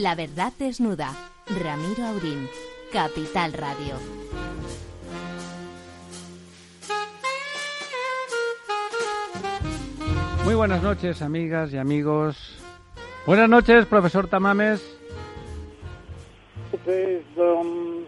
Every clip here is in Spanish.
La verdad desnuda. Ramiro Aurín. Capital Radio. Muy buenas noches, amigas y amigos. Buenas noches, profesor Tamames. Pues, don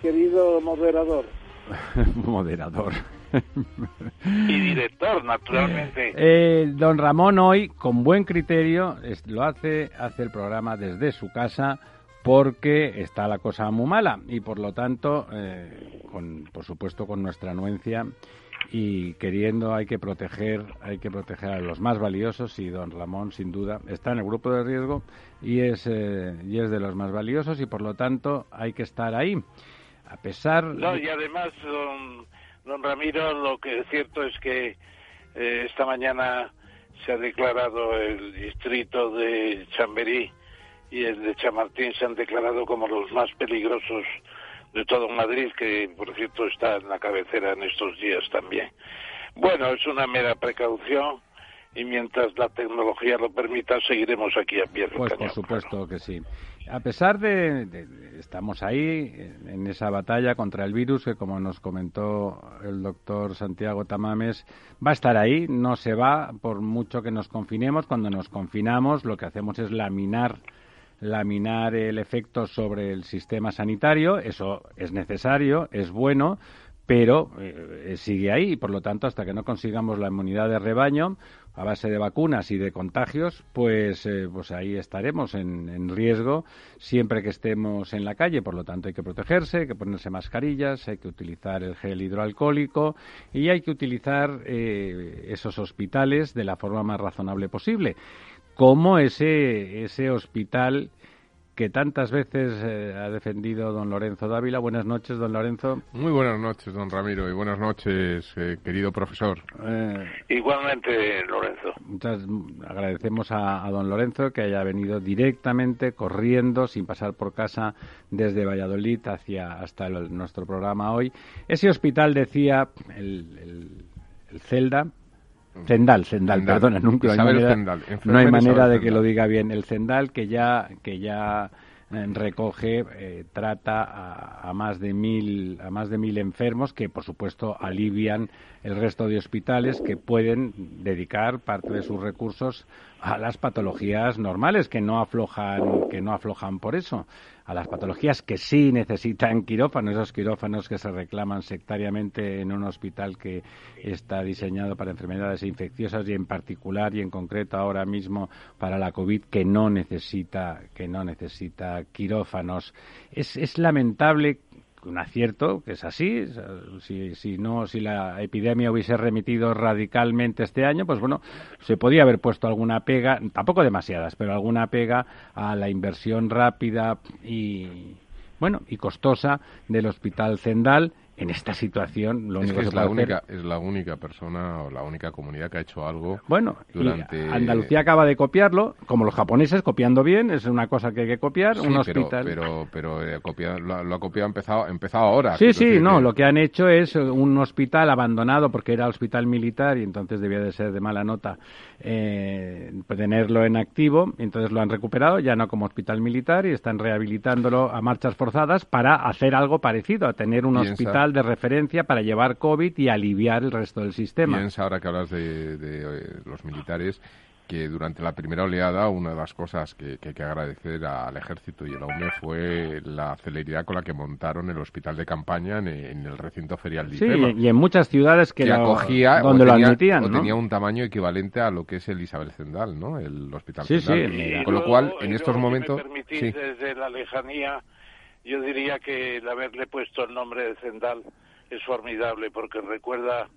querido moderador. moderador. y director, naturalmente. Eh, don Ramón hoy, con buen criterio, lo hace, hace el programa desde su casa porque está la cosa muy mala y por lo tanto, eh, con, por supuesto con nuestra anuencia y queriendo hay que proteger, hay que proteger a los más valiosos y don Ramón sin duda está en el grupo de riesgo y es, eh, y es de los más valiosos y por lo tanto hay que estar ahí. A pesar. No, y además, don Don Ramiro, lo que es cierto es que eh, esta mañana se ha declarado el distrito de Chamberí y el de Chamartín se han declarado como los más peligrosos de todo Madrid, que por cierto está en la cabecera en estos días también. Bueno, es una mera precaución y mientras la tecnología lo permita seguiremos aquí a pie Pues por supuesto que sí. A pesar de, estamos ahí en esa batalla contra el virus que como nos comentó el doctor Santiago Tamames va a estar ahí, no se va por mucho que nos confinemos. Cuando nos confinamos lo que hacemos es laminar laminar el efecto sobre el sistema sanitario, eso es necesario, es bueno, pero eh, sigue ahí y por lo tanto hasta que no consigamos la inmunidad de rebaño a base de vacunas y de contagios, pues, eh, pues ahí estaremos en, riesgo siempre que estemos en la calle. Por lo tanto, hay que protegerse, hay que ponerse mascarillas, hay que utilizar el gel hidroalcohólico y hay que utilizar eh, esos hospitales de la forma más razonable posible, como ese, ese hospital que tantas veces eh, ha defendido don Lorenzo Dávila. Buenas noches, don Lorenzo. Muy buenas noches, don Ramiro, y buenas noches, eh, querido profesor. Eh, Igualmente, Lorenzo. Muchas agradecemos a, don Lorenzo que haya venido directamente corriendo, sin pasar por casa, desde Valladolid hacia hasta nuestro programa hoy. Ese hospital decía el, el Celda, Zendal, Zendal, perdona, nunca no hay manera, no hay manera de que lo diga bien. El Zendal que ya que ya eh, recoge, eh, trata a, a, más de mil a más de mil enfermos que por supuesto alivian el resto de hospitales que pueden dedicar parte de sus recursos a las patologías normales que no aflojan que no aflojan por eso a las patologías que sí necesitan quirófanos, esos quirófanos que se reclaman sectariamente en un hospital que está diseñado para enfermedades infecciosas y en particular y en concreto ahora mismo para la COVID que no necesita que no necesita quirófanos. Es, es lamentable un acierto, que es así. Si, si, no, si la epidemia hubiese remitido radicalmente este año, pues bueno, se podía haber puesto alguna pega, tampoco demasiadas, pero alguna pega a la inversión rápida y bueno y costosa del Hospital Zendal en esta situación lo único que, es la única es la única persona o la única comunidad que ha hecho algo bueno durante Andalucía acaba de copiarlo como los japoneses copiando bien es una cosa que hay que copiar un hospital. pero pero, eh, lo, ha copiado empezado empezado ahora sí sí no lo que han hecho es un hospital abandonado porque era hospital militar y entonces debía de ser de mala nota eh, tenerlo en activo entonces lo han recuperado ya no como hospital militar y están rehabilitándolo a marchas forzadas para hacer algo parecido a tener un hospital de referencia para llevar COVID y aliviar el resto del sistema. Piensa, ahora que hablas de, eh, los militares, que durante la primera oleada una de las cosas que, hay que agradecer al ejército y a la UNE fue la celeridad con la que montaron el hospital de campaña en, el recinto ferial de Sí, y en muchas ciudades que, acogía donde lo admitían, o tenía un tamaño equivalente a lo que es el Isabel Zendal, ¿no? El hospital sí, Sí, con lo cual, en estos momentos... sí. desde la lejanía yo diría que el haberle puesto el nombre de Zendal es formidable porque recuerda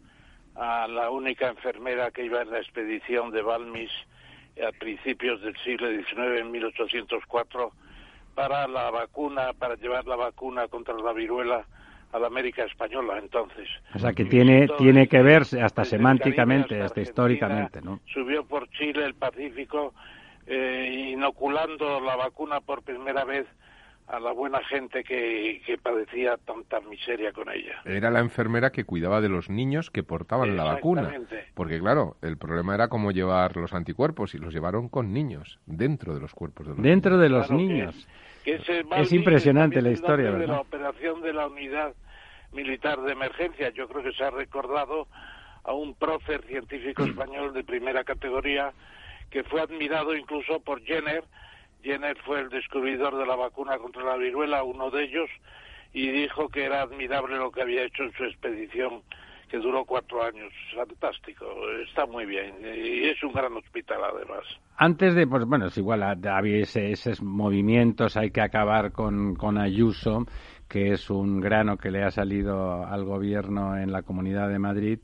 a la única enfermera que iba en la expedición de Balmis a principios del siglo XIX, en 1804, para la vacuna, para llevar la vacuna contra la viruela a la América española entonces. O sea que tiene, tiene que ver hasta semánticamente, hasta, históricamente, ¿no? Subió por Chile, el Pacífico, eh, inoculando la vacuna por primera vez a la buena gente que, que padecía tanta miseria con ella. Era la enfermera que cuidaba de los niños que portaban la vacuna. Porque claro, el problema era cómo llevar los anticuerpos y los llevaron con niños, dentro de los cuerpos de los Dentro de los Claro que- niños. que ese Es impresionante la historia, De la operación de la unidad militar de emergencia. Yo creo que se ha recordado a un prócer científico español de primera categoría que fue admirado incluso por Jenner. Jenner fue el descubridor de la vacuna contra la viruela, uno de ellos, y dijo que era admirable lo que había hecho en su expedición que duró cuatro años. Fantástico, está muy bien. Y es un gran hospital además. Antes de, pues bueno, es igual, ha- había esos movimientos, hay que acabar con, con Ayuso, que es un grano que le ha salido al gobierno en la Comunidad de Madrid,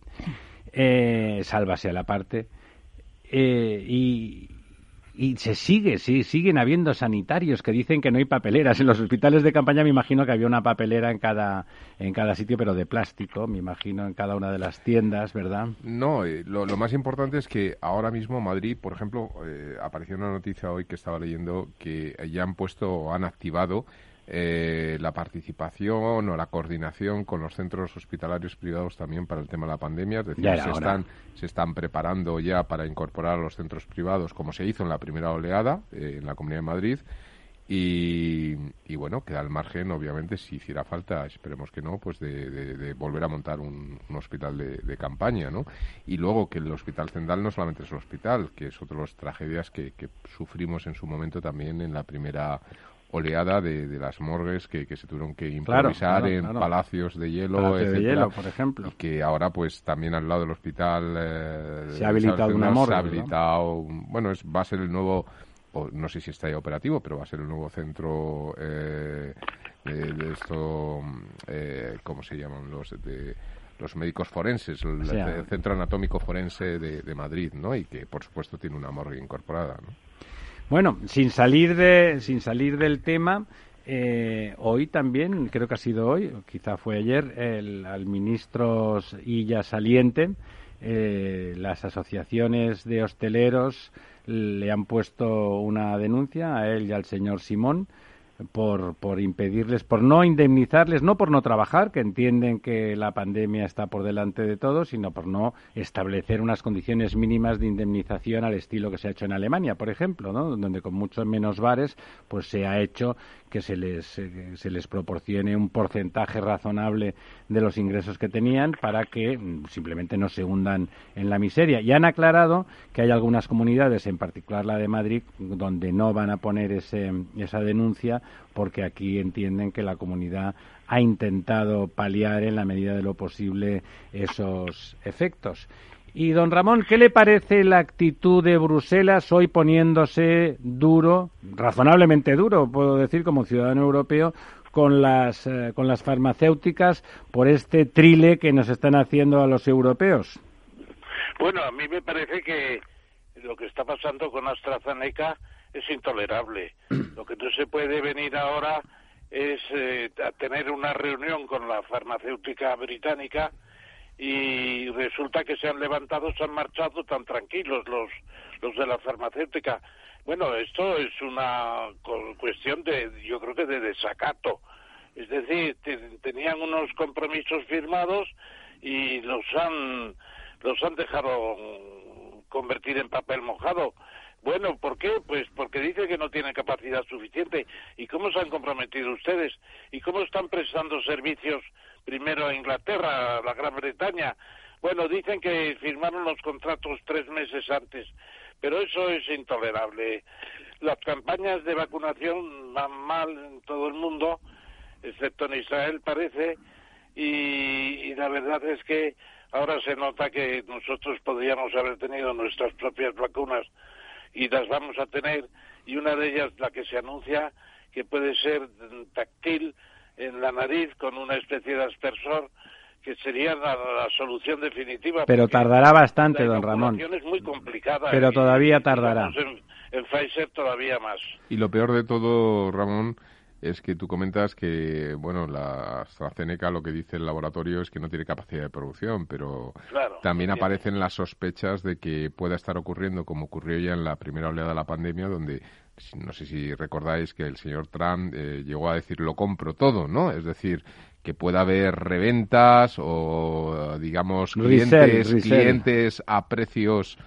eh, sálvase a la parte, eh, y, y se sigue, sí, siguen habiendo sanitarios que dicen que no hay papeleras. En los hospitales de campaña me imagino que había una papelera en cada, en cada sitio, pero de plástico, me imagino, en cada una de las tiendas, ¿verdad? No, eh, lo, lo más importante es que ahora mismo Madrid, por ejemplo, eh, apareció una noticia hoy que estaba leyendo que ya han puesto han activado eh, la participación o la coordinación con los centros hospitalarios privados también para el tema de la pandemia. Es decir, Ya se están, se están preparando ya para incorporar a los centros privados como se hizo en la primera oleada eh, en la Comunidad de Madrid. Y, y bueno, queda al margen, obviamente, si hiciera falta, esperemos que no, pues de, de- de volver a montar un, un hospital de, de campaña, ¿no? Y luego que el Hospital Zendal no solamente es el hospital, que es otra de las tragedias que, que sufrimos en su momento también en la primera oleada de, de las morgues que, que se tuvieron que improvisar claro, en claro. palacios de hielo, Palacio de etcétera, hielo, por ejemplo. y que ahora pues también al lado del hospital eh, Se ha habilitado una se morgue, ha ¿no? habilitado bueno es, va a ser el nuevo o no sé si está ya operativo pero va a ser el nuevo centro eh, de, de esto eh, cómo se llaman los de los médicos forenses, el Centro Anatómico Forense de, de Madrid, ¿no? Y que, por supuesto, tiene una morgue incorporada, ¿no? Bueno, sin salir de, sin salir del tema, eh, hoy también, creo que ha sido hoy, quizá fue ayer, el, al ministro Illa saliente, eh, las asociaciones de hosteleros le han puesto una denuncia a él y al señor Simón por, por impedirles, por no indemnizarles, no por no trabajar, que entienden que la pandemia está por delante de todo, sino por no establecer unas condiciones mínimas de indemnización al estilo que se ha hecho en Alemania, por ejemplo, ¿no? donde con muchos menos bares pues se ha hecho que se les, eh, se les proporcione un porcentaje razonable de los ingresos que tenían para que mm, simplemente no se hundan en la miseria. Y han aclarado que hay algunas comunidades, en particular la de Madrid, donde no van a poner ese, esa denuncia porque aquí entienden que la comunidad ha intentado paliar en la medida de lo posible esos efectos. Y don Ramón, ¿qué le parece la actitud de Bruselas hoy poniéndose duro, razonablemente duro, puedo decir, como ciudadano europeo, con las, eh, con las farmacéuticas por este trile que nos están haciendo a los europeos? Bueno, a mí me parece que lo que está pasando con AstraZeneca es intolerable. Lo que no se puede venir ahora es eh, a tener una reunión con la farmacéutica británica y resulta que se han levantado, se han marchado tan tranquilos los, los de la farmacéutica. Bueno, esto es una cu- cuestión de, yo creo que de desacato. Es decir, te- tenían unos compromisos firmados y los han, los han dejado convertir en papel mojado. Bueno, ¿por qué? Pues porque dice que no tienen capacidad suficiente. ¿Y cómo se han comprometido ustedes? ¿Y cómo están prestando servicios primero a Inglaterra, la Gran Bretaña? Bueno, dicen que firmaron los contratos tres meses antes, pero eso es intolerable. Las campañas de vacunación van mal en todo el mundo, excepto en Israel parece, y, y la verdad es que ahora se nota que nosotros podríamos haber tenido nuestras propias vacunas y las vamos a tener y una de ellas la que se anuncia que puede ser mm, táctil en la nariz con una especie de aspersor que sería la, la solución definitiva. Pero tardará bastante, la don Ramón. inoculación es muy complicada. Pero y- todavía tardará. En, en Pfizer todavía más. Y lo peor de todo, Ramón, es que tú comentas que, bueno, la AstraZeneca lo que dice el laboratorio es que no tiene capacidad de producción, pero Claro, también aparecen las sospechas de que pueda estar ocurriendo, como ocurrió ya en la primera oleada de la pandemia, donde no sé si recordáis que el señor Trump eh, llegó a decir lo compro todo, ¿no? Es decir, que pueda haber reventas o, digamos, clientes, clientes a precios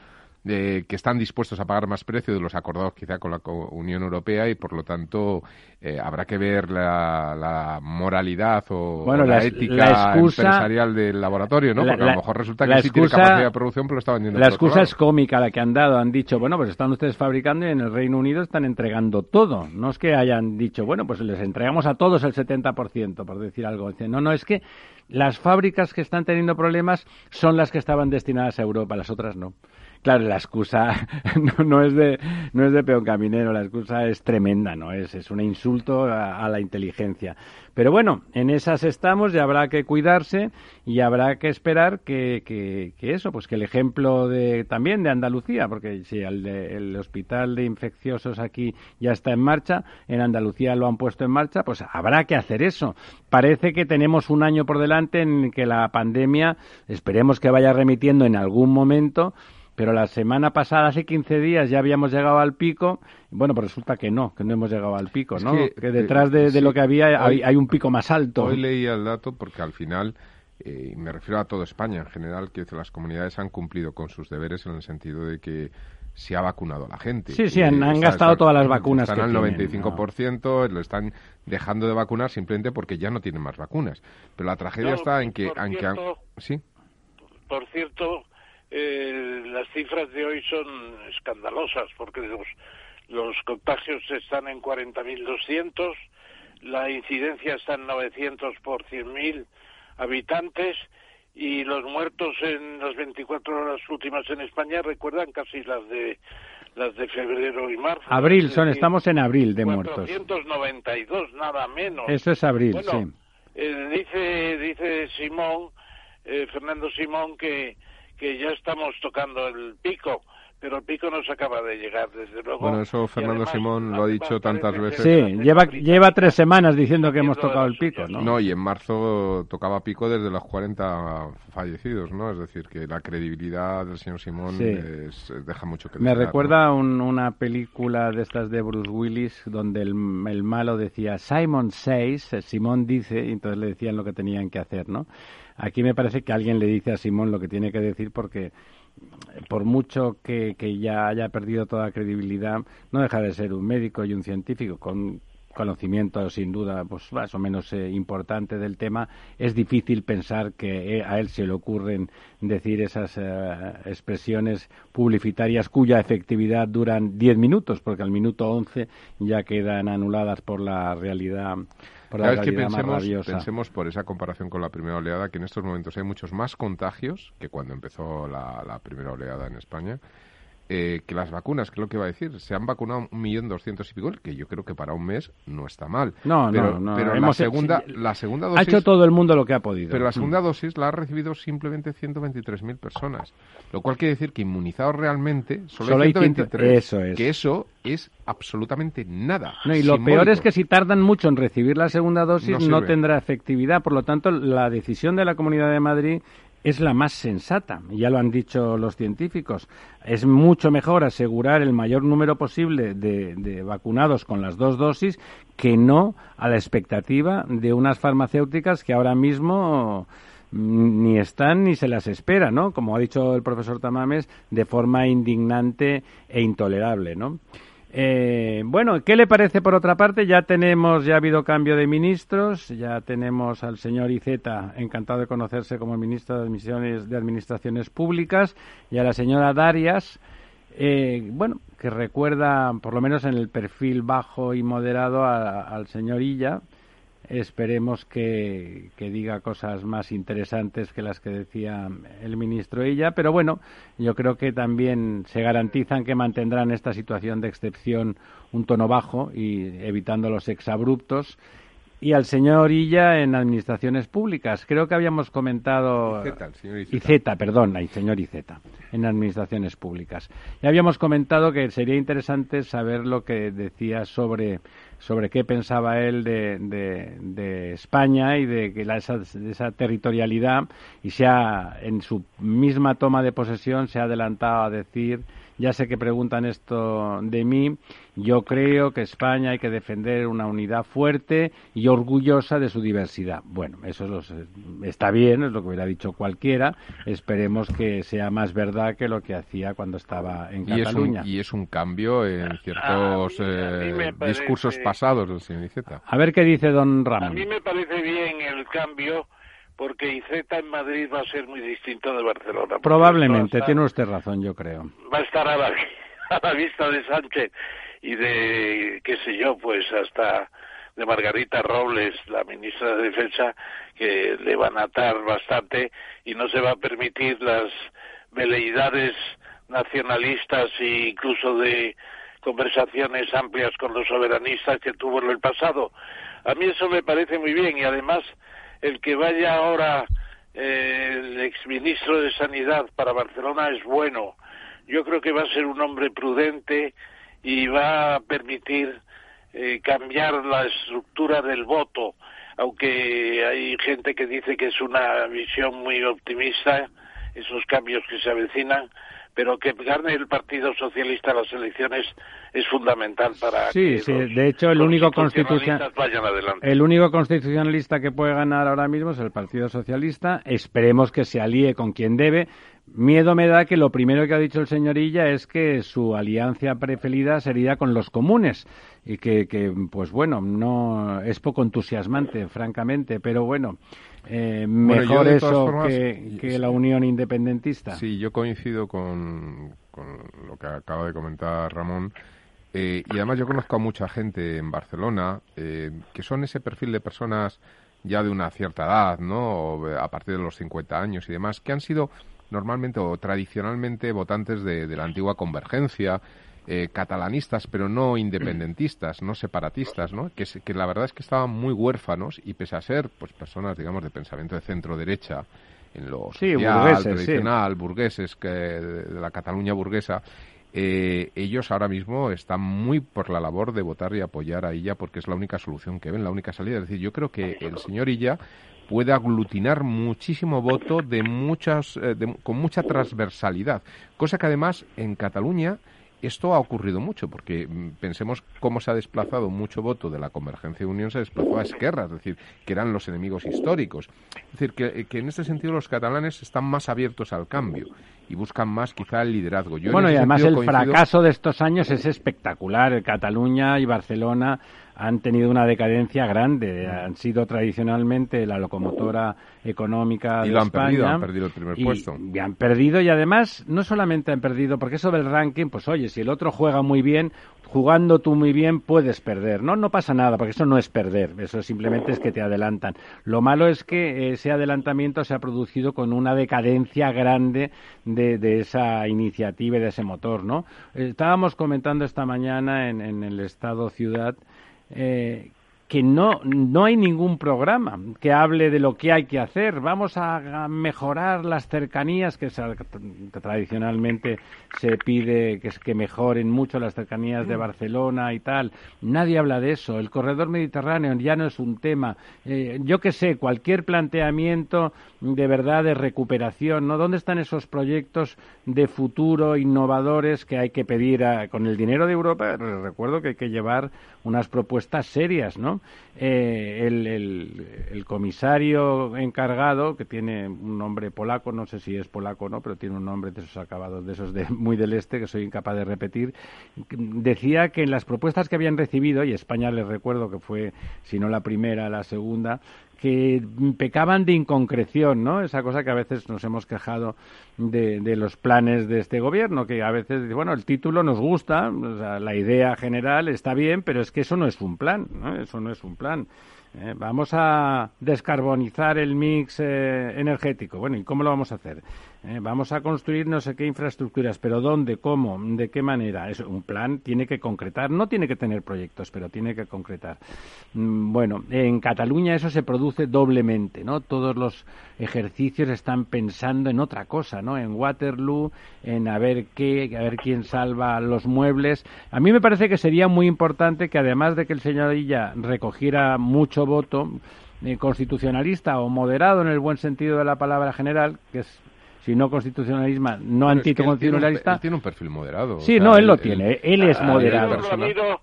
de, que están dispuestos a pagar más precio de los acordados quizá con la Unión Europea y por lo tanto eh, habrá que ver la, moralidad o, la, ética empresarial del laboratorio, ¿no? Porque a lo mejor resulta que sí tiene capacidad de producción pero lo está vendiendo La excusa es cómica la que han dado, han dicho, bueno, pues están ustedes fabricando y en el Reino Unido están entregando todo. No es que hayan dicho, bueno, pues les entregamos a todos el 70%, por decir algo. No, no, es que las fábricas que están teniendo problemas son las que estaban destinadas a Europa, las otras no. Claro, la excusa no, es de no es de peón caminero, la excusa es tremenda, no es es un insulto a, la inteligencia. Pero bueno, en esas estamos y habrá que cuidarse y habrá que esperar que, que, eso, pues que el ejemplo de también de Andalucía, porque si el, el hospital de infecciosos aquí ya está en marcha, en Andalucía lo han puesto en marcha, pues habrá que hacer eso. Parece que tenemos un año por delante en que la pandemia, esperemos que vaya remitiendo en algún momento pero la semana pasada, hace 15 días, ya habíamos llegado al pico. Bueno, pues resulta que no, que no hemos llegado al pico, ¿no? Que, detrás de, lo que había hay, un pico más alto. Hoy leía el dato porque al final, eh, me refiero a toda España en general, que las comunidades han cumplido con sus deberes en el sentido de que se ha vacunado a la gente. Sí, sí, han, gastado todas las vacunas. Están al 95%, lo están dejando de vacunar simplemente porque ya no tienen más vacunas. Pero la tragedia está en que... ¿Sí? Por cierto, eh, las cifras de hoy son escandalosas porque los, los contagios están en 40.200, la incidencia está en 900 por 100.000 habitantes y los muertos en las 24 horas últimas en España recuerdan casi las de las de febrero y marzo. Abril, son, estamos en abril de muertos. 492, nada menos. Eso es abril, sí. Eh, dice, dice Simón, eh, Fernando Simón, que que ya estamos tocando el pico, pero el pico no se acaba de llegar, desde luego. Bueno, eso Fernando Simón lo ha dicho tantas veces. Sí, lleva, lleva tres semanas diciendo que hemos tocado el pico, ¿no? No, y en marzo tocaba pico desde los 40 fallecidos, ¿no? Es decir, que la credibilidad del señor Simón deja mucho que Me recuerda una película de estas de Bruce Willis donde el, el malo decía Simon says, Simón dice, y entonces le decían lo que tenían que hacer, ¿no? Aquí me parece que alguien le dice a Simón lo que tiene que decir porque por mucho que, ya haya perdido toda credibilidad, no deja de ser un médico y un científico con conocimiento sin duda pues más o menos eh, importante del tema. Es difícil pensar que eh, a él se le ocurren decir esas eh, expresiones publicitarias cuya efectividad duran diez minutos porque al minuto once ya quedan anuladas por la realidad por que pensemos, pensemos por esa comparación con la primera oleada que en estos momentos hay muchos más contagios que cuando empezó la primera oleada en España eh, que las vacunas, que es lo que iba a decir, se han vacunado un millón doscientos y pico, que yo creo que para un mes no está mal. No, pero, no, Pero la, segunda, la segunda dosis... Ha hecho todo el mundo lo que ha podido. Pero la segunda mm. dosis la ha recibido simplemente 123.000 personas. Lo cual quiere decir que inmunizados realmente solo, hay 123. Eso es. Que eso es absolutamente nada. No, y lo peor es que si tardan mucho en recibir la segunda dosis no tendrá efectividad. Por lo tanto, la decisión de la Comunidad de Madrid es la más sensata, ya lo han dicho los científicos. Es mucho mejor asegurar el mayor número posible de, vacunados con las dos dosis que no a la expectativa de unas farmacéuticas que ahora mismo ni están ni se las espera, ¿no? Como ha dicho el profesor Tamames, de forma indignante e intolerable, ¿no? Eh, bueno, ¿qué le parece por otra parte? Ya tenemos, ya ha habido cambio de ministros, ya tenemos al señor Iceta, encantado de conocerse como ministro de, de Administraciones Públicas, y a la señora Darias, eh, bueno, que recuerda, por lo menos en el perfil bajo y moderado, al señor Illa, Esperemos que, diga cosas más interesantes que las que decía el ministro ella, pero bueno, yo creo que también se garantizan que mantendrán esta situación de excepción un tono bajo y evitando los exabruptos y al señor Illa en administraciones públicas. Creo que habíamos comentado. Iceta, perdón, el señor Iceta, en administraciones públicas. Y habíamos comentado que sería interesante saber lo que decía sobre, sobre qué pensaba él de, de, España y de, que esa, de esa territorialidad y se ha, en su misma toma de posesión se ha adelantado a decir ya sé que preguntan esto de mí. Yo creo que España hay que defender una unidad fuerte y orgullosa de su diversidad. Bueno, eso está bien, es lo que hubiera dicho cualquiera. Esperemos que sea más verdad que lo que hacía cuando estaba en Cataluña. y es un cambio en ciertos eh, discursos pasados del señor A ver qué dice don Ramón. A mí me parece bien el cambio porque Iceta en Madrid va a ser muy distinto de Barcelona. Probablemente, tiene usted razón, yo creo. Va a estar a la, a la vista de Sánchez y de, qué sé yo, pues hasta de Margarita Robles, la ministra de Defensa, que le van a atar bastante y no se va a permitir las veleidades nacionalistas e incluso de conversaciones amplias con los soberanistas que tuvo en el pasado. A mí eso me parece muy bien y además el que vaya ahora eh, el exministro de Sanidad para Barcelona es bueno. Yo creo que va a ser un hombre prudente y va a permitir eh, cambiar la estructura del voto, aunque hay gente que dice que es una visión muy optimista, esos cambios que se avecinan, pero que gane el Partido Socialista las elecciones es fundamental para sí, sí. de hecho el único el único constitucionalista que puede ganar ahora mismo es el Partido Socialista. Esperemos que se alíe con quien debe. Miedo me da que lo primero que ha dicho el señorilla es que su alianza preferida sería con los comunes y que, que pues bueno, no es poco entusiasmante, francamente, pero bueno, eh, mejor eso que, la unión independentista. Sí, yo coincido con, lo que acaba de comentar Ramón. Eh, y además yo conozco a mucha gente en Barcelona eh, que son ese perfil de personas ya de una cierta edad, ¿no? a partir de los 50 años y demás, que han sido normalmente o tradicionalmente votantes de la antigua convergencia, eh, catalanistas, pero no independentistas, no separatistas, ¿no? Que, que, la verdad es que estaban muy huérfanos y pese a ser pues personas, digamos, de pensamiento de centro-derecha, en lo social, tradicional, burgueses, que, de la Cataluña burguesa, eh, ellos ahora mismo están muy por la labor de votar y apoyar a ella porque es la única solución que ven, la única salida. Es decir, yo creo que el señor Illa puede aglutinar muchísimo voto de muchas, eh, con mucha transversalidad, cosa que además en Cataluña esto ha ocurrido mucho, porque mm, pensemos cómo se ha desplazado mucho voto de la Convergencia de Unión, se desplazó a Esquerra, es decir, que eran los enemigos históricos. Es decir, que, en este sentido los catalanes están más abiertos al cambio y buscan más quizá el liderazgo. bueno, y además el fracaso de estos años es espectacular. Cataluña y Barcelona han tenido una decadencia grande. Han sido tradicionalmente la locomotora económica y lo han perdido, han perdido el primer puesto. Y han perdido y además no solamente han perdido, porque eso del ranking, pues oye, si el otro juega muy bien, jugando tú muy bien puedes perder. No, no pasa nada, porque eso no es perder, eso simplemente es que te adelantan. Lo malo es que ese adelantamiento se ha producido con una decadencia grande de, de esa iniciativa y de ese motor, ¿no? Estábamos comentando esta mañana en, en el Estado Ciudad eh, que no, no hay ningún programa que hable de lo que hay que hacer. Vamos a, mejorar las cercanías, que, tradicionalmente se pide que, que mejoren mucho las cercanías de Barcelona y tal. Nadie habla de eso. El corredor mediterráneo ya no es un tema. Eh, yo que sé, cualquier planteamiento de verdad de recuperación, ¿no? ¿Dónde están esos proyectos de futuro innovadores que hay que pedir con el dinero de Europa? Recuerdo que hay que llevar unas propuestas serias, ¿no? Eh, el, el, comisario encargado, que tiene un nombre polaco, no sé si es polaco o no, pero tiene un nombre de esos acabados, de esos de muy del este, que soy incapaz de repetir, decía que en las propuestas que habían recibido, y España les recuerdo que fue, si no la primera, la segunda, que pecaban de inconcreción, ¿no? Esa cosa que a veces nos hemos quejado de, de los planes de este gobierno, que a veces, bueno, el título nos gusta, la idea general está bien, pero es que eso no es un plan, ¿no? Eso no es un plan. ¿eh? vamos a descarbonizar el mix eh, energético. Bueno, ¿y cómo lo vamos a hacer? ¿Eh? vamos a construir no sé qué infraestructuras, pero ¿dónde? ¿Cómo? ¿De qué manera? Es un plan tiene que concretar, no tiene que tener proyectos, pero tiene que concretar. Mm, bueno, en Cataluña eso se produce doblemente, ¿no? Todos los ejercicios están pensando en otra cosa, ¿no? En Waterloo, en a ver qué, a ver quién salva los muebles. A mí me parece que sería muy importante que además de que el señor Illa recogiera mucho voto, eh, constitucionalista o moderado en el buen sentido de la palabra general, que es si no constitucionalista, no anticonstitucionalista. tiene, un, perfil moderado. Sí, no, él lo tiene, él es moderado. Ramiro,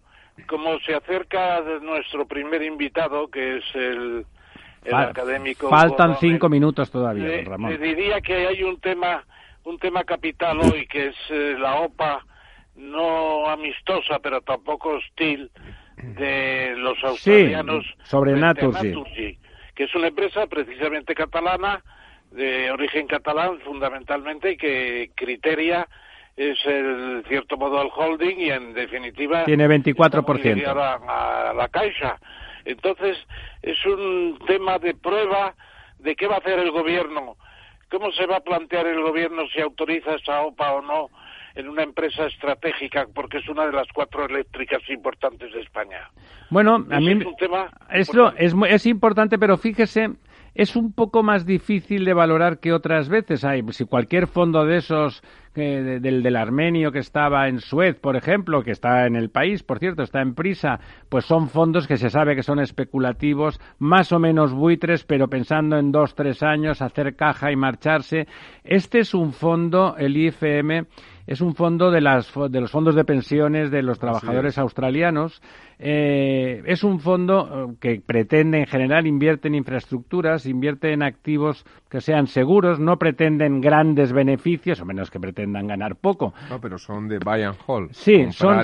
como se acerca nuestro primer invitado, que es el, académico. Faltan cinco minutos todavía, Ramón. Le diría que hay un tema, un tema capital hoy, que es eh, la OPA no amistosa, pero tampoco hostil, de los australianos sobre Naturgy, que es una empresa precisamente catalana, de origen catalán fundamentalmente, y que criteria es el cierto modo el holding y en definitiva tiene 24% a, a la caixa. Entonces es un tema de prueba de qué va a hacer el gobierno, cómo se va a plantear el gobierno si autoriza esa OPA o no en una empresa estratégica, porque es una de las cuatro eléctricas importantes de España. Bueno, a mí es esto es, es importante, pero fíjese, es un poco más difícil de valorar que otras veces. Hay, si cualquier fondo de esos, del, del armenio que estaba en Suez, por ejemplo, que está en el país, por cierto, está en prisa, pues son fondos que se sabe que son especulativos, más o menos buitres, pero pensando en dos, tres años, hacer caja y marcharse. Este es un fondo, el IFM, es un fondo de, las, de los fondos de pensiones de los trabajadores australianos. Eh, es un fondo eh, que pretende, en general, invierte en infraestructuras, invierte en activos que sean seguros, no pretenden grandes beneficios, o menos que pretendan ganar poco. No, pero son de buy and hold. Sí, son,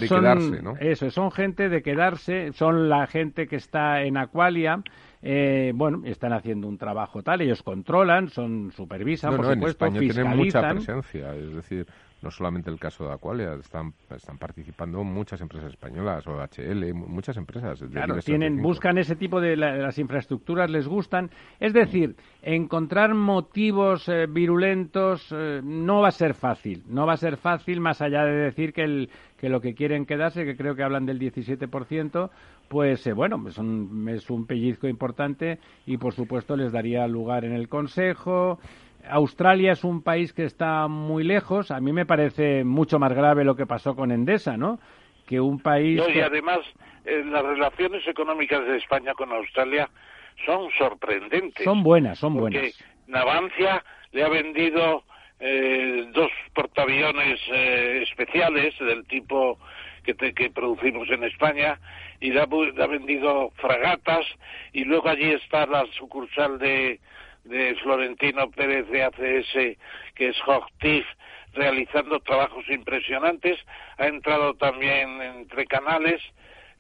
eso, son gente de quedarse, son la gente que está en Aqualia. Eh, bueno, están haciendo un trabajo tal, ellos controlan, son supervisan, por supuesto, en España tienen mucha presencia, es decir, no solamente el caso de Aqualia, están, están participando muchas empresas españolas, o HL, muchas empresas. claro, tienen, buscan ese tipo de las infraestructuras, les gustan. Es decir, encontrar motivos eh, virulentos eh, no va a ser fácil, no va a ser fácil más allá de decir que, el, que lo que quieren quedarse, que creo que hablan del 17%, pues eh, bueno, es un, es un pellizco importante y por supuesto les daría lugar en el Consejo. Australia es un país que está muy lejos. A mí me parece mucho más grave lo que pasó con Endesa, ¿no? Que un país. y además, eh, las relaciones económicas de España con Australia son sorprendentes. Son buenas, son porque buenas. Navancia le ha vendido eh, dos portaaviones eh, especiales del tipo que, que producimos en España y le ha vendido fragatas y luego allí está la sucursal de de Florentino Pérez de ACS, que es Hochtief, realizando trabajos impresionantes. Ha entrado también entre canales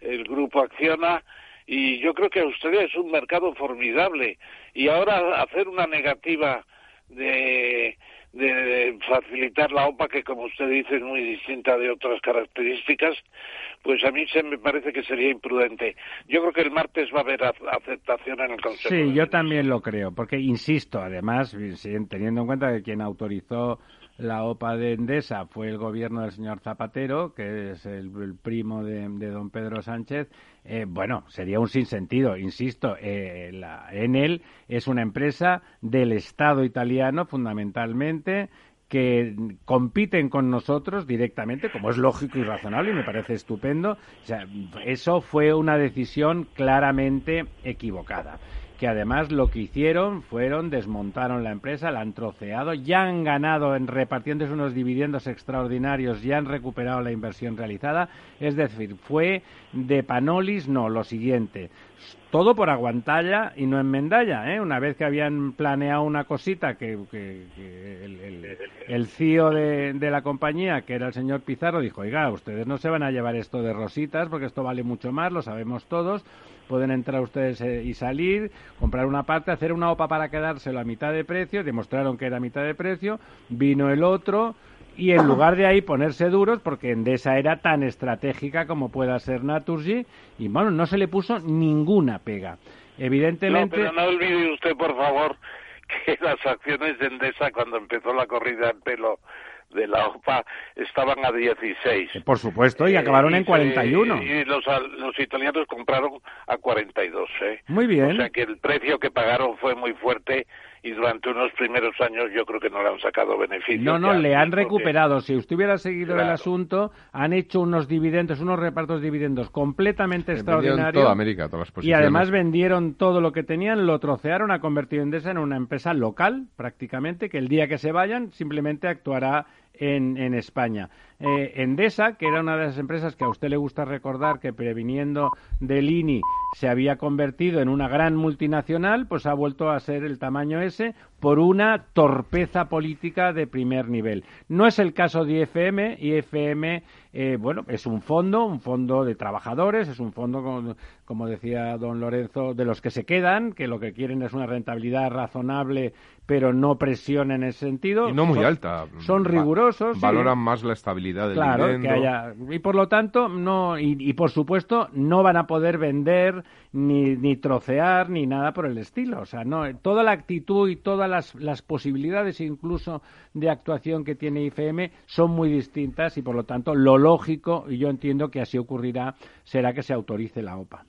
el grupo Acciona y yo creo que Australia es un mercado formidable y ahora hacer una negativa de, de facilitar la OPA que como usted dice es muy distinta de otras características pues a mí se me parece que sería imprudente. Yo creo que el martes va a haber aceptación en el Consejo. Sí, yo también lo creo, porque insisto, además, teniendo en cuenta que quien autorizó la OPA de Endesa fue el gobierno del señor Zapatero, que es el, primo de, don Pedro Sánchez. Eh, bueno, sería un sinsentido, insisto. Eh, la es una empresa del Estado italiano, fundamentalmente, que compiten con nosotros directamente, como es lógico y razonable y me parece estupendo. O sea, eso fue una decisión claramente equivocada que además lo que hicieron fueron desmontaron la empresa, la han troceado, ya han ganado en repartiéndose unos dividendos extraordinarios, ya han recuperado la inversión realizada, es decir, fue de Panolis, no, lo siguiente, todo por aguantalla y no en Mendalla, ¿eh? Una vez que habían planeado una cosita que, el, CEO de, de, la compañía, que era el señor Pizarro, dijo, oiga, ustedes no se van a llevar esto de rositas porque esto vale mucho más, lo sabemos todos, pueden entrar ustedes eh, y salir, comprar una parte, hacer una OPA para quedárselo a mitad de precio, demostraron que era a mitad de precio, vino el otro, y en lugar de ahí ponerse duros, porque Endesa era tan estratégica como pueda ser Naturgy, y bueno, no se le puso ninguna pega. Evidentemente. No, pero no olvide usted, por favor, que las acciones de Endesa, cuando empezó la corrida en pelo de la OPA, estaban a 16. Eh, por supuesto, y acabaron en 41. Y los, los italianos compraron a 42. ¿eh? Muy bien. O sea que el precio que pagaron fue muy fuerte y durante unos primeros años yo creo que no le han sacado beneficio. No, no, le han recuperado. Si usted hubiera seguido el asunto, han hecho unos dividendos, unos repartos de dividendos completamente extraordinarios. Toda América, todas las y además vendieron todo lo que tenían, lo trocearon, ha convertido Endesa en una empresa local, prácticamente, que el día que se vayan simplemente actuará en, en España. Eh, Endesa, que era una de las empresas que a usted le gusta recordar que previniendo del INI se había convertido en una gran multinacional, pues ha vuelto a ser el tamaño ese por una torpeza política de primer nivel. No es el caso de IFM. IFM, eh, bueno, es un fondo, un fondo de trabajadores, es un fondo, como, decía don Lorenzo, de los que se quedan, que lo que quieren es una rentabilidad razonable, pero no presión en ese sentido. Y no muy alta. Son rigurosos. Valoran más la estabilidad del claro, que haya Y por lo tanto, no, y, por supuesto, no van a poder vender ni, ni trocear ni nada por el estilo. O sea, no, toda la actitud y toda las, posibilidades incluso de actuación que tiene IFM son muy distintas y por lo tanto lo lógico, y yo entiendo que así ocurrirá, será que se autorice la OPA.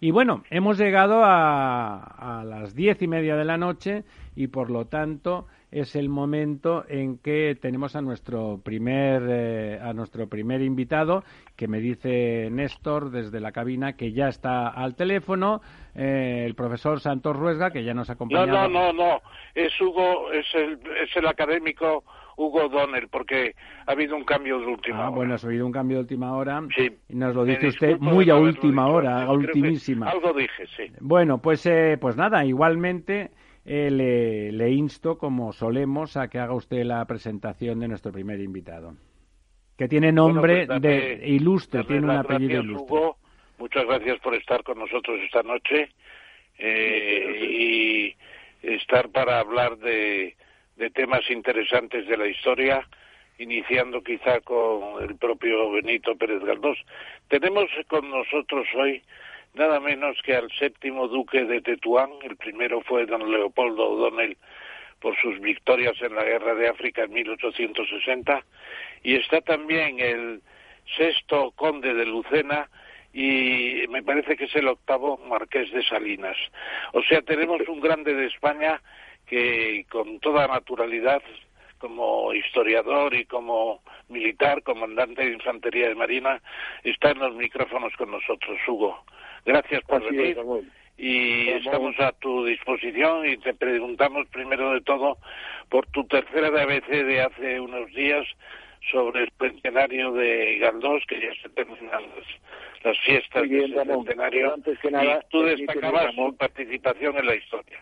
Y bueno, hemos llegado a, a las diez y media de la noche y por lo tanto es el momento en que tenemos a nuestro primer eh, a nuestro primer invitado que me dice Néstor desde la cabina que ya está al teléfono eh, el profesor Santos Ruesga que ya nos acompaña no no no no es Hugo es el es el académico Hugo Donnell, porque ha habido un cambio de última ah, hora. bueno, ha habido un cambio de última hora. Sí. Y nos lo dice usted muy a última hora, a ultimísima. Algo dije, sí. Bueno, pues, eh, pues nada, igualmente eh, le, insto, como solemos, a que haga usted la presentación de nuestro primer invitado. Que tiene nombre pues de ilustre, tiene un apellido ilustre. muchas gracias por estar con nosotros esta noche eh, y estar para hablar de, de temas interesantes de la historia, iniciando quizá con el propio Benito Pérez Galdós. Tenemos con nosotros hoy nada menos que al séptimo duque de Tetuán, el primero fue don Leopoldo O'Donnell por sus victorias en la guerra de África en 1860, y está también el sexto conde de Lucena, y me parece que es el octavo marqués de Salinas. O sea, tenemos un grande de España que con toda naturalidad, como historiador y como militar, comandante de infantería de marina, está en los micrófonos con nosotros, Hugo. Gracias por venir. y estamos a tu disposición y te preguntamos primero de todo por tu tercera de ABC de hace unos días sobre el centenario de Galdós, que ya se terminan las, fiestas del centenario. y tú destacabas su participación en la historia.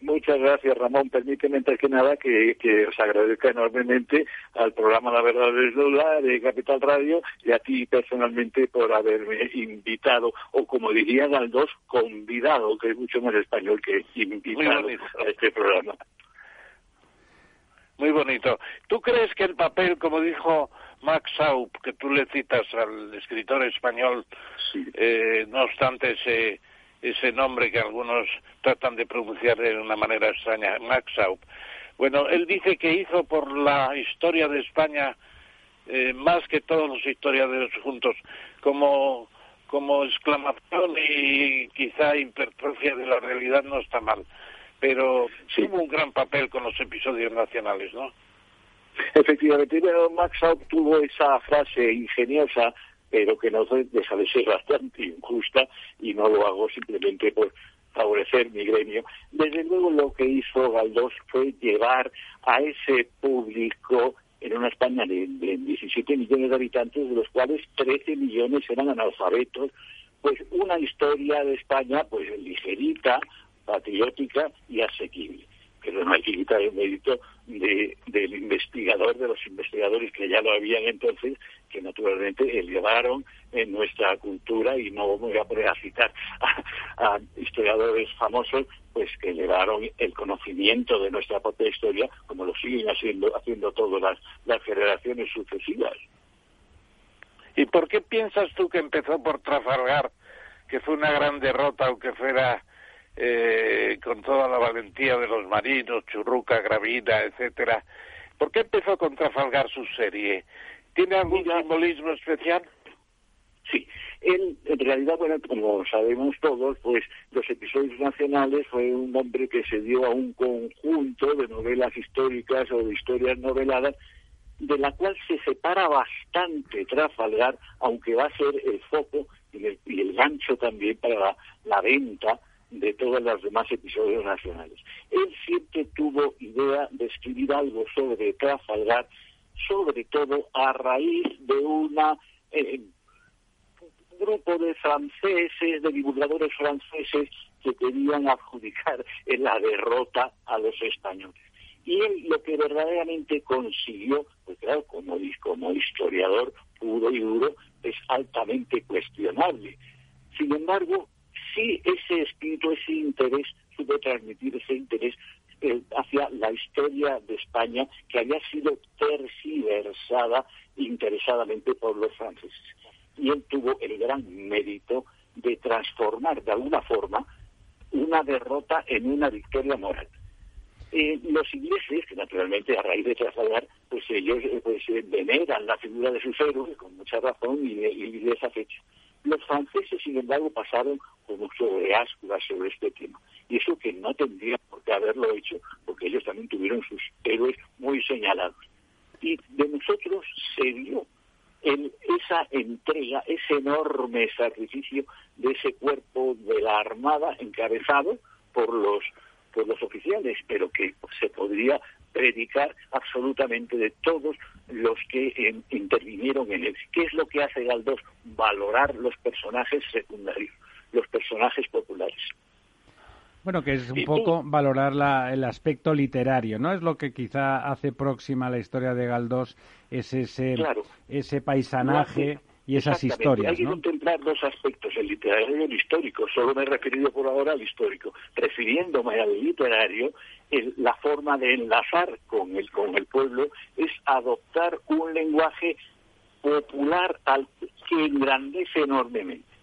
Muchas gracias, Ramón. Permíteme, antes que nada, que, os agradezca enormemente al programa La Verdad es Lola de Capital Radio y a ti personalmente por haberme invitado, o como dirían al dos, convidado, que es mucho más español que invitado a este programa. Muy bonito. ¿Tú crees que el papel, como dijo Max Saup, que tú le citas al escritor español, eh, no obstante ese ese nombre que algunos tratan de pronunciar de una manera extraña, Max Saup. Bueno, él dice que hizo por la historia de España eh, más que todos los historiadores juntos, como, como exclamación y quizá hipertrofia de la realidad no está mal, pero tuvo un gran papel con los episodios nacionales, ¿no? Efectivamente, Max Saup tuvo esa frase ingeniosa pero que no deja de ser bastante injusta y no lo hago simplemente por favorecer mi gremio. Desde luego lo que hizo Galdós fue llevar a ese público en una España de, 17 millones de habitantes, de los cuales 13 millones eran analfabetos, pues una historia de España pues ligerita, patriótica y asequible que no hay que quitar el mérito del investigador, de los investigadores que ya lo habían entonces, que naturalmente elevaron en nuestra cultura, y no voy a poner a citar a, historiadores famosos, pues que elevaron el conocimiento de nuestra propia historia, como lo siguen haciendo, haciendo todas las, generaciones sucesivas. ¿Y por qué piensas tú que empezó por Trafalgar, que fue una gran derrota, aunque fuera eh, con toda la valentía de los marinos, Churruca, Gravina, etcétera. ¿Por qué empezó a Trafalgar su serie? ¿Tiene algún simbolismo especial? Sí, Él, en realidad, bueno, como sabemos todos, pues los episodios nacionales fue un hombre que se dio a un conjunto de novelas históricas o de historias noveladas de la cual se separa bastante Trafalgar, aunque va a ser el foco y el, gancho también para la, venta de todos los demás episodios nacionales. Él siempre tuvo idea de escribir algo sobre Trafalgar, sobre todo a raíz de una eh, grupo de franceses, de divulgadores franceses que querían adjudicar en la derrota a los españoles. Y él lo que verdaderamente consiguió, pues claro, como, como historiador puro y duro, es altamente cuestionable. Sin embargo, sí ese espíritu, ese interés, supo transmitir ese interés eh, hacia la historia de España que había sido tergiversada interesadamente por los franceses. Y él tuvo el gran mérito de transformar de alguna forma una derrota en una victoria moral. Eh, los ingleses, que naturalmente a raíz de trasladar, pues ellos eh, pues eh, veneran la figura de sus héroes con mucha razón y, y de esa fecha. Los franceses, sin embargo, pasaron con mucho ascuas sobre este tema. Y eso que no tendrían por qué haberlo hecho, porque ellos también tuvieron sus héroes muy señalados. Y de nosotros se dio en esa entrega, ese enorme sacrificio de ese cuerpo de la Armada encabezado por los por los oficiales, pero que se podría predicar absolutamente de todos los que intervinieron en él. ¿Qué es lo que hace Galdós? Valorar los personajes secundarios, los personajes populares. Bueno, que es un poco valorar la, el aspecto literario, ¿no? Es lo que quizá hace próxima la historia de Galdós, es ese, ese paisanaje y esas historias. Hay que contemplar dos aspectos, el literario y el histórico. Solo me he referido por ahora al histórico. Refiriéndome al literario, la forma de enlazar con el, con el pueblo es adoptar un lenguaje popular al que engrandece enormemente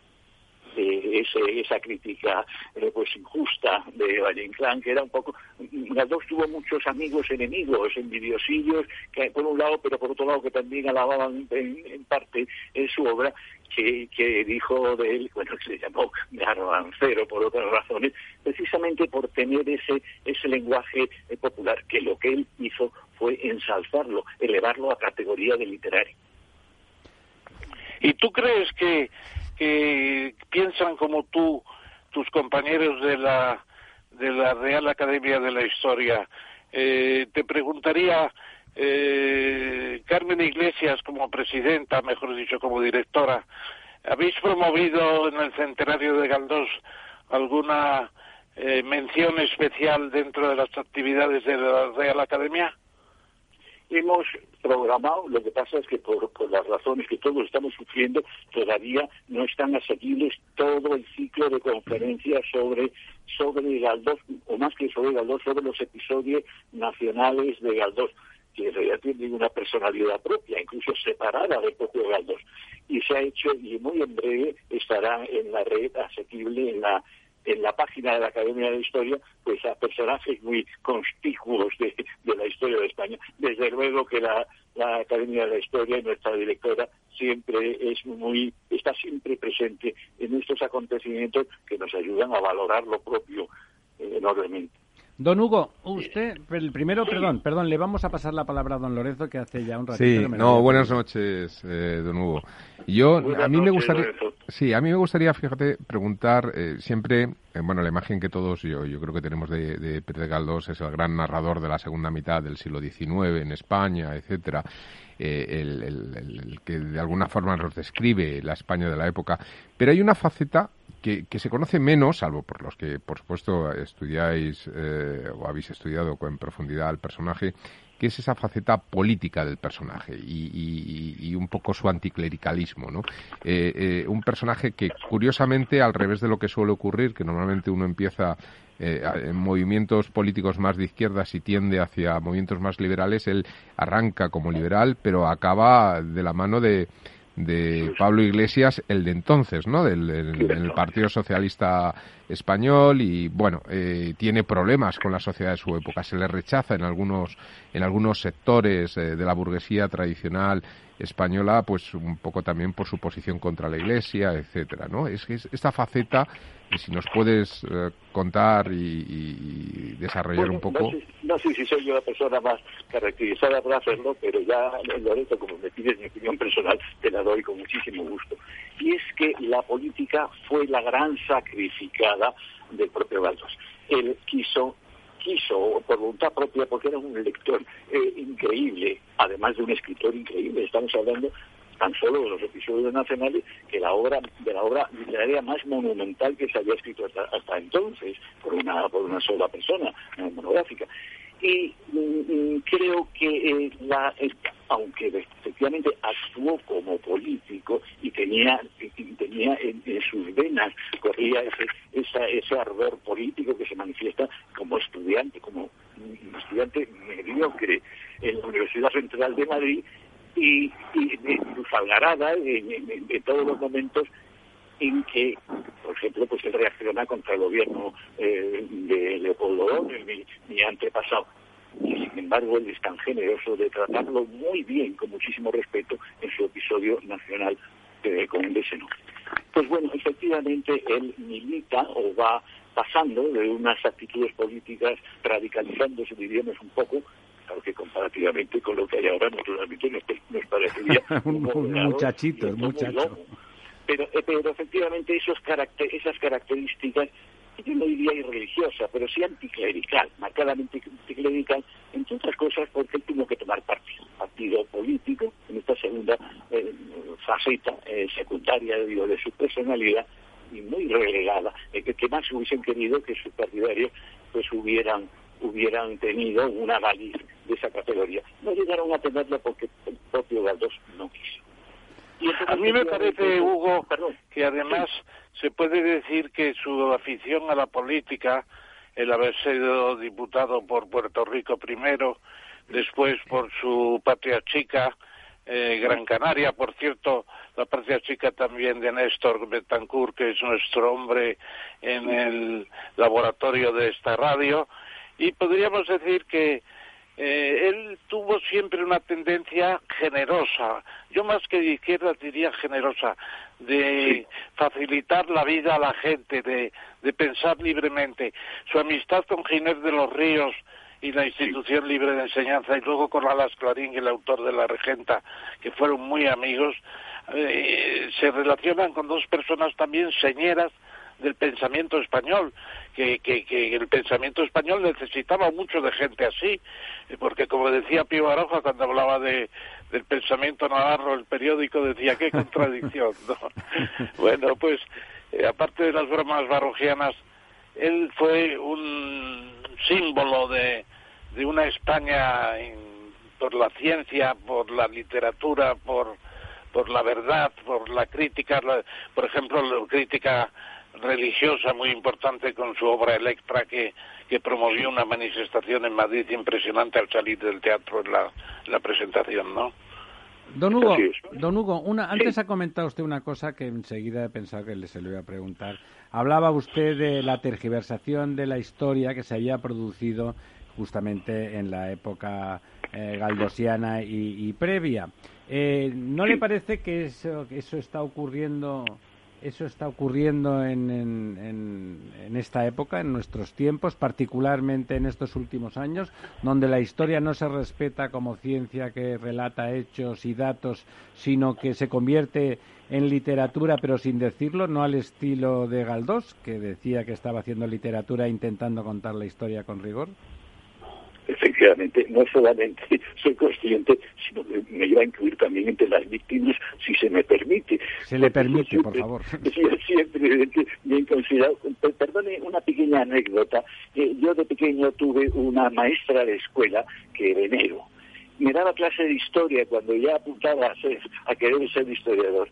ese, esa crítica eh, pues injusta de Valle Inclán, que era un poco... dos tuvo muchos amigos enemigos, envidiosillos, que por un lado, pero por otro lado que también alababan en, parte en su obra, que, que, dijo de él, bueno, que se llamó garbancero por otras razones, precisamente por tener ese, ese lenguaje eh, popular, que lo que él hizo fue ensalzarlo, elevarlo a categoría de literario. ¿Y tú crees que que piensan como tú, tus compañeros de la, de la Real Academia de la Historia. Eh, te preguntaría, eh, Carmen Iglesias como presidenta, mejor dicho, como directora, ¿habéis promovido en el centenario de Galdós alguna eh, mención especial dentro de las actividades de la Real Academia? Hemos programado, lo que pasa es que por, las razones que todos estamos sufriendo, todavía no están asequibles todo el ciclo de conferencias sobre, sobre Galdós, o más que sobre Galdós, sobre los episodios nacionales de Galdós que en realidad tienen una personalidad propia, incluso separada del propio Galdós. Y se ha hecho, y muy en breve estará en la red asequible en la en la página de la Academia de Historia, pues a personajes muy conspicuos de, la historia de España. Desde luego que la, Academia de la Historia y nuestra directora siempre es muy, está siempre presente en estos acontecimientos que nos ayudan a valorar lo propio eh, enormemente. Don Hugo, usted, el primero, perdón, perdón, le vamos a pasar la palabra a don Lorenzo que hace ya un ratito. Sí, no, buenas noches, eh, don Hugo. Yo, a mí me gustaría, sí, a mí me gustaría, fíjate, preguntar eh, siempre, eh, bueno, la imagen que todos, yo, yo creo que tenemos de, de Pérez Galdós es el gran narrador de la segunda mitad del siglo XIX en España, etcétera. el, el, que de alguna forma nos describe la España de la época. Pero hay una faceta que, se conoce menos, salvo por los que, por supuesto, estudiáis eh, o habéis estudiado con profundidad al personaje, que es esa faceta política del personaje y, un poco su anticlericalismo, ¿no? Eh, eh, un personaje que, curiosamente, al revés de lo que suele ocurrir, que normalmente uno empieza en movimientos políticos más de izquierdas y tiende hacia movimientos más liberales, él arranca como liberal, pero acaba de la mano de de Pablo Iglesias, el de entonces, ¿no? Del, Partido Socialista Español y, bueno, eh, tiene problemas con la sociedad de su época. Se le rechaza en algunos, en algunos sectores eh, de la burguesía tradicional española, pues un poco también por su posición contra la Iglesia, etcétera, ¿no? Es que esta faceta, y si nos puedes eh, contar y, desarrollar un poco. No sé, si soy yo la persona más caracterizada para hacerlo, pero ya, Loreto, como me pides mi opinión personal, te la doy con muchísimo gusto. Y es que la política fue la gran sacrificada del propio Galdós. Él quiso quiso por voluntad propia porque era un lector eh, increíble, además de un escritor increíble. Estamos hablando tan solo de los episodios nacionales que la obra de la obra literaria más monumental que se había escrito hasta, entonces por una por una sola persona monográfica y mm, creo que la, aunque efectivamente actuó como político y tenía tenía en, sus venas corría ese ese ardor político que se manifiesta como estudiante como un estudiante mediocre en la Universidad Central de Madrid y, y de su algarada en, todos los momentos en que, por ejemplo, pues él reacciona contra el gobierno eh, de Leopoldo II, mi, antepasado. Y sin embargo, él es tan generoso de tratarlo muy bien, con muchísimo respeto, en su episodio nacional eh, con un deseno. Pues bueno, efectivamente, él milita o va pasando de unas actitudes políticas radicalizándose, diríamos un poco, que comparativamente con lo que hay ahora, naturalmente nos, nos parecería un, muchachito, muchacho. Pero, eh, pero efectivamente esos caracter esas características, yo no diría irreligiosa, pero sí anticlerical, marcadamente anticlerical, entre otras cosas porque tuvo que tomar partido, partido político, en esta segunda eh, faceta eh, secundaria de su personalidad, y muy relegada, que más hubiesen querido que sus partidarios pues hubieran hubieran tenido una valía de esa categoría. No llegaron a tenerlo porque el propio Galdós no quiso. A mí me parece, Hugo, que además se puede decir que su afición a la política, el haber sido diputado por Puerto Rico primero, después por su patria chica, eh, Gran Canaria, por cierto, la patria chica también de Néstor Betancourt, que es nuestro hombre en el laboratorio de esta radio, y podríamos decir que eh, él tuvo siempre una tendencia generosa, yo más que de izquierda diría generosa, de facilitar la vida a la gente, de, de pensar libremente. Su amistad con Ginés de los Ríos y la institución libre de enseñanza y luego con Alas Clarín, el autor de La Regenta, que fueron muy amigos, eh, se relacionan con dos personas también señeras del pensamiento español, que, que, el pensamiento español necesitaba mucho de gente así, porque como decía Pío Baroja cuando hablaba de, del pensamiento navarro, el periódico decía, qué contradicción, bueno, pues eh, aparte de las bromas barrogianas, él fue un símbolo de, de una España por la ciencia, por la literatura, por por la verdad, por la crítica, por ejemplo, la crítica religiosa muy importante con su obra Electra que, que promovió una manifestación en Madrid impresionante al salir del teatro en la, la presentación, ¿no? Don Hugo, don Hugo una, antes ha comentado usted una cosa que enseguida he pensado que se le iba a preguntar. Hablaba usted de la tergiversación de la historia que se había producido justamente en la época eh, galdosiana y, y previa. Eh, ¿No le parece que eso, que eso está ocurriendo eso está ocurriendo en, en, esta época, en nuestros tiempos, particularmente en estos últimos años, donde la historia no se respeta como ciencia que relata hechos y datos, sino que se convierte en literatura, pero sin decirlo, no al estilo de Galdós, que decía que estaba haciendo literatura intentando contar la historia con rigor efectivamente, no solamente soy consciente, sino que me iba a incluir también entre las víctimas, si se me permite. Se le permite, por favor. Siempre bien considerado. Perdone una pequeña anécdota. Eh, yo de pequeño tuve una maestra de escuela que venero. Me daba clase de historia cuando ya apuntaba a, ser, a querer ser historiador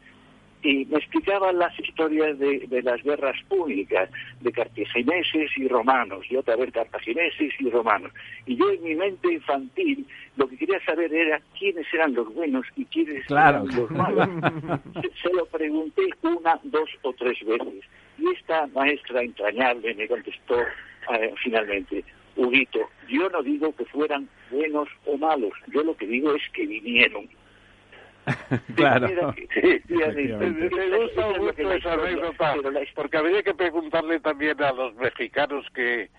y me explicaban las historias de, las guerras públicas, de cartagineses y romanos, y otra vez cartagineses y romanos. Y yo en mi mente infantil lo que quería saber era quiénes eran los buenos y quiénes eran los malos. se, lo pregunté una, dos o tres veces. Y esta maestra entrañable me contestó eh, finalmente, Huguito, yo no digo que fueran buenos o malos, yo lo que digo es que vinieron. claro. Me gusta mucho esa anécdota, porque habría que preguntarle también a los mexicanos que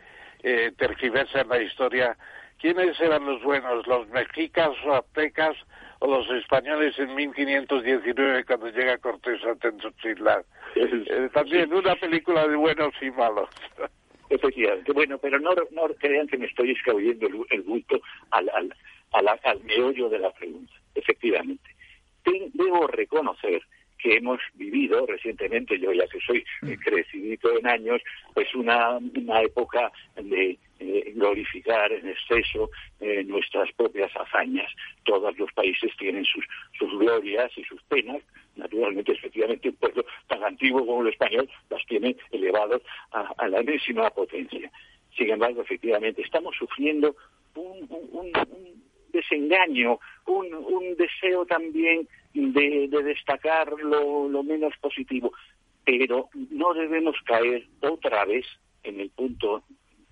eh, tergiversan la historia, ¿quiénes eran los buenos, los mexicas o aztecas o los españoles en 1519 cuando llega Cortés a Tenochtitlan? Eh, también una película de buenos y malos. Efectivamente. Bueno, pero no, no crean que me estoy escabullendo el, el bulto al, al, al meollo de la pregunta. Efectivamente debo reconocer que hemos vivido recientemente, yo ya que soy mm. crecidito en años, pues una, una época de glorificar en exceso eh, nuestras propias hazañas. Todos los países tienen sus, sus glorias y sus penas. Naturalmente, efectivamente, un pueblo tan antiguo como el español las tiene elevados a, la enésima potencia. Sin embargo, efectivamente, estamos sufriendo un, un desengaño, un, un deseo también de, destacar lo, menos positivo, pero no debemos caer otra vez en el punto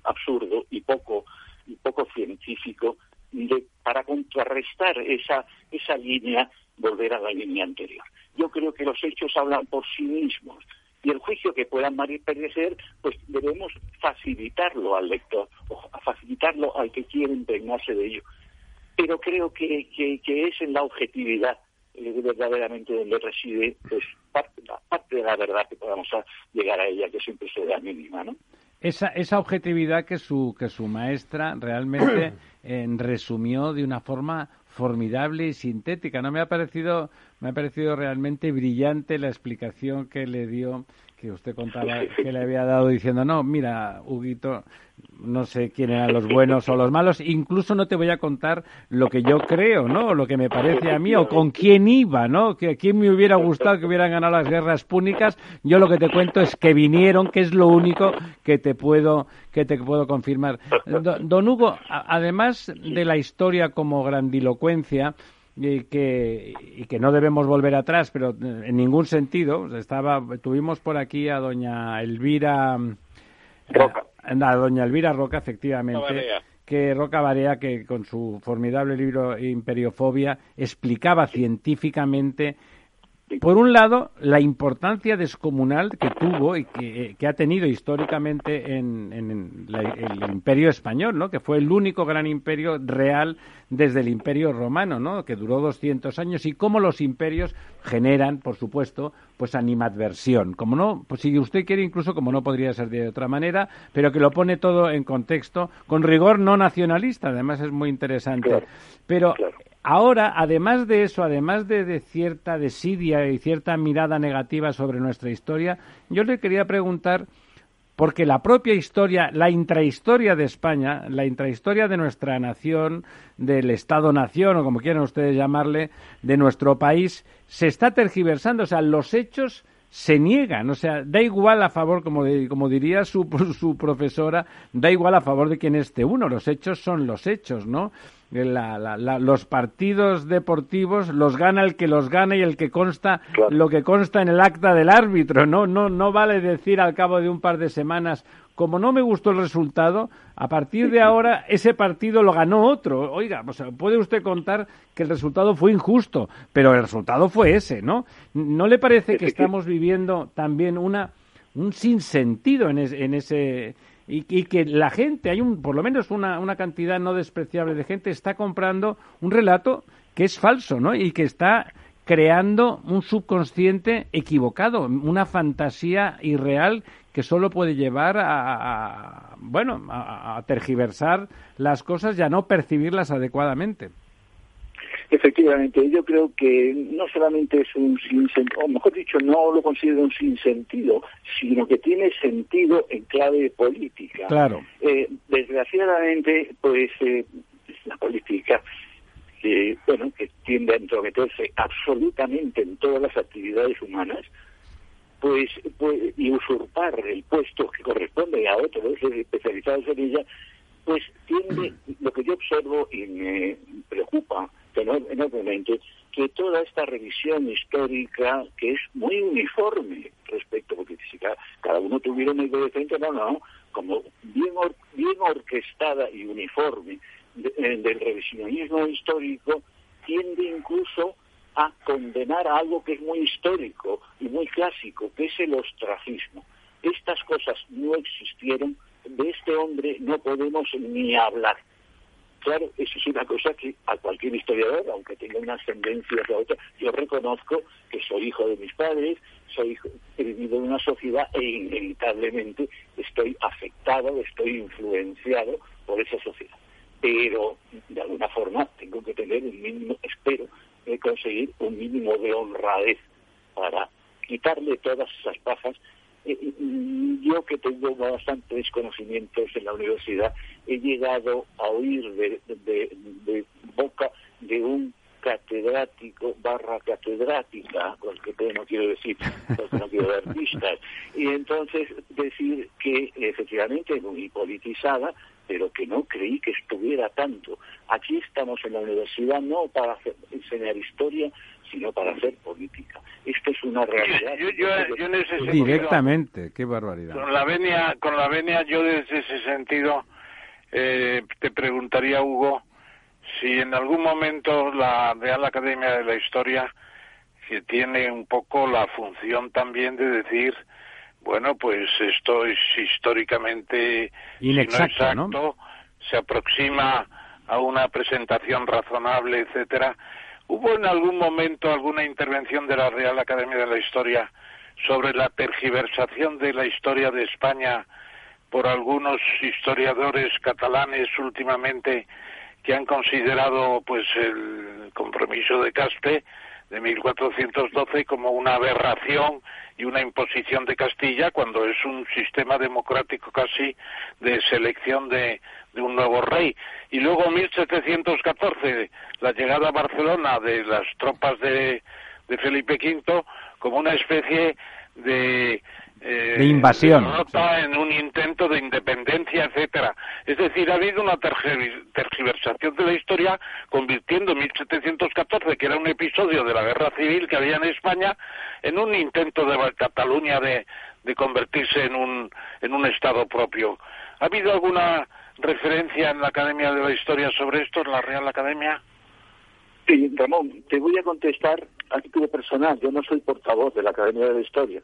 absurdo y poco y poco científico de, para contrarrestar esa esa línea volver a la línea anterior. Yo creo que los hechos hablan por sí mismos y el juicio que puedan perecer, pues debemos facilitarlo al lector o facilitarlo al que quiere impregnarse de ello pero creo que, que, es en la objetividad eh, verdaderamente donde reside pues parte, parte de la verdad que podamos llegar a ella, que siempre será mínima, ¿no? Esa, esa objetividad que su, que su maestra realmente resumió de una forma formidable y sintética. No me ha parecido, me ha parecido realmente brillante la explicación que le dio que usted contaba que le había dado diciendo, no, mira, Huguito, no sé quién eran los buenos o los malos, incluso no te voy a contar lo que yo creo, ¿no? Lo que me parece a mí o con quién iba, ¿no? Que a quién me hubiera gustado que hubieran ganado las guerras púnicas. Yo lo que te cuento es que vinieron, que es lo único que te puedo que te puedo confirmar. Don Hugo, además de la historia como grandilocuencia, y que, y que no debemos volver atrás, pero en ningún sentido. Estaba, tuvimos por aquí a doña Elvira Roca. A, doña Elvira Roca, efectivamente. Que Roca Barea, que con su formidable libro Imperiofobia explicaba científicamente por un lado, la importancia descomunal que tuvo y que, ha tenido históricamente en, el imperio español, ¿no? que fue el único gran imperio real desde el imperio romano, ¿no? que duró 200 años, y cómo los imperios generan, por supuesto, pues animadversión. Como no, pues si usted quiere, incluso como no podría ser de otra manera, pero que lo pone todo en contexto, con rigor no nacionalista, además es muy interesante. pero Ahora, además de eso, además de, cierta desidia y cierta mirada negativa sobre nuestra historia, yo le quería preguntar, porque la propia historia, la intrahistoria de España, la intrahistoria de nuestra nación, del Estado-nación, o como quieran ustedes llamarle, de nuestro país, se está tergiversando. O sea, los hechos se niegan, o sea, da igual a favor, como, como diría su, su profesora, da igual a favor de quien esté uno, los hechos son los hechos, ¿no? los partidos deportivos los gana el que los gana y el que consta lo que consta en el acta del árbitro. No, no, no vale decir al cabo de un par de semanas, como no me gustó el resultado, a partir de ahora ese partido lo ganó otro. Oiga, puede usted contar que el resultado fue injusto, pero el resultado fue ese, ¿no? ¿No le parece que estamos viviendo también una un sinsentido en, en ese y, que la gente, hay un, por lo menos una, una cantidad no despreciable de gente, está comprando un relato que es falso, ¿no? Y que está creando un subconsciente equivocado, una fantasía irreal que solo puede llevar a, bueno, a, tergiversar las cosas y a no percibirlas adecuadamente. Efectivamente, yo creo que no solamente es un sinsentido, o mejor dicho, no lo considero un sinsentido, sino que tiene sentido en clave política. Claro. Eh, desgraciadamente, pues eh, la política que, bueno, que tiende a entrometerse absolutamente en todas las actividades humanas, pues, pues y usurpar el puesto que corresponde a otros especializados en ella, pues tiende, lo que yo observo y me preocupa enormemente, que toda esta revisión histórica, que es muy uniforme respecto, porque si cada, uno tuviera una idea diferente, no, no, como bien, bien orquestada y uniforme eh, del revisionismo histórico, tiende incluso a condenar a algo que es muy histórico y muy clásico, que es el ostracismo. Estas cosas no existieron, de este hombre no podemos ni hablar. Claro, eso es una cosa que a cualquier historiador, aunque tenga una ascendencia hacia otra, yo reconozco que soy hijo de mis padres, soy hijo, he vivido en una sociedad e inevitablemente estoy afectado, estoy influenciado por esa sociedad. Pero de alguna forma tengo que tener un mínimo, espero, de conseguir un mínimo de honradez para quitarle todas esas pajas. Eh, yo que tengo bastantes conocimientos en la universidad, he llegado a oír de, boca de un catedrático barra catedrática, porque no quiero decir, porque no quiero dar pistas, y entonces decir que efectivamente es muy politizada, pero que no creí que estuviera tanto. Aquí estamos en la universidad no para enseñar historia, sino para hacer política. Esto es una realidad. Directamente, qué barbaridad. Con la venia, con la venia yo desde ese sentido eh, te preguntaría, Hugo, si en algún momento la Real Academia de la Historia, que tiene un poco la función también de decir, bueno, pues esto es históricamente inexacto, se aproxima a una presentación razonable, etcétera, ¿Hubo en algún momento alguna intervención de la Real Academia de la Historia sobre la tergiversación de la historia de España por algunos historiadores catalanes últimamente que han considerado pues el compromiso de Caspe de 1412 como una aberración y una imposición de Castilla cuando es un sistema democrático casi de selección de, un nuevo rey. Y luego 1714, la llegada a Barcelona de las tropas de, de Felipe V como una especie de eh, de invasión. en un intento de independencia, etcétera. Es decir, ha habido una tergiversación de la historia, convirtiendo 1714, que era un episodio de la guerra civil que había en España, en un intento de Cataluña de, de convertirse en un, en un Estado propio. ¿Ha habido alguna referencia en la Academia de la Historia sobre esto, en la Real Academia? Sí, Ramón, te voy a contestar a título personal. Yo no soy portavoz de la Academia de la Historia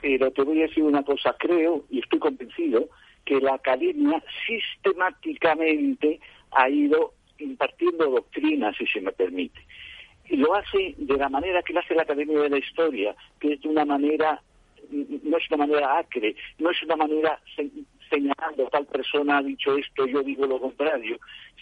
pero te voy a decir una cosa, creo y estoy convencido que la academia sistemáticamente ha ido impartiendo doctrinas, si se me permite. Y lo hace de la manera que lo hace la Academia de la Historia, que es de una manera, no es una manera acre, no es una manera señalando tal persona ha dicho esto, yo digo lo contrario,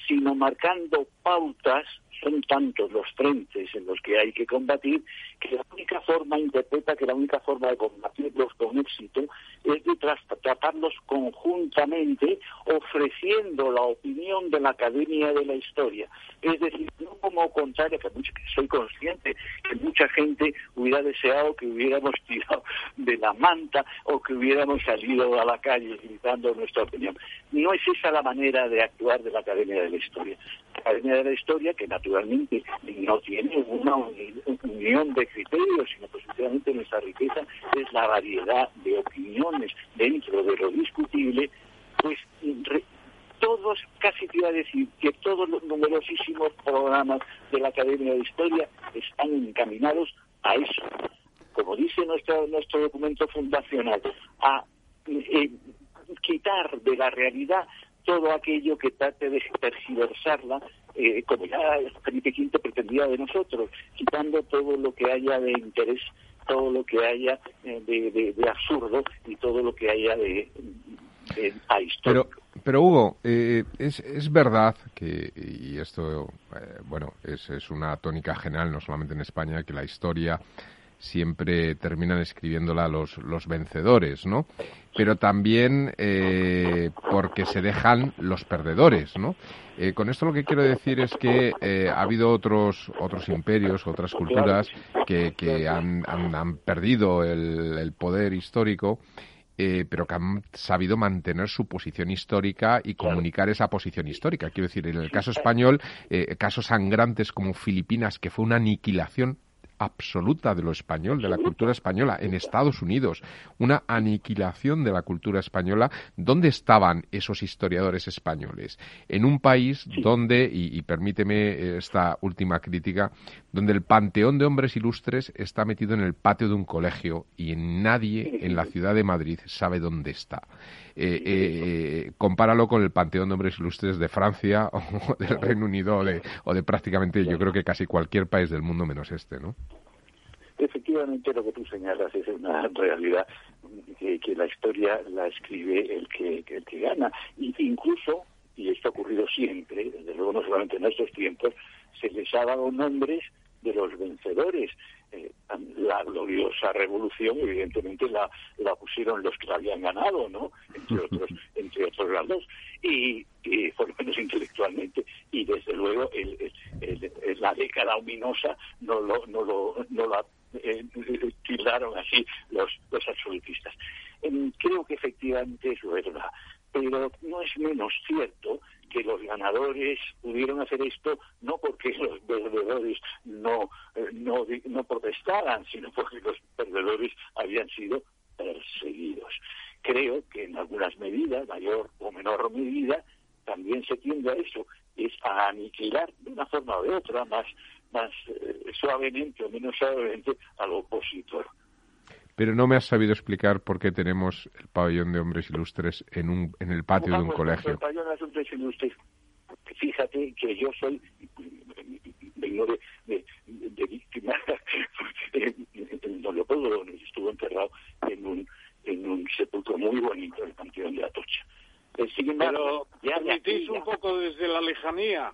sino marcando pautas son tantos los frentes en los que hay que combatir que la única forma, interpreta que la única forma de combatirlos con éxito es de tratarlos conjuntamente ofreciendo la opinión de la Academia de la Historia. Es decir, no como contrario, que, soy consciente que mucha gente hubiera deseado que hubiéramos tirado de la manta o que hubiéramos salido a la calle gritando nuestra opinión. No es esa la manera de actuar de la Academia de la Historia. Academia de la Historia, que naturalmente no tiene una unión de criterios, sino que nuestra riqueza es la variedad de opiniones dentro de lo discutible, pues todos, casi te iba a decir que todos los numerosísimos programas de la Academia de Historia están encaminados a eso. Como dice nuestro, nuestro documento fundacional, a eh, quitar de la realidad todo aquello que trate de tergiversarla, eh, como ya Felipe V pretendía de nosotros, quitando todo lo que haya de interés, todo lo que haya eh, de, absurdo y todo lo que haya de, de Pero, pero Hugo, eh, es, es verdad que, y esto, bueno, es, es una tónica general, no solamente en España, que la historia siempre terminan escribiéndola los, los vencedores, ¿no? Pero también eh, porque se dejan los perdedores, ¿no? Eh, con esto lo que quiero decir es que eh, ha habido otros otros imperios, otras culturas que, que han, han, perdido el, el poder histórico eh, pero que han sabido mantener su posición histórica y comunicar esa posición histórica. Quiero decir, en el caso español, eh, casos sangrantes como Filipinas, que fue una aniquilación absoluta de lo español, de la cultura española en Estados Unidos, una aniquilación de la cultura española. ¿Dónde estaban esos historiadores españoles? En un país donde, y, permíteme esta última crítica, donde el panteón de hombres ilustres está metido en el patio de un colegio y nadie en la ciudad de Madrid sabe dónde está. Eh, eh, compáralo con el Panteón de Hombres Ilustres de Francia o del Reino Unido o de, o de prácticamente, yo creo que casi cualquier país del mundo menos este, ¿no? Efectivamente, lo que tú señalas es una realidad que, que la historia la escribe el que, el que gana. Y incluso, y esto ha ocurrido siempre, desde luego no solamente en estos tiempos, se les ha dado nombres de los vencedores. Eh, la gloriosa revolución, evidentemente, la, la pusieron los que la habían ganado, ¿no? Entre otros, entre otros lados, y, por lo menos intelectualmente. Y desde luego, el, la década ominosa no lo, no lo, no la eh, tildaron así los, los absolutistas. Em, creo que efectivamente es verdad, pero no es menos cierto que los ganadores pudieron hacer esto no porque los perdedores no, eh, no, no protestaran, sino porque los perdedores habían sido perseguidos. Creo que en algunas medidas, mayor o menor medida, también se tiende a eso, es a aniquilar de una forma o de otra, más, más eh, suavemente o menos suavemente al opositor pero no me has sabido explicar por qué tenemos el pabellón de hombres ilustres en, un, en el patio de un colegio. El pabellón de hombres ilustres, fíjate que yo soy, vengo de, de, de víctima, don Leopoldo estuvo enterrado en un, en un sepulcro muy bonito, el panteón de Atocha. Eh, pero permitís un poco desde la lejanía.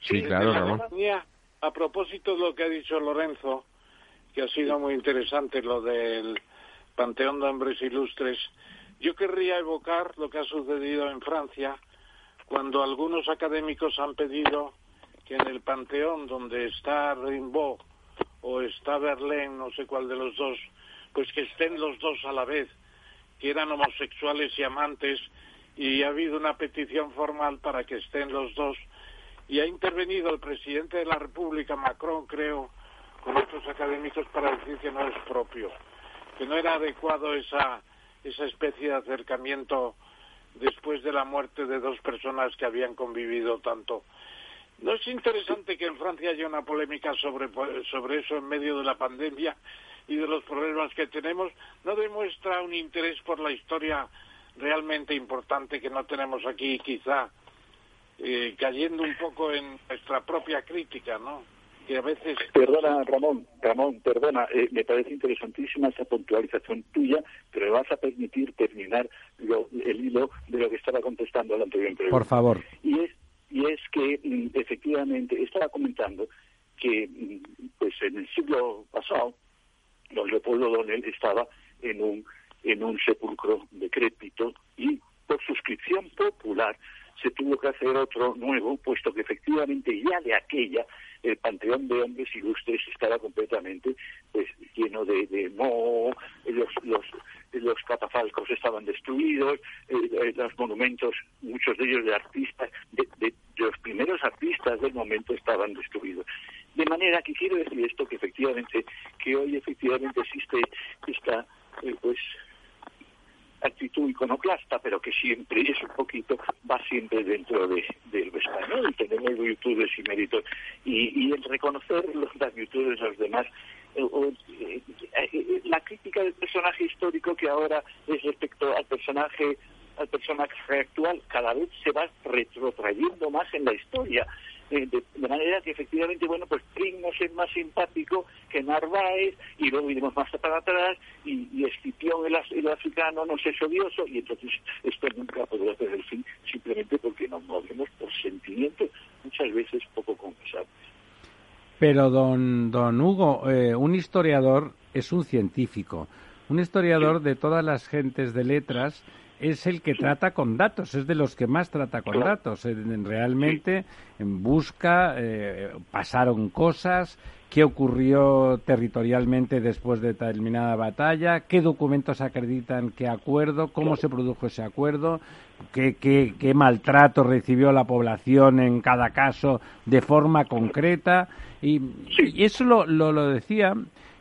Sí, claro, la lejanía, a propósito de lo que ha dicho Lorenzo, que ha sido muy interesante lo del Panteón de Hombres Ilustres. Yo querría evocar lo que ha sucedido en Francia cuando algunos académicos han pedido que en el Panteón donde está Rimbaud o está Verlaine, no sé cuál de los dos, pues que estén los dos a la vez, que eran homosexuales y amantes, y ha habido una petición formal para que estén los dos, y ha intervenido el presidente de la República, Macron, creo, con otros académicos para decir que no es propio, que no era adecuado esa, esa especie de acercamiento después de la muerte de dos personas que habían convivido tanto. ¿No es interesante que en Francia haya una polémica sobre, sobre eso en medio de la pandemia y de los problemas que tenemos? ¿No demuestra un interés por la historia realmente importante que no tenemos aquí, quizá eh, cayendo un poco en nuestra propia crítica, ¿no? Perdona, Ramón, Ramón, perdona, eh, me parece interesantísima esa puntualización tuya, pero me vas a permitir terminar el hilo de lo que estaba contestando al anterior Por favor. Y es, y es que, mm, efectivamente, estaba comentando que, mm, pues en el siglo pasado, don Leopoldo Donel estaba en un, en un sepulcro decrépito y por suscripción popular se tuvo que hacer otro nuevo, puesto que efectivamente ya de aquella el panteón de hombres ilustres estaba completamente pues lleno de, de moho, los, los, los catafalcos estaban destruidos, eh, eh, los monumentos, muchos de ellos de artistas, de, de, los primeros artistas del momento estaban destruidos. De manera que quiero decir esto que efectivamente, que hoy efectivamente existe esta eh, pues actitud iconoclasta, pero que siempre es un poquito, va siempre dentro de, del español, tenemos virtudes y méritos, y, el reconocer las virtudes de los demás, eh, eh, eh, la crítica del personaje histórico que ahora es respecto al personaje al personaje actual cada vez se va retrotrayendo más en la historia eh, de, manera que efectivamente, bueno, pues Pringnos es más simpático que Narváez, y luego iremos más para atrás, y, y Escipión, el, el, africano, no es odioso, y entonces esto nunca podrá tener fin, simplemente porque nos movemos por sentimientos, muchas veces poco confesables. Pero, don, don Hugo, eh, un historiador es un científico. Un historiador de todas las gentes de letras es el que trata con datos, es de los que más trata con datos. Realmente busca, eh, pasaron cosas, qué ocurrió territorialmente después de determinada batalla, qué documentos acreditan qué acuerdo, cómo se produjo ese acuerdo, qué, qué, qué maltrato recibió la población en cada caso de forma concreta. Y, eso lo, lo, lo decía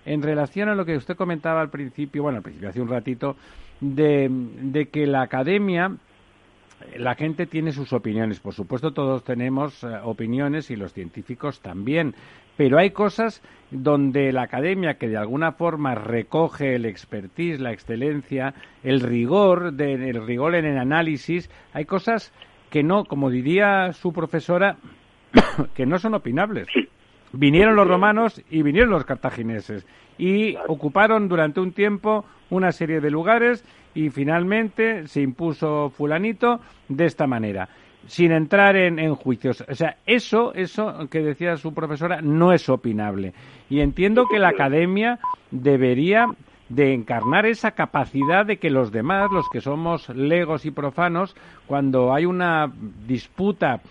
en relación a lo que usted comentaba al principio, bueno, al principio hace un ratito, de, que la academia la gente tiene sus opiniones. Por supuesto, todos tenemos eh, opiniones y los científicos también. Pero hay cosas donde la academia, que de alguna forma recoge el expertise, la excelencia, el rigor, el rigor en el análisis, hay cosas que no, como diría su profesora, que no son opinables. Vinieron los romanos y vinieron los cartagineses y ocuparon durante un tiempo una serie de lugares y finalmente se impuso fulanito de esta manera sin entrar en, juicios. O sea, eso, eso que decía su profesora, no es opinable. Y entiendo que la academia debería de encarnar esa capacidad de que los demás, los que somos legos y profanos, cuando hay una disputa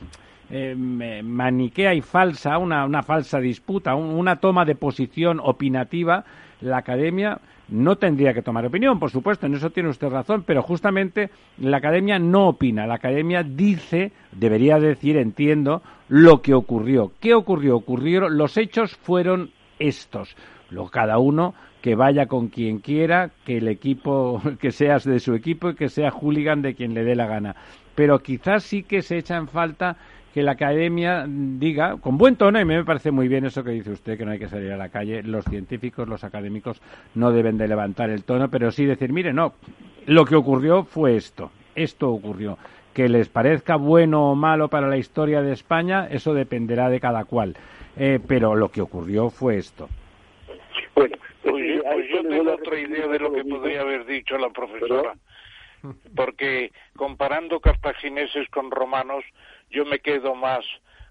eh, maniquea y falsa, una, una falsa disputa, una toma de posición opinativa, la academia no tendría que tomar opinión, por supuesto, en eso tiene usted razón, pero justamente la academia no opina, la academia dice, debería decir, entiendo, lo que ocurrió. ¿Qué ocurrió? Ocurrieron, los hechos fueron estos. Lo, cada uno que vaya con quien quiera, que el equipo, que sea de su equipo y que sea hooligan de quien le dé la gana. Pero quizás sí que se echa en falta que la academia diga, con buen tono, y me parece muy bien eso que dice usted, que no hay que salir a la calle, los científicos, los académicos no deben de levantar el tono, pero sí decir, mire, no, lo que ocurrió fue esto, esto ocurrió. Que les parezca bueno o malo para la historia de España, eso dependerá de cada cual. Eh, pero lo que ocurrió fue esto. Bueno, pues, pues yo tengo otra idea de lo que podría haber dicho la profesora. Porque comparando cartagineses con romanos, yo me quedo más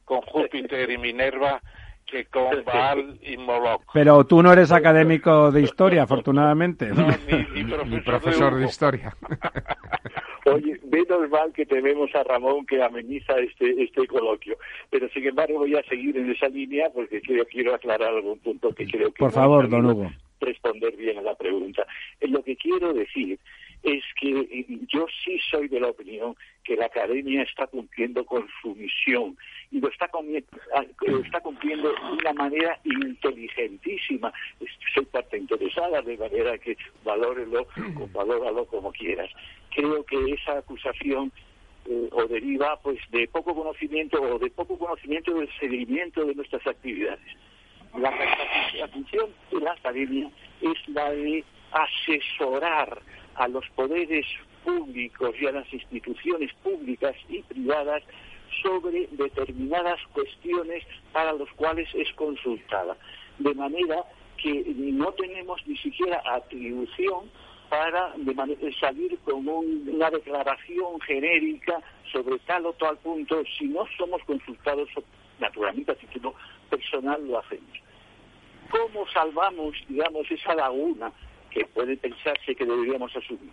con Júpiter y Minerva que con Baal y Moloch. Pero tú no eres académico de historia, afortunadamente. No, ni, profesor, de, historia. Oye, menos mal que tenemos a Ramón que ameniza este, este coloquio. Pero sin embargo voy a seguir en esa línea porque quiero, quiero aclarar algún punto que creo que... Por favor, don Hugo. Responder bien a la pregunta. Lo que quiero decir es que yo sí soy de la opinión que la academia está cumpliendo con su misión y lo está, ah, está cumpliendo de una manera inteligentísima. Soy parte interesada, de manera que valórelo o valóralo como quieras. Creo que esa acusación eh, o deriva pues de poco conocimiento o de poco conocimiento del seguimiento de nuestras actividades. La función de la academia es la de asesorar a los poderes públicos y a las instituciones públicas y privadas sobre determinadas cuestiones para las cuales es consultada. De manera que no tenemos ni siquiera atribución para salir con una declaración genérica sobre tal o tal punto si no somos consultados, naturalmente a personal lo hacemos. ¿Cómo salvamos, digamos, esa laguna que puede pensarse que deberíamos asumir?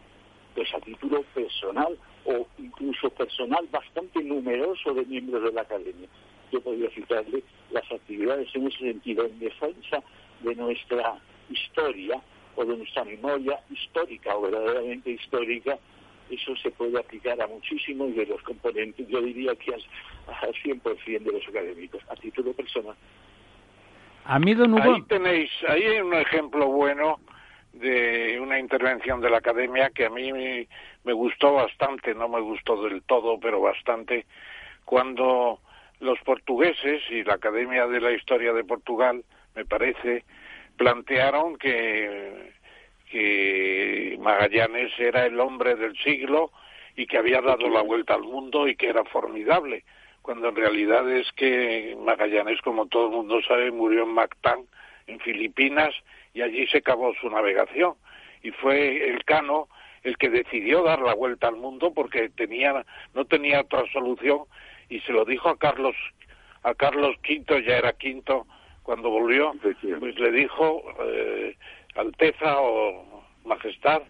Pues a título personal o incluso personal bastante numeroso de miembros de la academia. Yo podría citarle las actividades en ese sentido en defensa de nuestra historia o de nuestra memoria histórica o verdaderamente histórica. Eso se puede aplicar a muchísimos de los componentes, yo diría que al, 100% de los académicos, a título personal. A mí, don Hugo... Ahí tenéis, ahí hay un ejemplo bueno de una intervención de la academia que a mí me gustó bastante, no me gustó del todo, pero bastante, cuando los portugueses y la Academia de la Historia de Portugal, me parece, plantearon que, que Magallanes era el hombre del siglo y que había dado la vuelta al mundo y que era formidable, cuando en realidad es que Magallanes, como todo el mundo sabe, murió en Mactán, en Filipinas, y allí se acabó su navegación. Y fue el Cano el que decidió dar la vuelta al mundo porque tenía, no tenía otra solución y se lo dijo a Carlos, a Carlos V, ya era quinto, cuando volvió, pues le dijo, eh, Alteza o Majestad,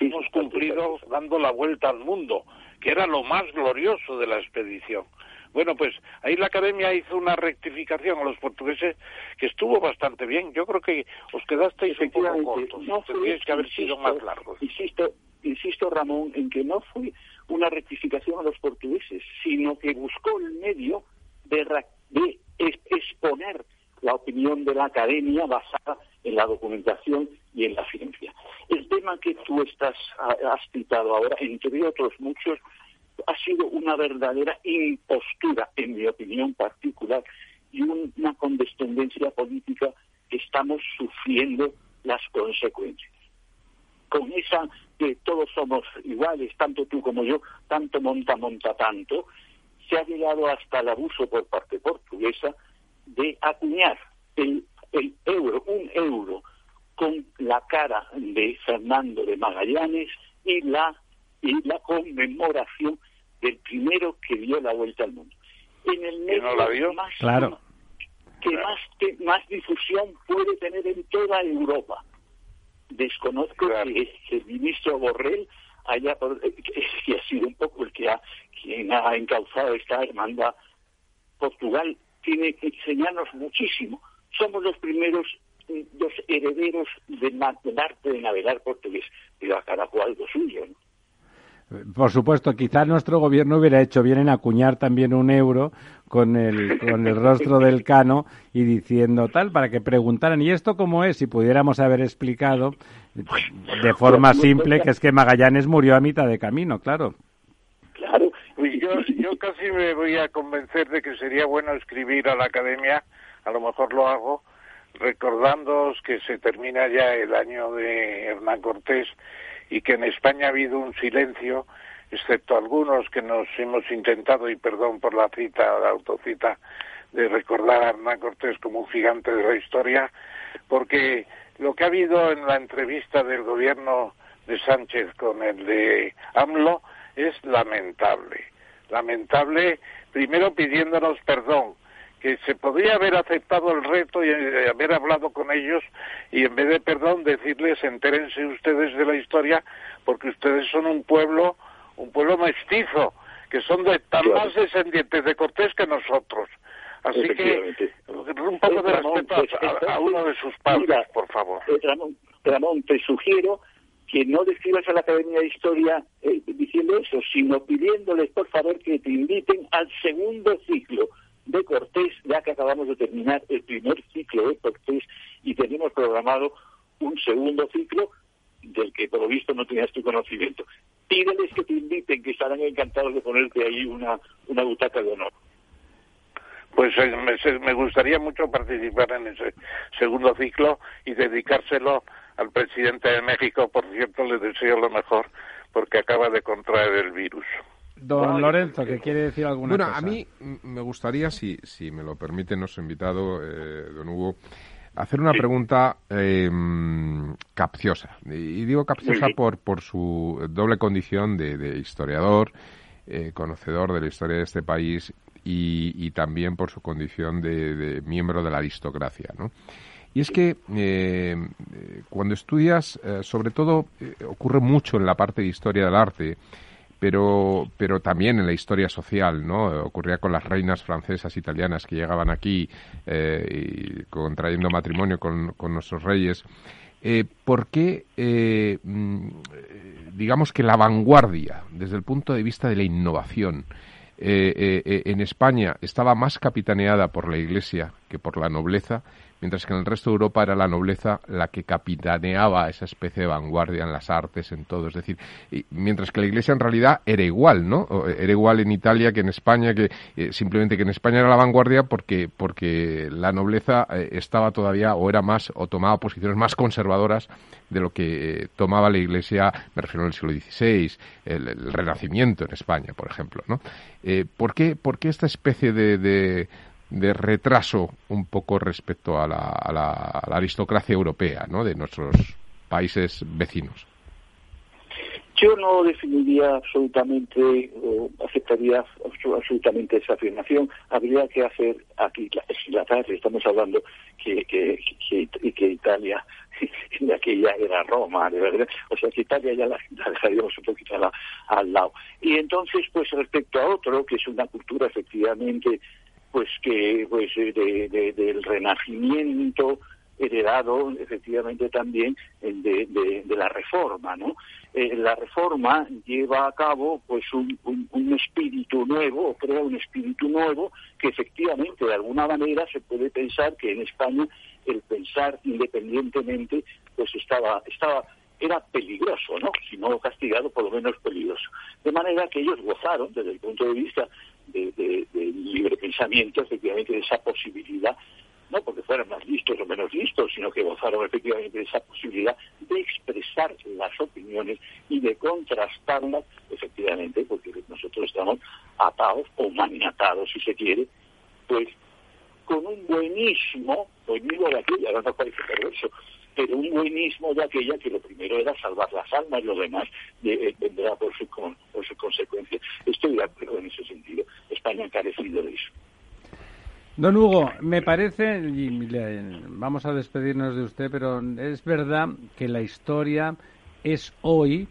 hemos cumplido dando la vuelta al mundo, que era lo más glorioso de la expedición. Bueno, pues ahí la academia hizo una rectificación a los portugueses que estuvo bastante bien. Yo creo que os quedasteis un poco cortos. No Tendríais que haber sido más largos. Insisto, insisto, Ramón, en que no fue una rectificación a los portugueses, sino que buscó el medio de, de exponer la opinión de la academia basada en la documentación y en la ciencia. El tema que tú estás has citado ahora, entre otros muchos, ha sido una verdadera impostura, en mi opinión particular, y una condescendencia política que estamos sufriendo las consecuencias. Con esa que todos somos iguales, tanto tú como yo, tanto monta, monta tanto, se ha llegado hasta el abuso por parte portuguesa de acuñar el, euro, un euro, con la cara de Fernando de Magallanes y la, y la conmemoración del primero que dio la vuelta al mundo. En el medio más, claro. que más, más difusión puede tener en toda Europa. Desconozco que el ministro Borrell haya que ha sido un poco el que ha quien ha encauzado esta hermandad. Portugal tiene que enseñarnos muchísimo. Somos los primeros los herederos del, arte de navegar portugués, pero a cada cual lo suyo. Por supuesto, quizás nuestro gobierno hubiera hecho bien en acuñar también un euro con el, con el rostro del cano y diciendo tal, para que preguntaran, ¿y esto cómo es? Si pudiéramos haber explicado de forma simple que es que Magallanes murió a mitad de camino, claro. Claro. Yo, yo casi me voy a convencer de que sería bueno escribir a la academia, a lo mejor lo hago, recordándoos que se termina ya el año de Hernán Cortés y que en España ha habido un silencio, excepto algunos que nos hemos intentado, y perdón por la cita, la autocita, de recordar a Hernán Cortés como un gigante de la historia, porque lo que ha habido en la entrevista del gobierno de Sánchez con el de AMLO es lamentable. Lamentable, primero pidiéndonos perdón, que se podría haber aceptado el reto y eh, haber hablado con ellos y en vez de perdón decirles entérense ustedes de la historia porque ustedes son un pueblo un pueblo mestizo que son de tan más descendientes de Cortés que nosotros. Así que un poco de respeto a, a, uno de sus padres por favor. eh, Ramón, Ramón te sugiero que no describas a la Academia de Historia eh, diciendo eso, sino pidiéndoles por favor que te inviten al segundo ciclo de Cortés, ya que acabamos de terminar el primer ciclo de Cortés y tenemos programado un segundo ciclo del que por lo visto no tenías tu conocimiento. Pídeles que te inviten, que estarán encantados de ponerte ahí una, una butaca de honor. Pues eh, me, gustaría mucho participar en ese segundo ciclo y dedicárselo al presidente de México. Por cierto, le deseo lo mejor porque acaba de contraer el virus. Don Lorenzo, que quiere decir alguna bueno, cosa. Bueno, a mí me gustaría, si, si me lo permite nuestro invitado, eh, don Hugo, hacer una pregunta eh, capciosa. Y digo capciosa por, por su doble condición de, historiador, eh, conocedor de la historia de este país y, también por su condición de, miembro de la aristocracia, ¿no? Y es que eh, cuando estudias, sobre todo, ocurre mucho en la parte de historia del arte, pero, pero también en la historia social, ¿no? Ocurría con las reinas francesas, italianas que llegaban aquí eh, contrayendo matrimonio con, nuestros reyes. Eh, ¿Por qué, eh, mm, digamos que la vanguardia, desde el punto de vista de la innovación, en España estaba más capitaneada por la Iglesia que por la nobleza? Mientras que en el resto de Europa era la nobleza la que capitaneaba esa especie de vanguardia en las artes, en todo. Es decir, mientras que la Iglesia en realidad era igual, ¿no? Era igual en Italia que en España, que eh, simplemente que en España era la vanguardia porque, porque la nobleza eh, estaba todavía o era más o tomaba posiciones más conservadoras de lo que eh, tomaba la Iglesia, me refiero al siglo XVI, el, Renacimiento en España, por ejemplo, ¿no? ¿por, qué, ¿por, qué, esta especie de de retraso un poco respecto a la, a la, aristocracia europea ¿no? de nuestros países vecinos. Yo no definiría absolutamente o aceptaría absolutamente esa afirmación. Habría que hacer aquí, tarde estamos hablando que, que, que, que Italia de aquella era Roma, de verdad. O sea que Italia ya la, dejaríamos un poquito al lado. Y entonces, pues respecto a otro, que es una cultura efectivamente, pues que, pues de, del renacimiento, heredado efectivamente también de, de, la reforma, ¿no? Eh, la reforma lleva a cabo pues un, un, espíritu nuevo, o crea un espíritu nuevo que efectivamente de alguna manera se puede pensar que en España el pensar independientemente pues estaba, estaba era peligroso, ¿no? Si no castigado, por lo menos peligroso. De manera que ellos gozaron, desde el punto de vista del de, libre pensamiento, efectivamente, de esa posibilidad no porque fueran más listos o menos listos, sino que gozaron efectivamente de esa posibilidad de expresar las opiniones y de contrastarlas, efectivamente, porque nosotros estamos atados o maniatados, si se quiere, pues con un buenismo, buenismo de aquella, no parece perverso, pero un buenismo de aquella que lo primero era salvar las almas, y lo demás eh, vendrá por su, por su consecuencia. Estoy de acuerdo en ese sentido. España ha carecido de eso. Don Hugo, me parece, y vamos a despedirnos de usted, pero es verdad que la historia es hoy,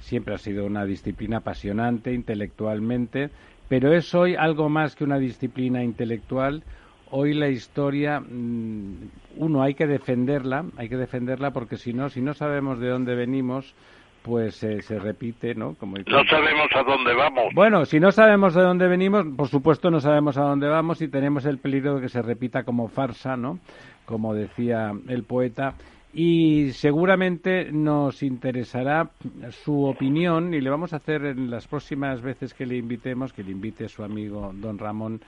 siempre ha sido una disciplina apasionante intelectualmente, pero es hoy algo más que una disciplina intelectual. Hoy la historia, mm, uno, hay que defenderla, hay que defenderla porque si no, si no sabemos de dónde venimos, pues eh, se repite, ¿no? Como no sabemos a dónde vamos. Bueno, si no sabemos de dónde venimos, por supuesto no sabemos a dónde vamos y tenemos el peligro de que se repita como farsa, ¿no? Como decía el poeta. Y seguramente nos interesará su opinión y le vamos a hacer en las próximas veces que le invitemos, que le invite su amigo don Ramón,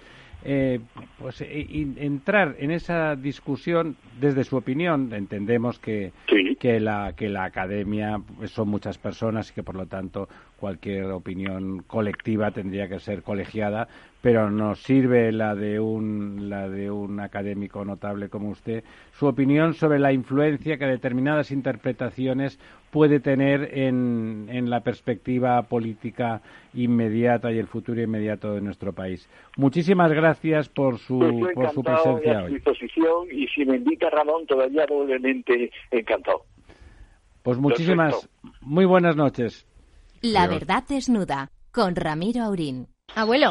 eh, pues eh, entrar en esa discusión desde su opinión. Entendemos que, que, la, que la academia son muchas personas y que por lo tanto cualquier opinión colectiva tendría que ser colegiada, pero nos sirve la de un, la de un académico notable como usted, su opinión sobre la influencia que determinadas interpretaciones puede tener en, en la perspectiva política inmediata y el futuro inmediato de nuestro país. Muchísimas gracias por su, pues por su presencia hoy. disposición y si me invita Ramón, todavía doblemente encantado. Pues muchísimas, muy buenas noches. La verdad desnuda, con Ramiro Aurín. Abuelo.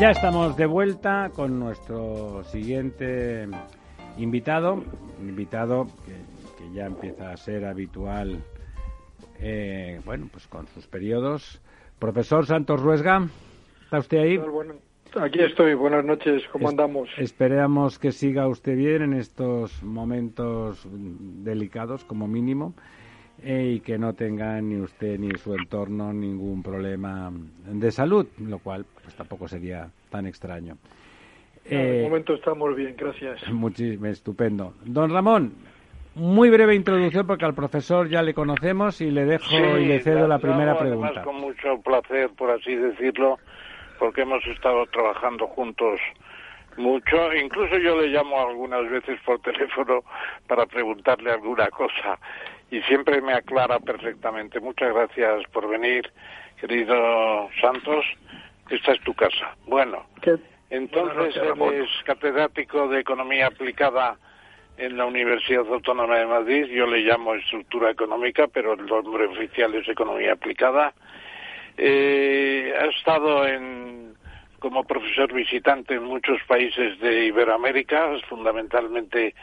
Ya estamos de vuelta con nuestro siguiente invitado, un invitado que, ya empieza a ser habitual, eh, bueno, pues con sus periodos. Profesor Santos Ruesga, ¿está usted ahí? Bueno, aquí estoy, buenas noches, ¿cómo andamos? Esperamos que siga usted bien en estos momentos delicados, como mínimo y que no tenga ni usted ni su entorno ningún problema de salud, lo cual pues tampoco sería tan extraño. de eh, momento estamos bien, gracias. Muchísimo, estupendo. Don Ramón, muy breve introducción porque al profesor ya le conocemos y le dejo y le cedo la, primera pregunta. con mucho placer, por así decirlo, porque hemos estado trabajando juntos Mucho, incluso yo le llamo algunas veces por teléfono para preguntarle alguna cosa y siempre me aclara perfectamente. Muchas gracias por venir, querido Santos. Esta es tu casa. Bueno, entonces eres catedrático de Economía Aplicada en la Universidad Autónoma de Madrid. Yo le llamo estructura económica, pero el nombre oficial es Economía Aplicada. Eh, ha estado en como profesor visitante en muchos países de Iberoamérica, fundamentalmente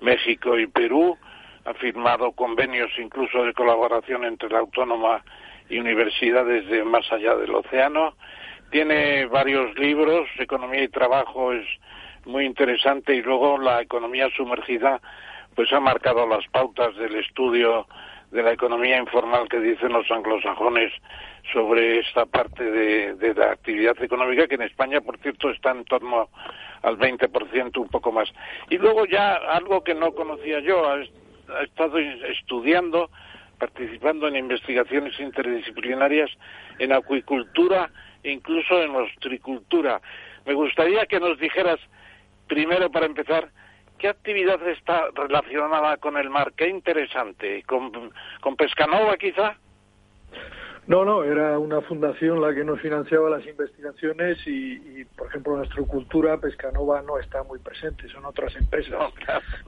México y Perú. Ha firmado convenios incluso de colaboración entre la autónoma y universidades de más allá del océano. Tiene varios libros, Economía y Trabajo es muy interesante y luego la economía sumergida pues ha marcado las pautas del estudio de la economía informal que dicen los anglosajones sobre esta parte de, la actividad económica, que en España, por cierto, está en torno al 20%, un poco más. Y luego ya algo que no conocía yo, ha, estado estudiando, participando en investigaciones interdisciplinarias en acuicultura e incluso en ostricultura. Me gustaría que nos dijeras, primero para empezar, ¿qué actividad está relacionada con el mar? Qué interesante. ¿Con, con Pescanova quizá? No, no, era una fundación la que nos financiaba las investigaciones y, por ejemplo, nuestra cultura Pescanova no está muy presente, son otras empresas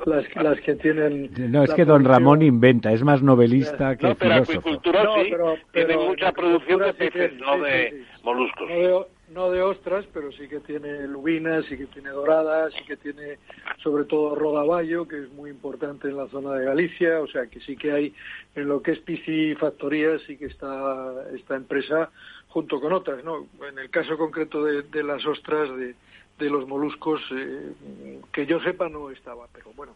las, las que tienen... No, es que don Ramón inventa, es más novelista que no, pero filósofo. Acuicultura sí, tiene mucha producción de peces, no de moluscos. No de ostras, pero sí que tiene lubinas, sí que tiene doradas, sí que tiene sobre todo rodaballo, que es muy importante en la zona de Galicia, o sea que sí que hay en lo que es piscifactoría, sí que está esta empresa junto con otras, ¿no? En el caso concreto de, las ostras, de, de los moluscos, eh, que yo sepa no estaba, pero bueno,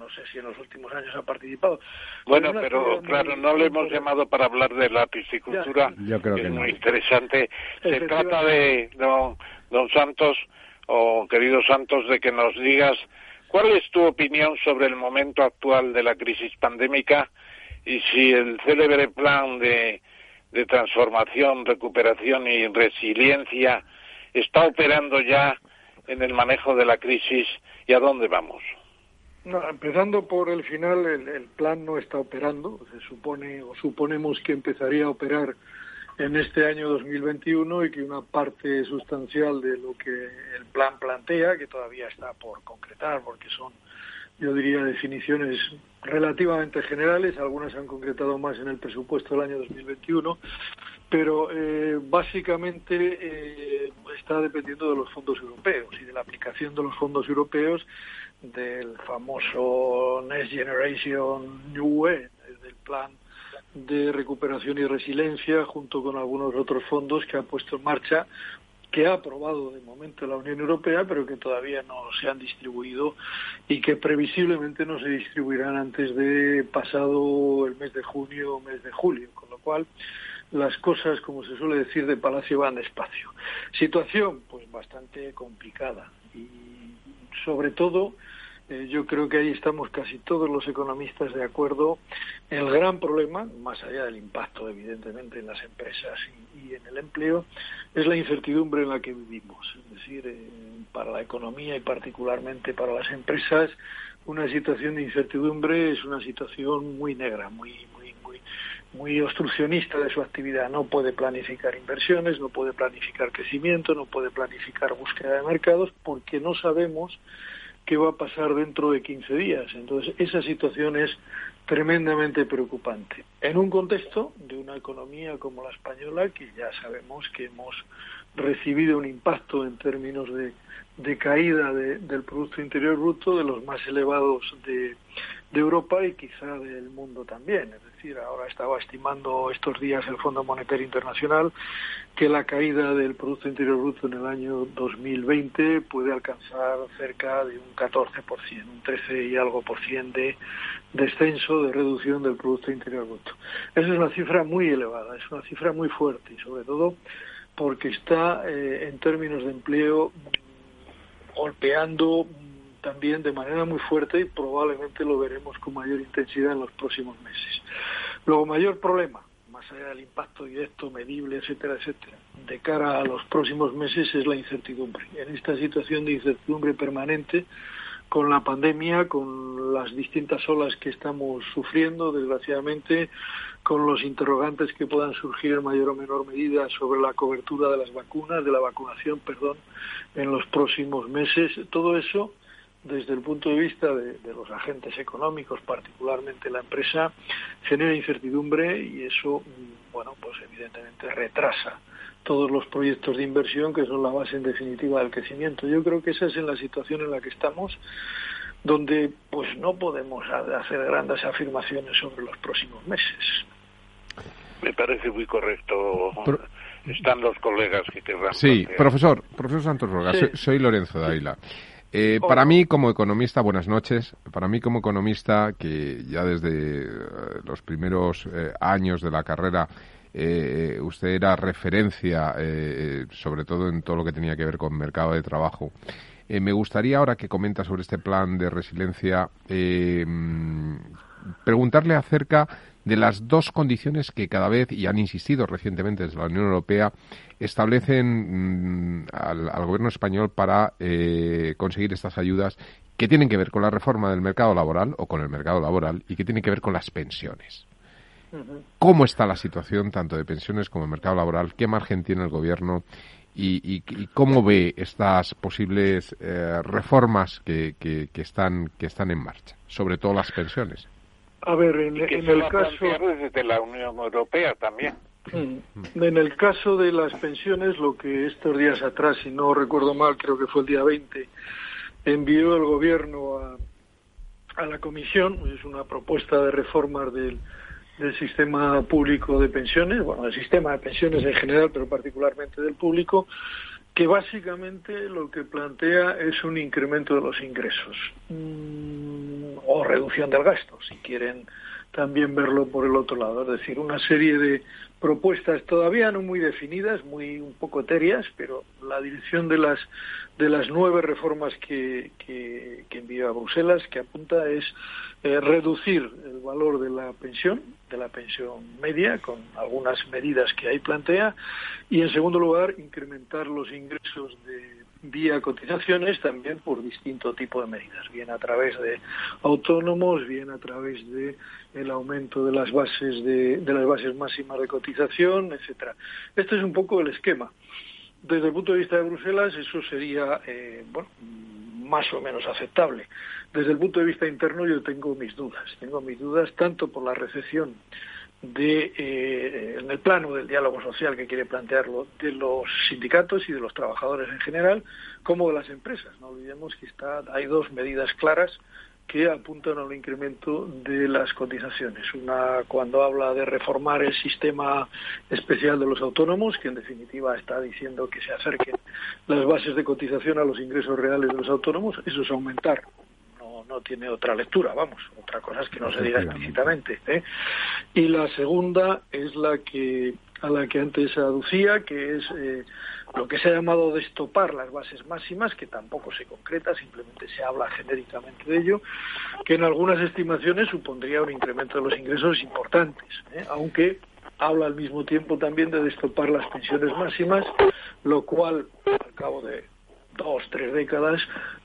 no sé si en los últimos años ha participado. Bueno, pero claro, no le hemos llamado para hablar de la piscicultura, que, es muy interesante. Se trata de, don, don Santos, o querido Santos, de que nos digas cuál es tu opinión sobre el momento actual de la crisis pandémica y si el célebre plan de, de transformación, recuperación y resiliencia está operando ya en el manejo de la crisis y a dónde vamos. No, empezando por el final, el, plan no está operando. Se supone o suponemos que empezaría a operar en este año 2021 y que una parte sustancial de lo que el plan plantea, que todavía está por concretar, porque son, yo diría, definiciones relativamente generales, algunas se han concretado más en el presupuesto del año 2021, pero eh, básicamente eh, está dependiendo de los fondos europeos y de la aplicación de los fondos europeos del famoso Next Generation New del plan de recuperación y resiliencia, junto con algunos otros fondos que ha puesto en marcha, que ha aprobado de momento la Unión Europea, pero que todavía no se han distribuido y que previsiblemente no se distribuirán antes de pasado el mes de junio o mes de julio, con lo cual las cosas, como se suele decir, de Palacio van despacio. Situación, pues bastante complicada y sobre todo eh, yo creo que ahí estamos casi todos los economistas de acuerdo. El gran problema, más allá del impacto evidentemente en las empresas y, en el empleo, es la incertidumbre en la que vivimos. Es decir, eh, para la economía y particularmente para las empresas, una situación de incertidumbre es una situación muy negra, muy, muy, muy, obstruccionista de su actividad. No puede planificar inversiones, no puede planificar crecimiento, no puede planificar búsqueda de mercados porque no sabemos qué va a pasar dentro de 15 días. Entonces, esa situación es tremendamente preocupante. En un contexto de una economía como la española, que ya sabemos que hemos recibido un impacto en términos de, caída del Producto Interior Bruto de los más elevados de, de Europa y quizá del mundo también. Es decir, ahora estaba estimando estos días el Fondo Monetario Internacional que la caída del Producto Interior Bruto en el año 2020 puede alcanzar cerca de un 14%, un 13 y algo por ciento de descenso, de reducción del Producto Interior Bruto. Esa es una cifra muy elevada, es una cifra muy fuerte y sobre todo porque está eh, en términos de empleo golpeando también de manera muy fuerte y probablemente lo veremos con mayor intensidad en los próximos meses. Luego, mayor problema, más allá del impacto directo, medible, etcétera, etcétera, de cara a los próximos meses es la incertidumbre. En esta situación de incertidumbre permanente, con la pandemia, con las distintas olas que estamos sufriendo, desgraciadamente, con los interrogantes que puedan surgir en mayor o menor medida sobre la cobertura de las vacunas, de la vacunación, perdón, en los próximos meses. Todo eso, desde el punto de vista de, los agentes económicos, particularmente la empresa, genera incertidumbre y eso, mm, bueno, pues evidentemente retrasa todos los proyectos de inversión que son la base en definitiva del crecimiento. Yo creo que esa es en la situación en la que estamos donde pues no podemos hacer grandes afirmaciones sobre los próximos meses. Me parece muy correcto. Están los colegas que querrán. Sí, profesor, profesor Santos Rogas, soy, Lorenzo Daila. Eh, para mí como economista, buenas noches. Para mí como economista, que ya desde eh, los primeros eh, años de la carrera eh, usted era referencia, sobre todo en todo lo que tenía que ver con mercado de trabajo. Me gustaría, ahora que comenta sobre este plan de resiliencia, preguntarle acerca de las dos condiciones que cada vez, y han insistido recientemente desde la Unión Europea, establecen mm, al, al, gobierno español para conseguir estas ayudas que tienen que ver con la reforma del mercado laboral o con el mercado laboral y que tienen que ver con las pensiones. ¿Cómo está la situación tanto de pensiones como de mercado laboral? ¿Qué margen tiene el gobierno? Y, cómo ve estas posibles eh, reformas que, que, están, que están en marcha, sobre todo las pensiones? A ver, en, el caso desde la Unión Europea también. Mm. En el caso de las pensiones, lo que estos días atrás, si no recuerdo mal, creo que fue el día 20, envió el gobierno a, a la comisión, es una propuesta de reformas del, del sistema público de pensiones, bueno, del sistema de pensiones en general, pero particularmente del público, que básicamente lo que plantea es un incremento de los ingresos mm, o reducción del gasto, si quieren también verlo por el otro lado, es decir, una serie de propuestas todavía no muy definidas, muy un poco etéreas, pero la dirección de las de las nueve reformas que, que, envió a Bruselas, que apunta es eh, reducir el valor de la pensión, de la pensión media, con algunas medidas que ahí plantea, y en segundo lugar, incrementar los ingresos de vía cotizaciones también por distinto tipo de medidas, bien a través de autónomos, bien a través de el aumento de las bases de, de las bases máximas de cotización, etcétera. Este es un poco el esquema. Desde el punto de vista de Bruselas, eso sería eh, bueno, más o menos aceptable. Desde el punto de vista interno, yo tengo mis dudas. Tengo mis dudas tanto por la recepción de, eh, en el plano del diálogo social que quiere plantearlo, de los sindicatos y de los trabajadores en general, como de las empresas. No olvidemos que está, hay dos medidas claras que apuntan a un incremento de las cotizaciones. Una cuando habla de reformar el sistema especial de los autónomos, que en definitiva está diciendo que se acerquen las bases de cotización a los ingresos reales de los autónomos, eso es aumentar no tiene otra lectura, vamos, otra cosa es que no se diga explícitamente. ¿eh? Y la segunda es la que a la que antes aducía, que es eh, lo que se ha llamado destopar las bases máximas, que tampoco se concreta, simplemente se habla genéricamente de ello, que en algunas estimaciones supondría un incremento de los ingresos importantes, ¿eh? aunque habla al mismo tiempo también de destopar las pensiones máximas, lo cual, al cabo de dos, tres décadas,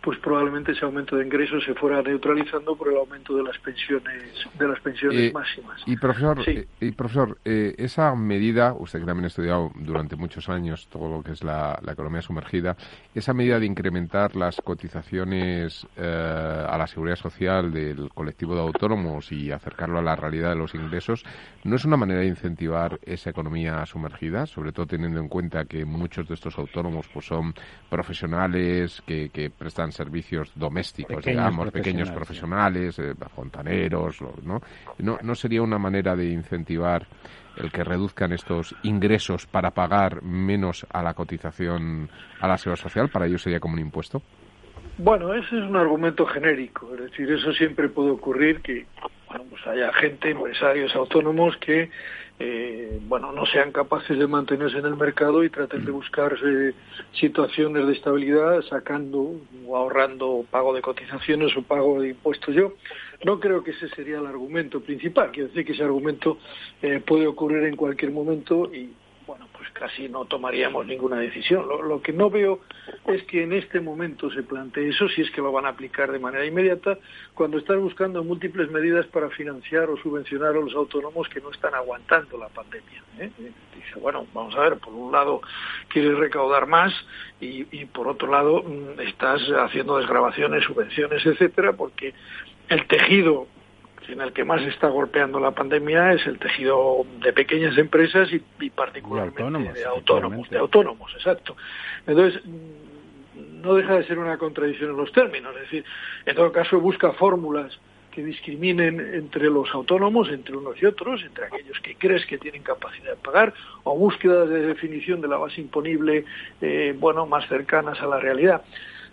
pues probablemente ese aumento de ingresos se fuera neutralizando por el aumento de las pensiones de las pensiones eh, máximas. Y profesor, eh, y profesor eh, esa medida, usted que también ha estudiado durante muchos años todo lo que es la, economía sumergida, esa medida de incrementar las cotizaciones a la seguridad social del colectivo de autónomos y acercarlo a la realidad de los ingresos, ¿no es una manera de incentivar esa economía sumergida, sobre todo teniendo en cuenta que muchos de estos autónomos pues son profesionales que, que prestan servicios domésticos, digamos, pequeños profesionales, eh, fontaneros, ¿no? ¿no? ¿No sería una manera de incentivar el que reduzcan estos ingresos para pagar menos a la cotización a la seguridad social? ¿Para ellos sería como un impuesto? Bueno, ese es un argumento genérico, es decir, eso siempre puede ocurrir que bueno, pues haya gente, empresarios autónomos que eh, bueno, no sean capaces de mantenerse en el mercado y traten de buscarse situaciones de estabilidad sacando o ahorrando pago de cotizaciones o pago de impuestos. Yo no creo que ese sería el argumento principal. Quiero decir que ese argumento eh, puede ocurrir en cualquier momento y, pues casi no tomaríamos ninguna decisión. Lo, que no veo es que en este momento se plantee eso, si es que lo van a aplicar de manera inmediata, cuando están buscando múltiples medidas para financiar o subvencionar a los autónomos que no están aguantando la pandemia. ¿eh? Dice, bueno, vamos a ver, por un lado quieres recaudar más y, y por otro lado mm, estás haciendo desgrabaciones, subvenciones, etcétera, porque el tejido en el que más está golpeando la pandemia es el tejido de pequeñas empresas y, particularmente de autónomos, de autónomos, exacto. Entonces, no deja de ser una contradicción en los términos, es decir, en todo caso busca fórmulas que discriminen entre los autónomos, entre unos y otros, entre aquellos que crees que tienen capacidad de pagar, o búsquedas de definición de la base imponible, eh, bueno, más cercanas a la realidad.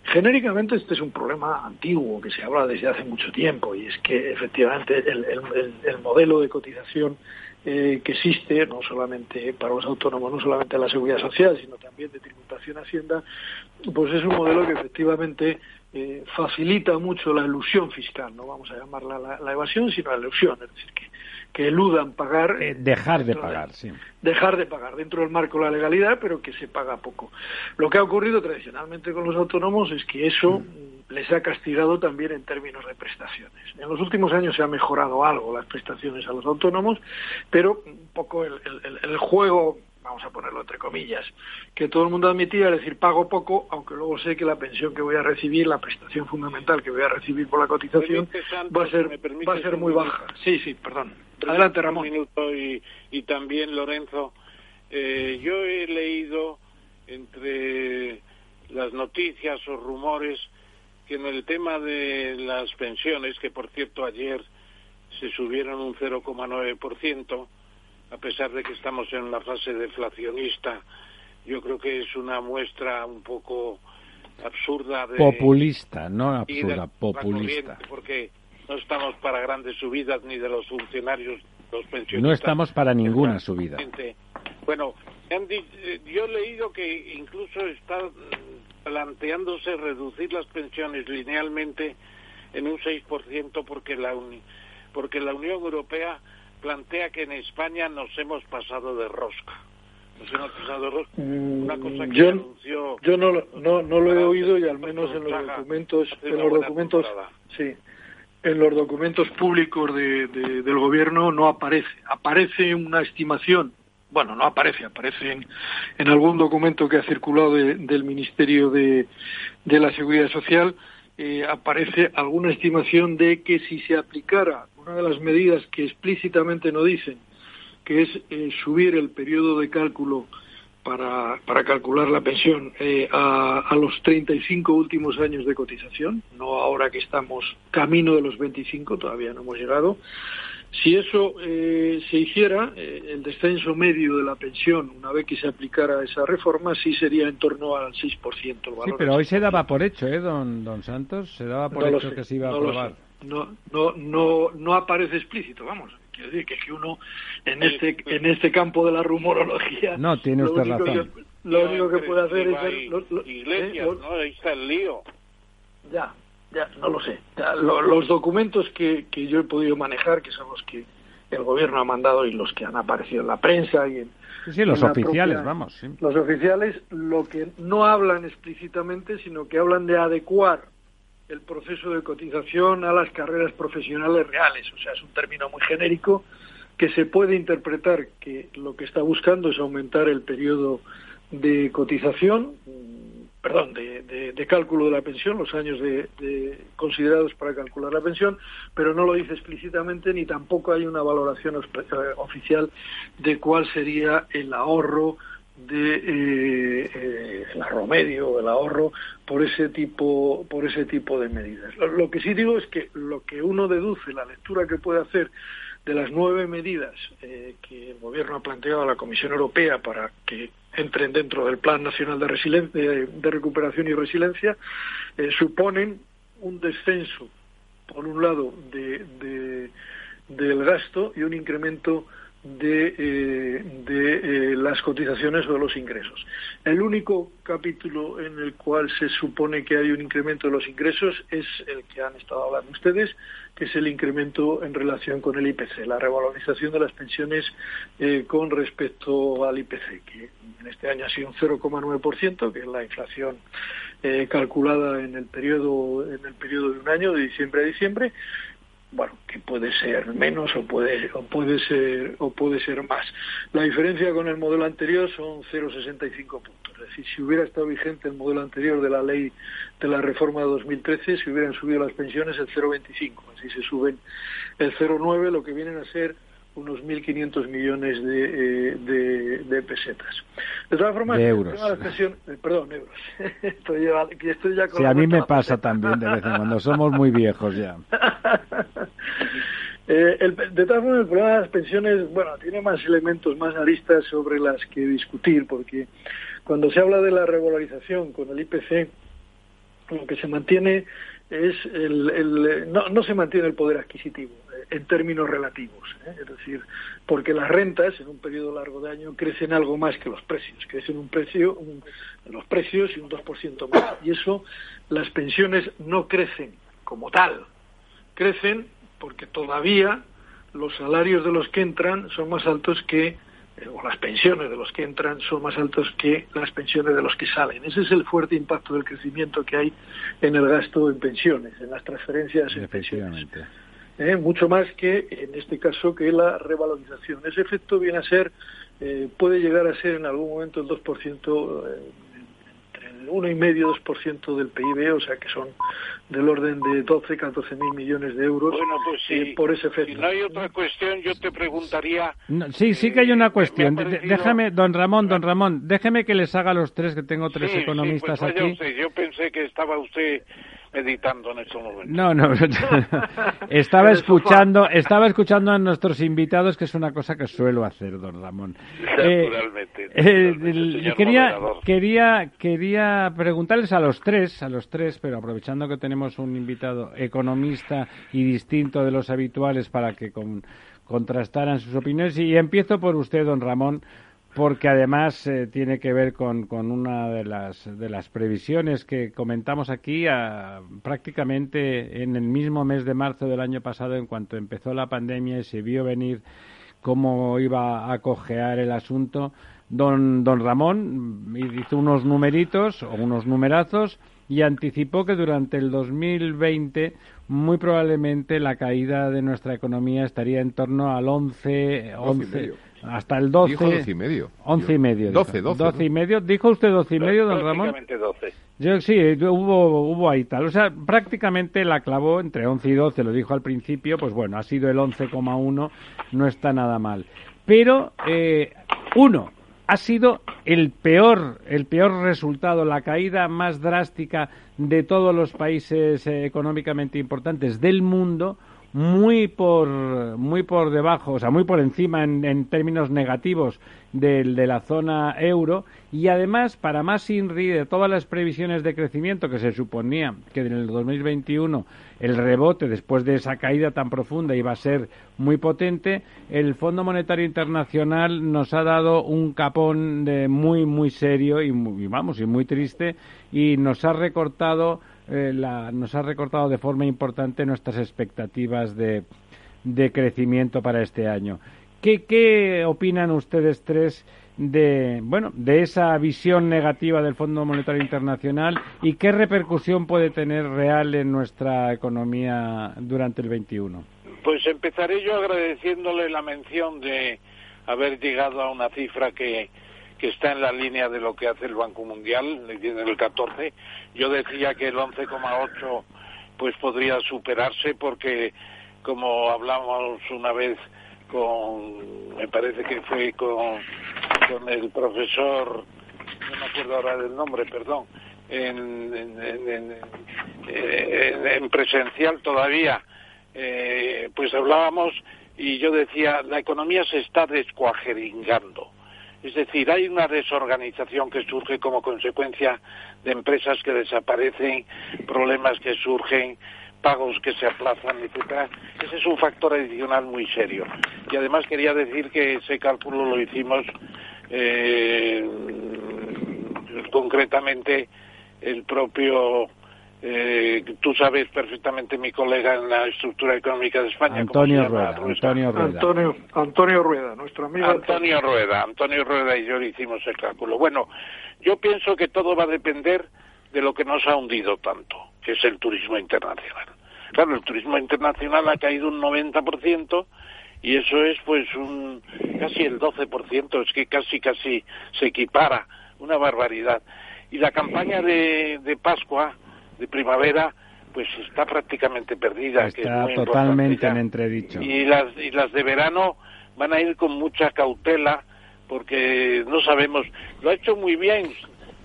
Genéricamente este es un problema antiguo que se habla desde hace mucho tiempo y es que efectivamente el, modelo de cotización eh, que existe, no solamente para los autónomos, no solamente la seguridad social, sino también de tributación hacienda, pues es un modelo que efectivamente eh, facilita mucho la ilusión fiscal, no vamos a llamarla la, evasión, sino la ilusión, es decir, que, que eludan pagar. Eh, dejar de pagar, sí. Dejar de pagar dentro del marco de la legalidad, pero que se paga poco. Lo que ha ocurrido tradicionalmente con los autónomos es que eso mm. les ha castigado también en términos de prestaciones. En los últimos años se ha mejorado algo las prestaciones a los autónomos, pero un poco el, el juego vamos a ponerlo entre comillas, que todo el mundo admitía, es decir, pago poco, aunque luego sé que la pensión que voy a recibir, la prestación fundamental que voy a recibir por la cotización, va a ser, va a ser muy baja. Sí, sí, perdón. Adelante, Ramón. minuto y, y también, Lorenzo, eh, yo he leído entre las noticias o rumores que en el tema de las pensiones, que por cierto ayer se subieron un 0,9%, a pesar de que estamos en la fase deflacionista, yo creo que es una muestra un poco absurda de populista, no absurda, populista, porque no estamos para grandes subidas ni de los funcionarios, los pensionistas. No estamos para ninguna subida. Bueno, eh, yo he leído que incluso está planteándose reducir las pensiones linealmente en un 6% porque la porque la Unión Europea plantea que en España nos hemos pasado de rosca. Nos hemos pasado de rosca. Una cosa que yo, anunció yo no, no, no lo he oído y al menos en los documentos, en los documentos, sí, en los documentos públicos de, del gobierno no aparece. Aparece una estimación bueno, no aparece, aparece en, en algún documento que ha circulado del Ministerio de, de la Seguridad Social, eh, aparece alguna estimación de que si se aplicara una de las medidas que explícitamente no dicen, que es eh, subir el periodo de cálculo para, para calcular la pensión eh, a, a, los 35 últimos años de cotización, no ahora que estamos camino de los 25, todavía no hemos llegado. Si eso eh, se hiciera, el descenso medio de la pensión, una vez que se aplicara esa reforma, sí sería en torno al 6% el valor. Sí, pero hoy se daba por hecho, ¿eh, don, don Santos? Se daba por hecho que se iba a aprobar no, no, no, no aparece explícito, vamos. Quiero decir que, que uno en este, en este campo de la rumorología. No, tiene usted lo razón. lo único que puede hacer es. Ver, lo, iglesias, ¿eh? ¿no? Ahí está el lío. Ya, ya, no lo sé. los documentos que, que yo he podido manejar, que son los que el gobierno ha mandado y los que han aparecido en la prensa y en. Sí, los oficiales, vamos. Sí. Los oficiales, lo que no hablan explícitamente, sino que hablan de adecuar el proceso de cotización a las carreras profesionales reales. O sea, es un término muy genérico que se puede interpretar que lo que está buscando es aumentar el periodo de cotización, perdón, de, cálculo de la pensión, los años de, considerados para calcular la pensión, pero no lo dice explícitamente ni tampoco hay una valoración eh, oficial de cuál sería el ahorro de eh, eh, el el ahorro por ese tipo por ese tipo de medidas. Lo, que sí digo es que lo que uno deduce, la lectura que puede hacer de las nueve medidas eh, que el Gobierno ha planteado a la Comisión Europea para que entren dentro del Plan Nacional de, Resiliencia, de Recuperación y Resiliencia, eh, suponen un descenso, por un lado, de, del gasto y un incremento de, eh, eh, las cotizaciones o de los ingresos. El único capítulo en el cual se supone que hay un incremento de los ingresos es el que han estado hablando ustedes, que es el incremento en relación con el IPC, la revalorización de las pensiones eh, con respecto al IPC, que en este año ha sido un 0,9%, que es la inflación calculada en el periodo en el periodo de un año, de diciembre a diciembre, bueno, que puede ser menos o puede, o puede ser o puede ser más. La diferencia con el modelo anterior son 0,65 puntos. Es decir, si hubiera estado vigente el modelo anterior de la ley de la reforma de 2013, se hubieran subido las pensiones el 0,25. Así se suben el 0,9, lo que vienen a ser unos 1.500 millones eh, de, de, pesetas. De todas formas, de euros. Eh, perdón, euros. estoy, ya, estoy ya con sí, a mí me pasa también de vez en cuando. Somos muy viejos ya. eh, el, de todas formas, el problema de las pensiones, bueno, tiene más elementos, más aristas sobre las que discutir, porque cuando se habla de la regularización con el IPC, lo que se mantiene es el, el no, no se mantiene el poder adquisitivo en términos relativos. ¿eh? Es decir, porque las rentas en un periodo largo de año crecen algo más que los precios, crecen un precio, los precios y un 2% más. Y eso, las pensiones no crecen como tal, crecen porque todavía los salarios de los que entran son más altos que eh, o las pensiones de los que entran son más altos que las pensiones de los que salen. Ese es el fuerte impacto del crecimiento que hay en el gasto en pensiones, en las transferencias en pensiones. ¿Eh? mucho más que en este caso que la revalorización. Ese efecto viene a ser, eh, puede llegar a ser en algún momento el 2%, eh, entre el 1,5 2% del PIB, o sea que son del orden de 12, 14 mil millones de euros bueno, pues sí, por ese efecto. Si no hay otra cuestión, yo te preguntaría. sí, sí que hay una cuestión. Déjame, don Ramón, don Ramón, déjeme que les haga los tres, que tengo tres pues economistas aquí. Yo pensé que estaba usted meditando en estos momentos. No, no. estaba escuchando, estaba escuchando a nuestros invitados, que es una cosa que suelo hacer, don Ramón. Naturalmente. Eh, eh, quería, quería, quería preguntarles a los tres, a los tres, pero aprovechando que tenemos un invitado economista y distinto de los habituales para que contrastaran sus opiniones. Y empiezo por usted, don Ramón porque además eh, tiene que ver con, con, una de las, de las previsiones que comentamos aquí prácticamente en el mismo mes de marzo del año pasado, en cuanto empezó la pandemia y se vio venir cómo iba a cojear el asunto. Don, don Ramón hizo unos numeritos o unos numerazos y anticipó que durante el 2020 muy probablemente la caída de nuestra economía estaría en torno al 11, 11 hasta el 12. Dijo 12 y medio. 11 y medio. 12, 12. 12 y medio. ¿Dijo usted 12 y medio, don Ramón? 12. Yo, sí, hubo, hubo ahí tal. O sea, prácticamente la clavó entre 11 y 12, lo dijo al principio, pues bueno, ha sido el 11,1, no está nada mal. Pero, eh, uno, ha sido el peor, el peor resultado, la caída más drástica de todos los países eh, económicamente importantes del mundo muy por muy por debajo, o sea, muy por encima en, en términos negativos del, de la zona euro. Y además, para más INRI, de todas las previsiones de crecimiento que se suponía que en el 2021 el rebote después de esa caída tan profunda iba a ser muy potente, el Fondo Monetario Internacional nos ha dado un capón de muy muy serio y, muy, vamos y muy triste y nos ha recortado eh, la, nos ha recortado de forma importante nuestras expectativas de, de crecimiento para este año. ¿Qué, ¿Qué opinan ustedes tres de, bueno, de esa visión negativa del Fondo Monetario Internacional y qué repercusión puede tener real en nuestra economía durante el 21? Pues empezaré yo agradeciéndole la mención de haber llegado a una cifra que que está en la línea de lo que hace el Banco Mundial, en el 14. Yo decía que el 11,8 pues podría superarse porque como hablamos una vez con, me parece que fue con, el profesor, no me acuerdo ahora del nombre, perdón, en, en, en, presencial todavía, eh, pues hablábamos y yo decía, la economía se está descuajeringando es decir, hay una desorganización que surge como consecuencia de empresas que desaparecen, problemas que surgen pagos que se aplazan, etcétera, ese es un factor adicional muy serio. Y además quería decir que ese cálculo lo hicimos eh, concretamente el propio eh, tú sabes perfectamente mi colega en la estructura económica de España. Antonio Rueda, Antonio Rueda. Antonio, Antonio Rueda, nuestro amigo. Antonio Rueda, Antonio Rueda y yo hicimos el cálculo. Bueno, yo pienso que todo va a depender de lo que nos ha hundido tanto, que es el turismo internacional. Claro, el turismo internacional ha caído un 90% y eso es pues un casi el 12%, es que casi casi se equipara, una barbaridad. Y la campaña de, de Pascua de primavera pues está prácticamente perdida. Está totalmente en entredicho. Y las, y las de verano van a ir con mucha cautela porque no sabemos. Lo ha hecho muy bien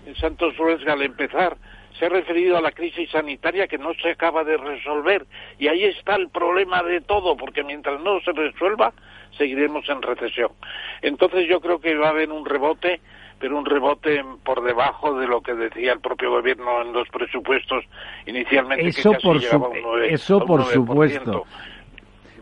en Santos Ruesga al empezar. Se ha referido a la crisis sanitaria que no se acaba de resolver. Y ahí está el problema de todo, porque mientras no se resuelva, seguiremos en recesión. Entonces yo creo que va a haber un rebote pero un rebote por debajo de lo que decía el propio gobierno en los presupuestos inicialmente. Eso que por, eso por supuesto.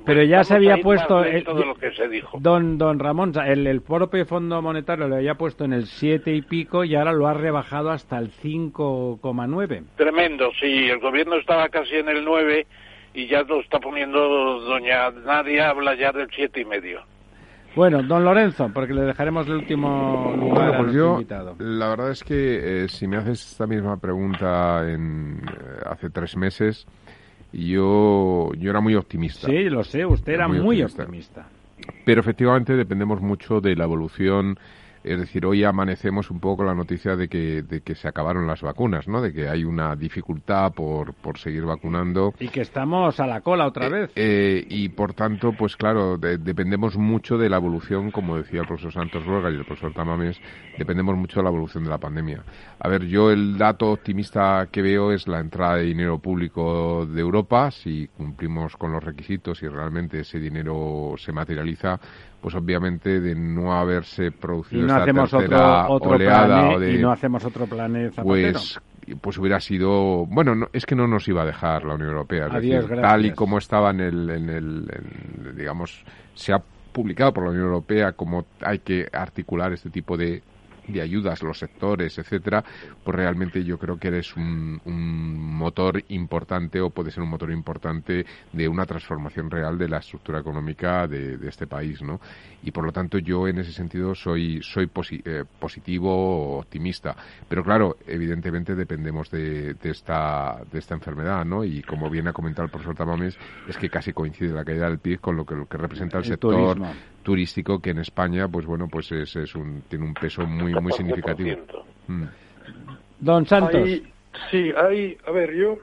Pero ya se había puesto lo que se dijo. Don don Ramón, el, el propio Fondo Monetario lo había puesto en el 7 y pico y ahora lo ha rebajado hasta el 5,9. Tremendo, sí, el gobierno estaba casi en el 9 y ya lo está poniendo doña Nadia habla ya del siete y medio. Bueno, don Lorenzo, porque le dejaremos el último lugar pues yo, invitado. La verdad es que eh, si me haces esta misma pregunta en, eh, hace tres meses, yo, yo era muy optimista. Sí, lo sé, usted era muy, optimista. Pero efectivamente dependemos mucho de la evolución es decir, hoy amanecemos un poco la noticia de que, de que se acabaron las vacunas, ¿no? De que hay una dificultad por, por seguir vacunando. Y que estamos a la cola otra eh, vez. Eh, y por tanto, pues claro, dependemos mucho de la evolución, como decía el profesor Santos Ruega y el profesor Tamames, dependemos mucho de la evolución de la pandemia. A ver, yo el dato optimista que veo es la entrada de dinero público de Europa. Si cumplimos con los requisitos y realmente ese dinero se materializa, pues obviamente de no haberse producido y no esta hacemos tercera otro, oleada o de, y no hacemos otro planeta pues pues hubiera sido bueno no, es que no nos iba a dejar la Unión Europea es Adiós, decir, tal y como estaba en el, en el en, digamos se ha publicado por la Unión Europea como hay que articular este tipo de de ayudas, los sectores, etcétera, pues realmente yo creo que eres un, un, motor importante o puede ser un motor importante de una transformación real de la estructura económica de, de este país, ¿no? Y por lo tanto yo en ese sentido soy soy posi eh, positivo, optimista, pero claro, evidentemente dependemos de, de, esta de esta enfermedad, ¿no? Y como bien ha comentado el profesor Tamames, es que casi coincide la caída del PIB con lo que, lo que representa el, el sector turismo. Turístico que en España, pues bueno, pues es, es un, tiene un peso muy muy significativo. Mm. Don Santos. Hay, sí, hay, a ver, yo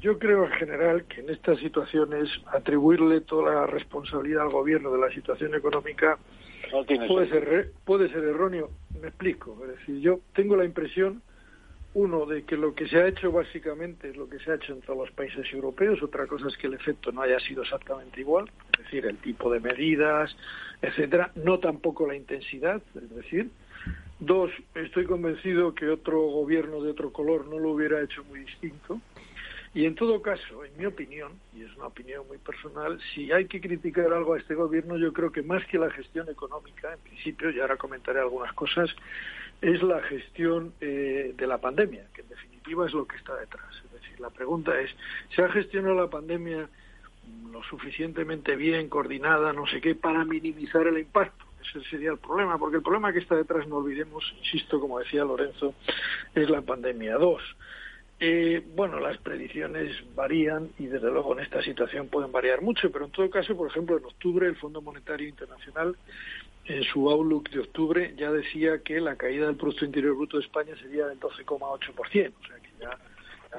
yo creo en general que en estas situaciones atribuirle toda la responsabilidad al gobierno de la situación económica no puede ser puede ser erróneo. Me explico, es decir, yo tengo la impresión uno de que lo que se ha hecho básicamente es lo que se ha hecho en todos los países europeos, otra cosa es que el efecto no haya sido exactamente igual, es decir, el tipo de medidas, etcétera, no tampoco la intensidad, es decir, dos, estoy convencido que otro gobierno de otro color no lo hubiera hecho muy distinto. Y en todo caso, en mi opinión, y es una opinión muy personal, si hay que criticar algo a este gobierno, yo creo que más que la gestión económica, en principio, y ahora comentaré algunas cosas, es la gestión eh, de la pandemia, que en definitiva es lo que está detrás. Es decir, la pregunta es, ¿se ha gestionado la pandemia lo suficientemente bien, coordinada, no sé qué, para minimizar el impacto? Ese sería el problema, porque el problema que está detrás, no olvidemos, insisto, como decía Lorenzo, es la pandemia. Dos, eh, bueno, las predicciones varían y desde luego en esta situación pueden variar mucho, pero en todo caso, por ejemplo, en octubre el Fondo Monetario Internacional en su outlook de octubre ya decía que la caída del Producto Interior Bruto de España sería del 12,8%, o sea que ya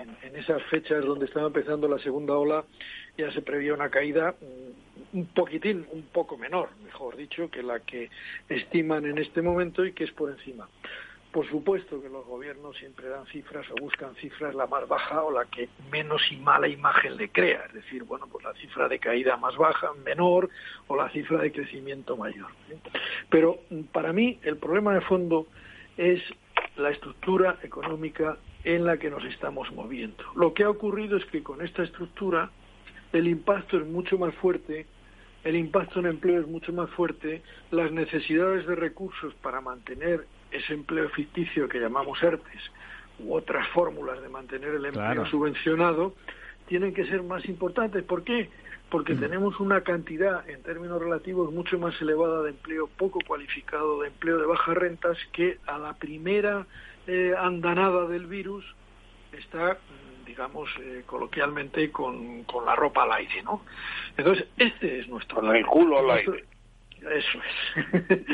en, en, esas fechas donde estaba empezando la segunda ola ya se prevía una caída un poquitín, un poco menor, mejor dicho, que la que estiman en este momento y que es por encima. Por supuesto que los gobiernos siempre dan cifras o buscan cifras la más baja o la que menos y mala imagen le crea, es decir, bueno, pues la cifra de caída más baja, menor, o la cifra de crecimiento mayor. Pero para mí el problema de fondo es la estructura económica en la que nos estamos moviendo. Lo que ha ocurrido es que con esta estructura el impacto es mucho más fuerte, el impacto en empleo es mucho más fuerte, las necesidades de recursos para mantener ese empleo ficticio que llamamos ERTES u otras fórmulas de mantener el empleo subvencionado tienen que ser más importantes. ¿Por qué? Porque mm. tenemos una cantidad en términos relativos mucho más elevada de empleo poco cualificado, de empleo de bajas rentas, que a la primera eh, andanada del virus está digamos eh, coloquialmente con, con, la ropa al aire, ¿no? Entonces, este es nuestro... Con el culo al aire. Eso es.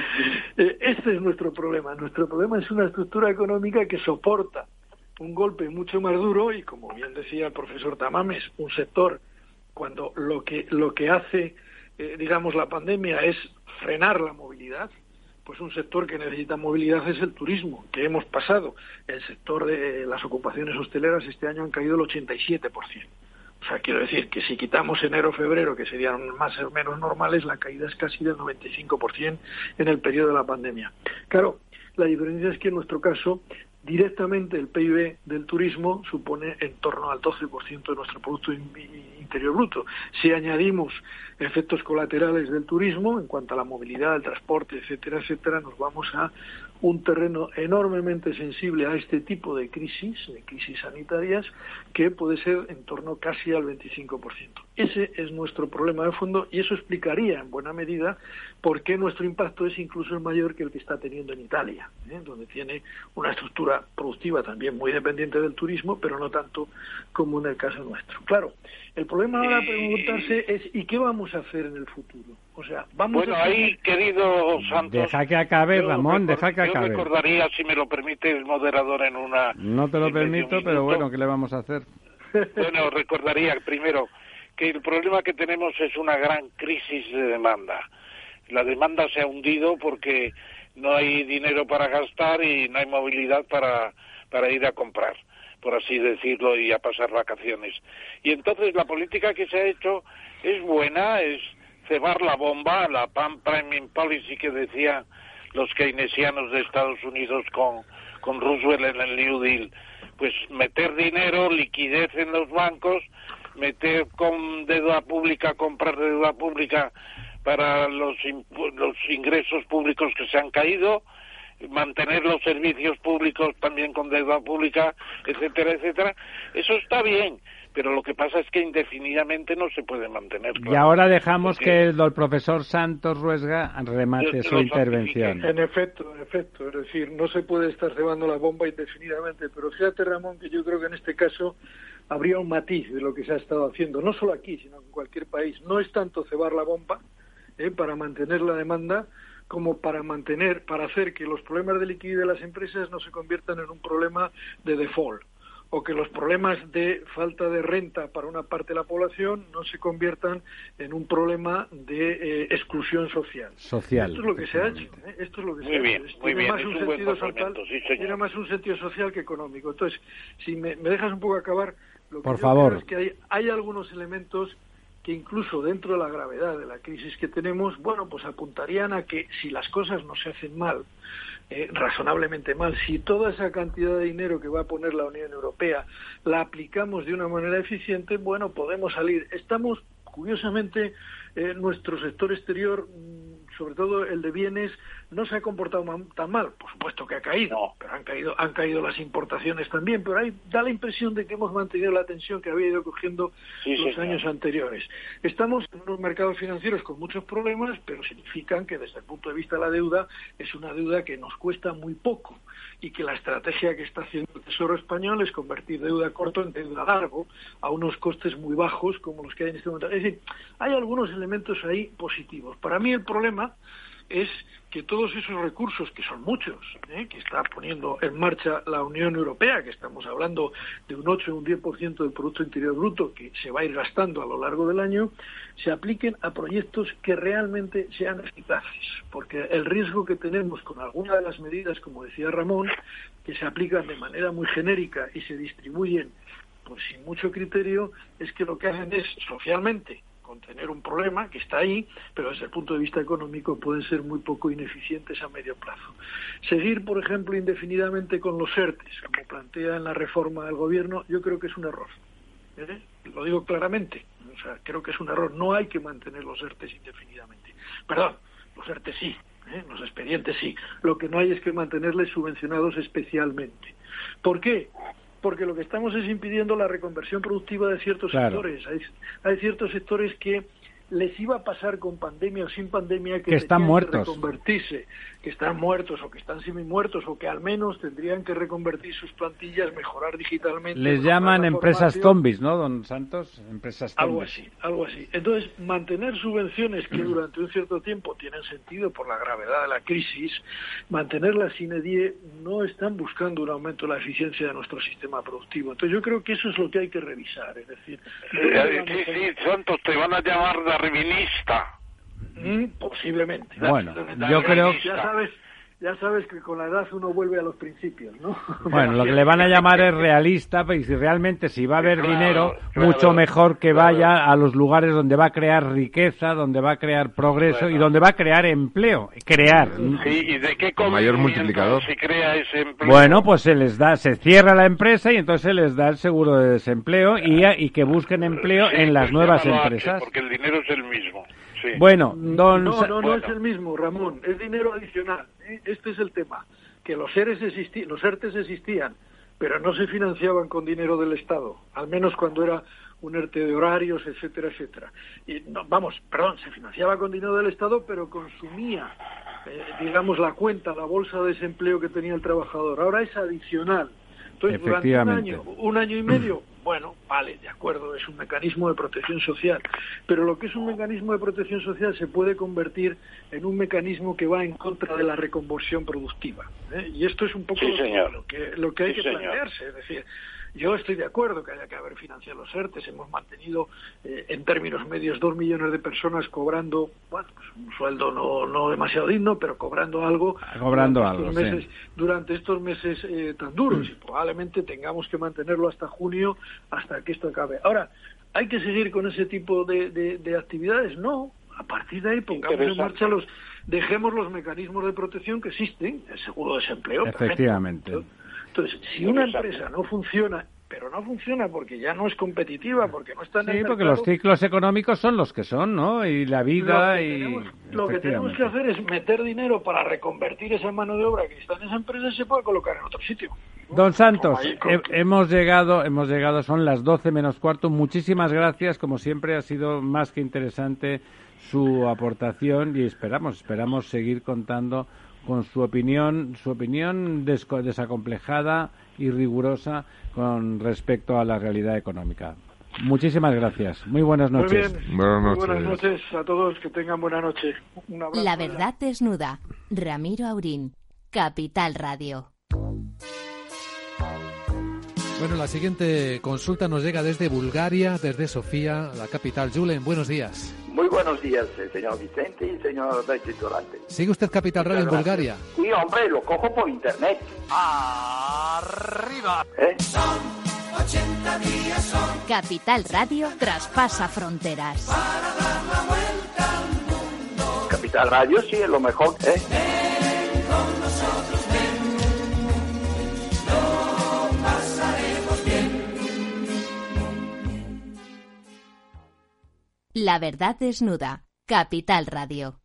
Eh, este es nuestro problema. Nuestro problema es una estructura económica que soporta un golpe mucho más duro y, como bien decía el profesor Tamames, un sector cuando lo que lo que hace, eh, digamos, la pandemia es frenar la movilidad, pues un sector que necesita movilidad es el turismo, que hemos pasado. El sector de las ocupaciones hosteleras este año han caído el 87%. Sea, quiero decir que si quitamos enero, febrero, que serían más o menos normales, la caída es casi del 95% en el periodo de la pandemia. Claro, la diferencia es que en nuestro caso directamente el PIB del turismo supone en torno al 12% de nuestro Producto Interior Bruto. Si añadimos efectos colaterales del turismo, en cuanto a la movilidad, el transporte, etcétera, etcétera, nos vamos a un terreno enormemente sensible a este tipo de crisis, de crisis sanitarias, que puede ser en torno casi al 25%. Ese es nuestro problema de fondo y eso explicaría en buena medida por qué nuestro impacto es incluso mayor que el que está teniendo en Italia, ¿eh? donde tiene una estructura productiva también muy dependiente del turismo, pero no tanto como en el caso nuestro. Claro, el problema ahora a preguntarse es ¿y qué vamos a hacer en el futuro? O sea, vamos bueno, ahí, querido Santos... Deja que acabe, Ramón, deja que acabe. Yo recordaría, si me lo permite el moderador en una... No te lo permito, pero bueno, ¿qué le vamos a hacer? Bueno, recordaría primero que el problema que tenemos es una gran crisis de demanda. La demanda se ha hundido porque no hay dinero para gastar y no hay movilidad para, para ir a comprar, por así decirlo, y a pasar vacaciones. Y entonces la política que se ha hecho es buena, es cebar la bomba, la pan priming policy que decían los keynesianos de Estados Unidos con, con Roosevelt en el New Deal. Pues meter dinero, liquidez en los bancos, meter con deuda pública, comprar deuda pública para los, los ingresos públicos que se han caído, mantener los servicios públicos también con deuda pública, etcétera, etcétera. Eso está bien, pero lo que pasa es que indefinidamente no se puede mantener. Y ahora dejamos que el, profesor Santos Ruesga remate su intervención. En efecto, en efecto, es decir, no se puede estar cebando la bomba indefinidamente, pero fíjate Ramón que yo creo que en este caso habría un matiz de lo que se ha estado haciendo, no solo aquí, sino en cualquier país. No es tanto cebar la bomba eh, para mantener la demanda, como para mantener, para hacer que los problemas de liquidez de las empresas no se conviertan en un problema de default o que los problemas de falta de renta para una parte de la población no se conviertan en un problema de eh, exclusión social. Social. Esto es lo que se ha hecho. ¿eh? Esto es lo que muy se bien, ha hecho. Muy bien, más un, sentido social, tiene más un sentido social que económico. Entonces, si me, dejas un poco acabar, lo que Por favor. es que hay, hay algunos elementos que incluso dentro de la gravedad de la crisis que tenemos, bueno, pues apuntarían a que si las cosas no se hacen mal, eh, razonablemente mal. Si toda esa cantidad de dinero que va a poner la Unión Europea la aplicamos de una manera eficiente, bueno, podemos salir. Estamos, curiosamente, eh, nuestro sector exterior mm, sobre todo el de bienes, no se ha comportado tan mal. Por supuesto que ha caído, pero han caído, han caído las importaciones también, pero ahí da la impresión de que hemos mantenido la tensión que había ido cogiendo los años anteriores. Estamos en unos mercados financieros con muchos problemas, pero significan que desde el punto de vista de la deuda es una deuda que nos cuesta muy poco y que la estrategia que está haciendo el Tesoro español es convertir deuda corto en deuda largo a unos costes muy bajos como los que hay en este momento. Es decir, hay algunos elementos ahí positivos. Para mí el problema es que todos esos recursos, que son muchos, ¿eh? que está poniendo en marcha la Unión Europea, que estamos hablando de un 8 o un 10% del Producto Interior Bruto que se va a ir gastando a lo largo del año, se apliquen a proyectos que realmente sean eficaces. Porque el riesgo que tenemos con alguna de las medidas, como decía Ramón, que se aplican de manera muy genérica y se distribuyen pues sin mucho criterio, es que lo que hacen es socialmente con tener un problema que está ahí, pero desde el punto de vista económico pueden ser muy poco ineficientes a medio plazo. Seguir, por ejemplo, indefinidamente con los ERTES, como plantea en la reforma del gobierno, yo creo que es un error. ¿eh? Lo digo claramente. O sea, creo que es un error. No hay que mantener los ERTES indefinidamente. Perdón, los ERTES sí, ¿eh? los expedientes sí. Lo que no hay es que mantenerles subvencionados especialmente. ¿Por qué? Porque lo que estamos es impidiendo la reconversión productiva de ciertos sectores. hay ciertos sectores que les iba a pasar con pandemia o sin pandemia que, están muertos. que reconvertirse, que están muertos o que están semi muertos o que al menos tendrían que reconvertir sus plantillas, mejorar digitalmente. Les llaman empresas zombies, ¿no, don Santos? Empresas zombies. Algo así, algo así. Entonces, mantener subvenciones que durante un cierto tiempo tienen sentido por la gravedad de la crisis, mantenerlas sin edie no están buscando un aumento de la eficiencia de nuestro sistema productivo. Entonces, yo creo que eso es lo que hay que revisar. Es decir, sí, sí, Santos, te van a llamar darwinista. Mm, posiblemente. Bueno, yo creo ya sabes, ya sabes que con la edad uno vuelve a los principios, ¿no? Bueno, lo que le van a llamar es realista, y si realmente si va a haber dinero, mucho mejor que vaya a los lugares donde va a crear riqueza, donde va a crear progreso y donde va a crear empleo, crear. Sí, ¿y de qué mayor multiplicador se crea ese empleo? Bueno, pues se les da, se cierra la empresa y entonces se les da el seguro de desempleo y, y que busquen empleo en las pues nuevas H, empresas. porque el dinero es el mismo. Sí. Bueno, don No, no, no es el mismo, Ramón, es dinero adicional. ¿eh? Este es el tema, que los seres existi los ERTES existían, pero no se financiaban con dinero del Estado, al menos cuando era un ERTE de horarios, etcétera, etcétera. Y no, vamos, perdón, se financiaba con dinero del Estado, pero consumía, eh, digamos, la cuenta, la bolsa de desempleo que tenía el trabajador. Ahora es adicional. Entonces, durante un año, un año y medio, bueno, vale, de acuerdo, es un mecanismo de protección social, pero lo que es un mecanismo de protección social se puede convertir en un mecanismo que va en contra de la reconversión productiva. ¿eh? Y esto es un poco Sí, lo, que- lo que, lo que hay Sí, que señor. plantearse. Es decir, yo estoy de acuerdo que haya que haber financiado los ERTES. Hemos mantenido, eh, en términos medios, dos millones de personas cobrando, bueno, pues un sueldo no, no demasiado digno, pero cobrando algo. Cobrando durante algo, estos sí. meses, durante estos meses eh, tan duros y probablemente tengamos que mantenerlo hasta junio, hasta que esto acabe. Ahora, ¿hay que seguir con ese tipo de, de- de actividades? No. A partir de ahí pongamos en marcha los, dejemos los mecanismos de protección que existen, el seguro de desempleo. perfecto. Entonces, si una empresa no funciona, pero no funciona porque ya no es competitiva, porque no está en Sí, el porque mercado, los ciclos económicos son los que son, ¿no? Y la vida lo que, y... tenemos, lo que tenemos que hacer es meter dinero para reconvertir esa mano de obra que está en esa empresa y se puede colocar en otro sitio. Don Santos, he- hemos llegado, hemos llegado, son las 12 menos cuarto. Muchísimas gracias, como siempre ha sido más que interesante su aportación y esperamos, esperamos seguir contando con su opinión, su opinión desacomplejada y rigurosa con respecto a la realidad económica. Muchísimas gracias. Muy buenas Muy noches. bien. Buenas Muy noches. buenas noches a todos. Que tengan buena noche. Un abrazo. La verdad desnuda. Ramiro Aurín. Capital Radio. Bueno, la siguiente consulta nos llega desde Bulgaria, desde Sofía, la capital. Julen, buenos días. Muy buenos días, eh, señor Vicente y señor titulante. ¿Sigue usted Capital Radio en Bulgaria? Sí, hombre, lo cojo por internet. Arriba. ¿eh? Capital Radio traspasa fronteras. Capital Radio sí es lo mejor, ¿eh? La verdad desnuda. Capital Radio.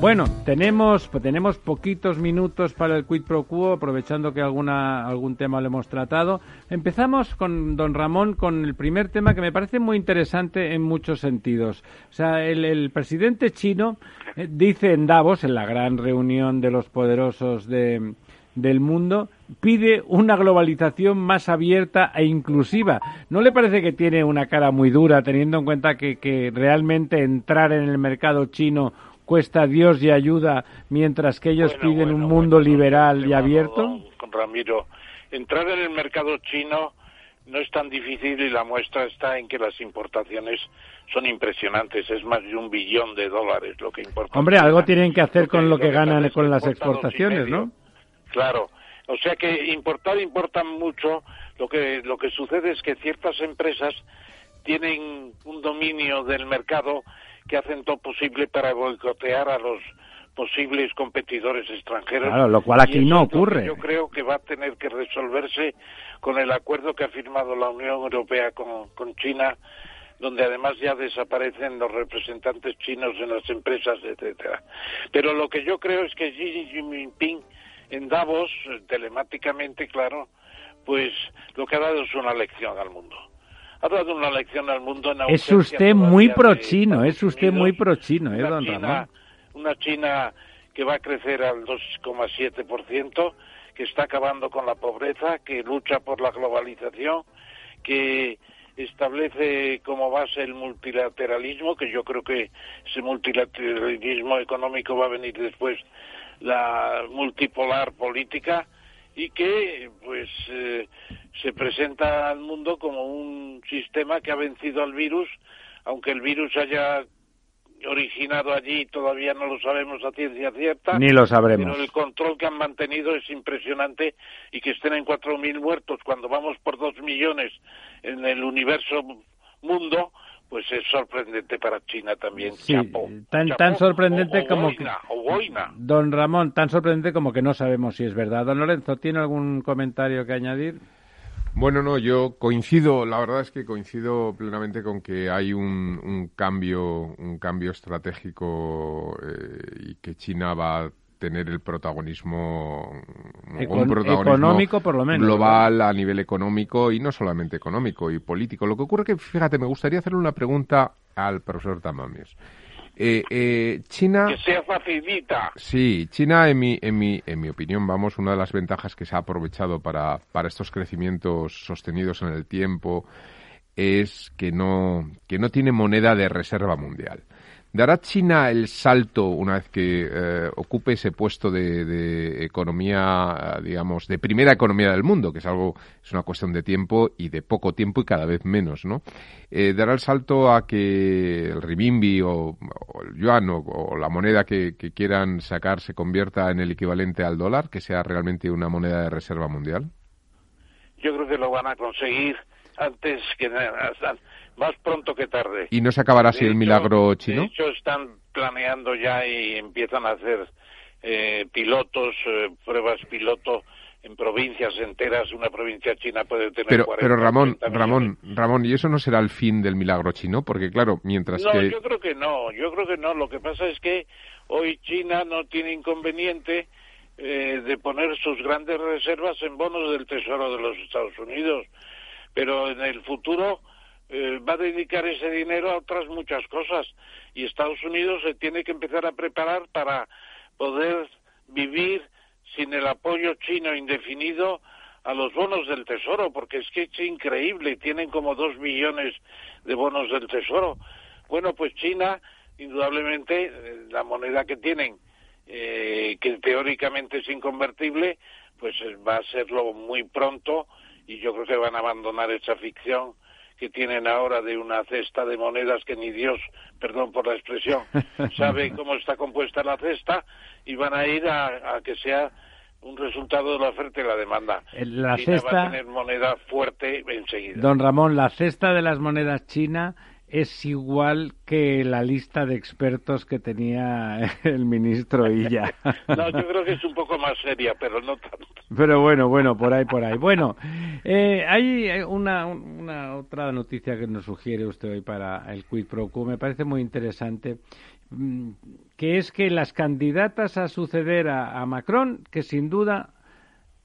Bueno, tenemos, tenemos poquitos minutos para el quid pro quo, aprovechando que alguna, algún tema lo hemos tratado. Empezamos con don Ramón con el primer tema que me parece muy interesante en muchos sentidos. O sea, el, el presidente chino eh, dice en Davos, en la gran reunión de los poderosos de, del mundo, pide una globalización más abierta e inclusiva. ¿No le parece que tiene una cara muy dura, teniendo en cuenta que, que realmente entrar en el mercado chino cuesta Dios y ayuda, mientras que ellos Bueno, piden bueno, un mundo bueno, liberal y abierto? Con Ramiro, entrar en el mercado chino no es tan difícil y la muestra está en que las importaciones son impresionantes, es más de un billón de dólares lo que importa. Hombre, algo tienen que hacer con lo que que ganan con las exportaciones. ¿no? Claro, O sea que importar importa mucho. Lo que lo que sucede es que ciertas empresas tienen un dominio del mercado que hacen todo posible para boicotear a los posibles competidores extranjeros. Claro, lo cual aquí no ocurre. Yo creo que va a tener que resolverse con el acuerdo que ha firmado la Unión Europea con, con China, donde además ya desaparecen los representantes chinos en las empresas, etcétera. Pero lo que yo creo es que Xi Jinping en Davos, telemáticamente, claro, pues lo que ha dado es una lección al mundo. Ha dado una lección al mundo en Es usted muy pro-chino, es usted muy pro-chino, ¿eh, don Ramón? Una China que va a crecer al 2,7%, que está acabando con la pobreza, que lucha por la globalización, que establece como base el multilateralismo, que yo creo que ese multilateralismo económico va a venir después la multipolar política y que pues eh, se presenta al mundo como un sistema que ha vencido al virus, aunque el virus haya originado allí todavía no lo sabemos a ciencia cierta. Ni lo sabremos. Pero el control que han mantenido es impresionante y que estén en 4.000 muertos cuando vamos por 2 millones en el universo mundo, pues es sorprendente para China también. Sí, tan, tan sorprendente como que... Don Ramón, tan sorprendente como que no sabemos si es verdad. Don Lorenzo, ¿tiene algún comentario que añadir? Bueno, no, yo coincido, la verdad es que coincido plenamente con que hay un, cambio, un cambio estratégico eh, y que China va a tener el protagonismo, un protagonismo económico por lo menos, global a nivel económico y no solamente económico y político. Lo que ocurre que, fíjate, me gustaría hacerle una pregunta al profesor Tamames. Eh, eh, China. Que sea facilita. Sí, China, en mi, en, mi, en mi opinión, vamos, una de las ventajas que se ha aprovechado para, para estos crecimientos sostenidos en el tiempo es que no, que no tiene moneda de reserva mundial. ¿Dará China el salto una vez que eh, ocupe ese puesto de, economía, digamos, de primera economía del mundo, que es algo, es una cuestión de tiempo y de poco tiempo y cada vez menos, ¿no? Eh, ¿Dará el salto a que el renminbi o, el yuan o, la moneda que, quieran sacar se convierta en el equivalente al dólar, que sea realmente una moneda de reserva mundial? Yo creo que lo van a conseguir antes que más pronto que tarde. ¿Y no se acabará así el milagro chino? De hecho, están planeando ya y empiezan a hacer eh, pilotos, eh, pruebas piloto en provincias enteras. Una provincia china puede tener pero, Pero Ramón, Ramón, Ramón, ¿y eso no será el fin del milagro chino? Porque claro, mientras no, que... yo creo que no, yo creo que no. Lo que pasa es que hoy China no tiene inconveniente eh, de poner sus grandes reservas en bonos del Tesoro de los Estados Unidos. Pero en el futuro eh, va a dedicar ese dinero a otras muchas cosas y Estados Unidos se tiene que empezar a preparar para poder vivir sin el apoyo chino indefinido a los bonos del tesoro, porque es que es increíble, tienen como dos millones de bonos del tesoro. Bueno, pues China, indudablemente, eh, la moneda que tienen, eh, que teóricamente es inconvertible, pues va a serlo muy pronto y yo creo que van a abandonar esa ficción que tienen ahora de una cesta de monedas que ni Dios, perdón por la expresión, sabe cómo está compuesta la cesta y van a ir a, que sea un resultado de la oferta y la demanda. La cesta... va a tener moneda fuerte enseguida. Don Ramón, la cesta de las monedas china es igual que la lista de expertos que tenía el ministro Illa. no, yo creo que es un poco más seria, pero no tanto. Pero bueno, bueno, por ahí, por ahí. Bueno, eh, hay una, una otra noticia que nos sugiere usted hoy para el Quid Pro Quo, me parece muy interesante, mm, que es que las candidatas a suceder a Macron, que sin duda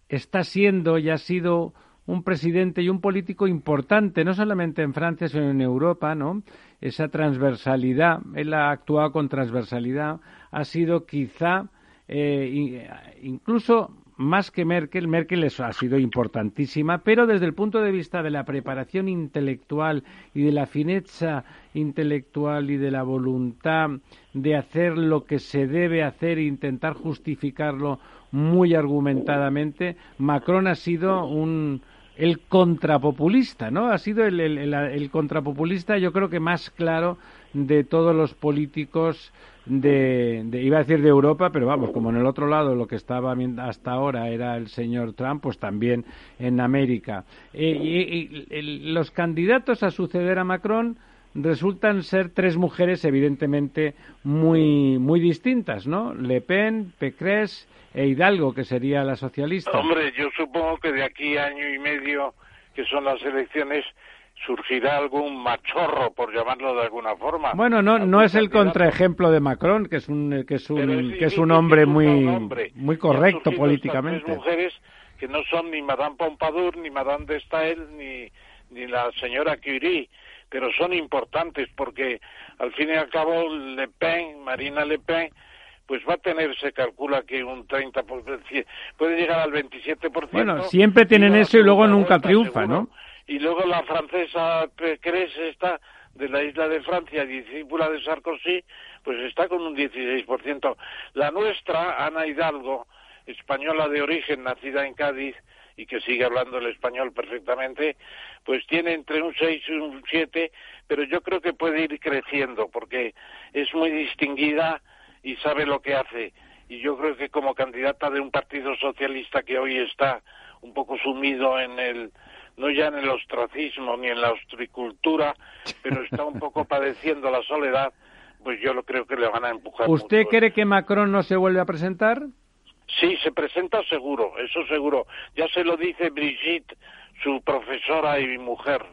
está siendo y ha sido un presidente y un político importante, no solamente en Francia, sino en Europa, ¿no? Esa transversalidad, él ha actuado con transversalidad, ha sido quizá eh, incluso más que Merkel, Merkel ha sido importantísima, pero desde el punto de vista de la preparación intelectual y de la fineza intelectual y de la voluntad de hacer lo que se debe hacer e intentar justificarlo muy argumentadamente, Macron ha sido un, el contrapopulista, ¿no? Ha sido el, contrapopulista, yo creo que más claro de todos los políticos de, iba a decir de Europa, pero vamos, como en el otro lado lo que estaba hasta ahora era el señor Trump, pues también en América. Eh, y, los candidatos a suceder a Macron resultan ser tres mujeres evidentemente muy muy distintas, ¿no? Le Pen, Pécresse e Hidalgo, que sería la socialista. Hombre, yo supongo que de aquí a año y medio, que son las elecciones, surgirá algún machorro, por llamarlo de alguna forma. Bueno, no, no es el contraejemplo de Macron, que es un, que es un, que es un hombre muy, muy correcto políticamente. Tres mujeres que no son ni Madame Pompadour, ni Madame de Stael, ni, ni la señora Curie pero son importantes porque al fin y al cabo Le Pen, Marina Le Pen, pues va a tener, se calcula que un 30%, puede llegar al 27%. Bueno, siempre tienen eso y luego nunca triunfa, ¿no? Y luego la francesa Cres está de la isla de Francia, discípula de Sarkozy, pues está con un 16%. La nuestra, Ana Hidalgo, española de origen, nacida en Cádiz, y que sigue hablando el español perfectamente, pues tiene entre un 6 y un 7, pero yo creo que puede ir creciendo porque es muy distinguida y sabe lo que hace. Y yo creo que como candidata de un partido socialista que hoy está un poco sumido en el no ya en el ostracismo ni en la ostricultura, pero está un poco padeciendo la soledad, pues yo lo creo que le van a empujar. ¿Usted cree que Macron no se vuelve a presentar? Sí, se presenta seguro, eso seguro. Ya se lo dice Brigitte, su profesora y mujer.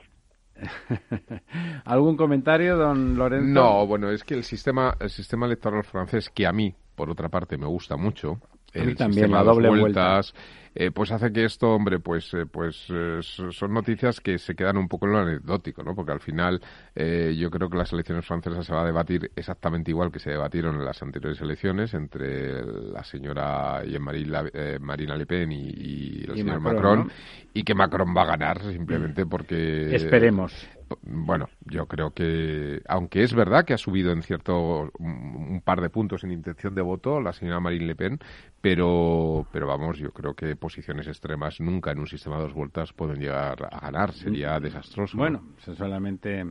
¿Algún comentario, don Lorenzo? No, bueno, es que el sistema, el sistema electoral francés, que a mí, por otra parte, me gusta mucho, el también, la doble vueltas, eh, pues hace que esto, hombre, pues, eh, pues eh, son noticias que se quedan un poco en lo anecdótico, ¿no? Porque al final yo creo que las elecciones francesas se va a debatir exactamente igual que se debatieron en las anteriores elecciones entre la señora Marina Le Pen y, el señor Macron, y que Macron va a ganar simplemente porque... Esperemos bueno, yo creo que, aunque es verdad que ha subido en cierto un par de puntos en intención de voto la señora Marine Le Pen, pero, pero vamos, yo creo que posiciones extremas nunca en un sistema de dos vueltas pueden llegar a ganar, sería desastroso. Bueno, solamente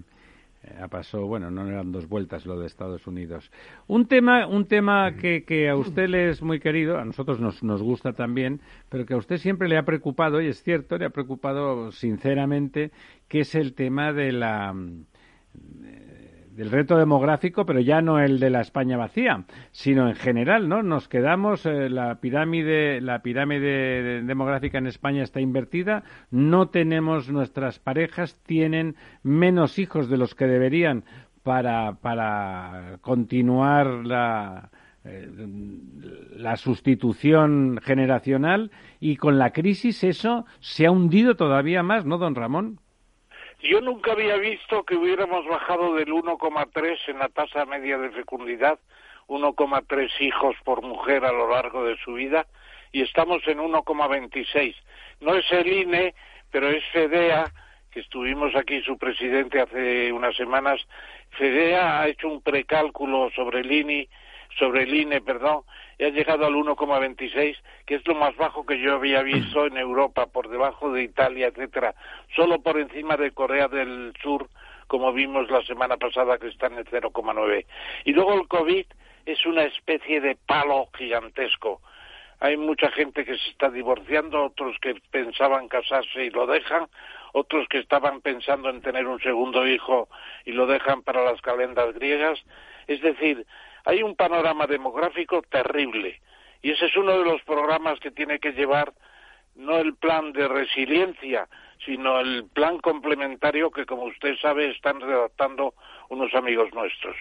ha pasado, bueno, no eran dos vueltas lo de Estados Unidos. Un tema, un tema que, que a usted le es muy querido, a nosotros nos, nos gusta también, pero que a usted siempre le ha preocupado, y es cierto, le ha preocupado sinceramente, que es el tema de la del reto demográfico, pero ya no el de la España vacía, sino en general, ¿no? Nos quedamos, eh, la pirámide, la pirámide demográfica en España está invertida, no tenemos, nuestras parejas tienen menos hijos de los que deberían para, para continuar la, eh, la sustitución generacional y con la crisis eso se ha hundido todavía más, ¿no, don Ramón? Yo nunca había visto que hubiéramos bajado del 1,3 en la tasa media de fecundidad, 1,3 hijos por mujer a lo largo de su vida, y estamos en 1,26. No es el INE, pero es FEDEA, que estuvimos aquí su presidente hace unas semanas. FEDEA ha hecho un precálculo sobre el INE, sobre el INE, perdón, y ha llegado al 1,26, que es lo más bajo que yo había visto en Europa, por debajo de Italia, etcétera, solo por encima de Corea del Sur, como vimos la semana pasada que está en el 0,9. Y luego el COVID es una especie de palo gigantesco. Hay mucha gente que se está divorciando, otros que pensaban casarse y lo dejan, otros que estaban pensando en tener un segundo hijo y lo dejan para las calendas griegas. Es decir, hay un panorama demográfico terrible y ese es uno de los programas que tiene que llevar no el plan de resiliencia, sino el plan complementario que, como usted sabe, están redactando unos amigos nuestros.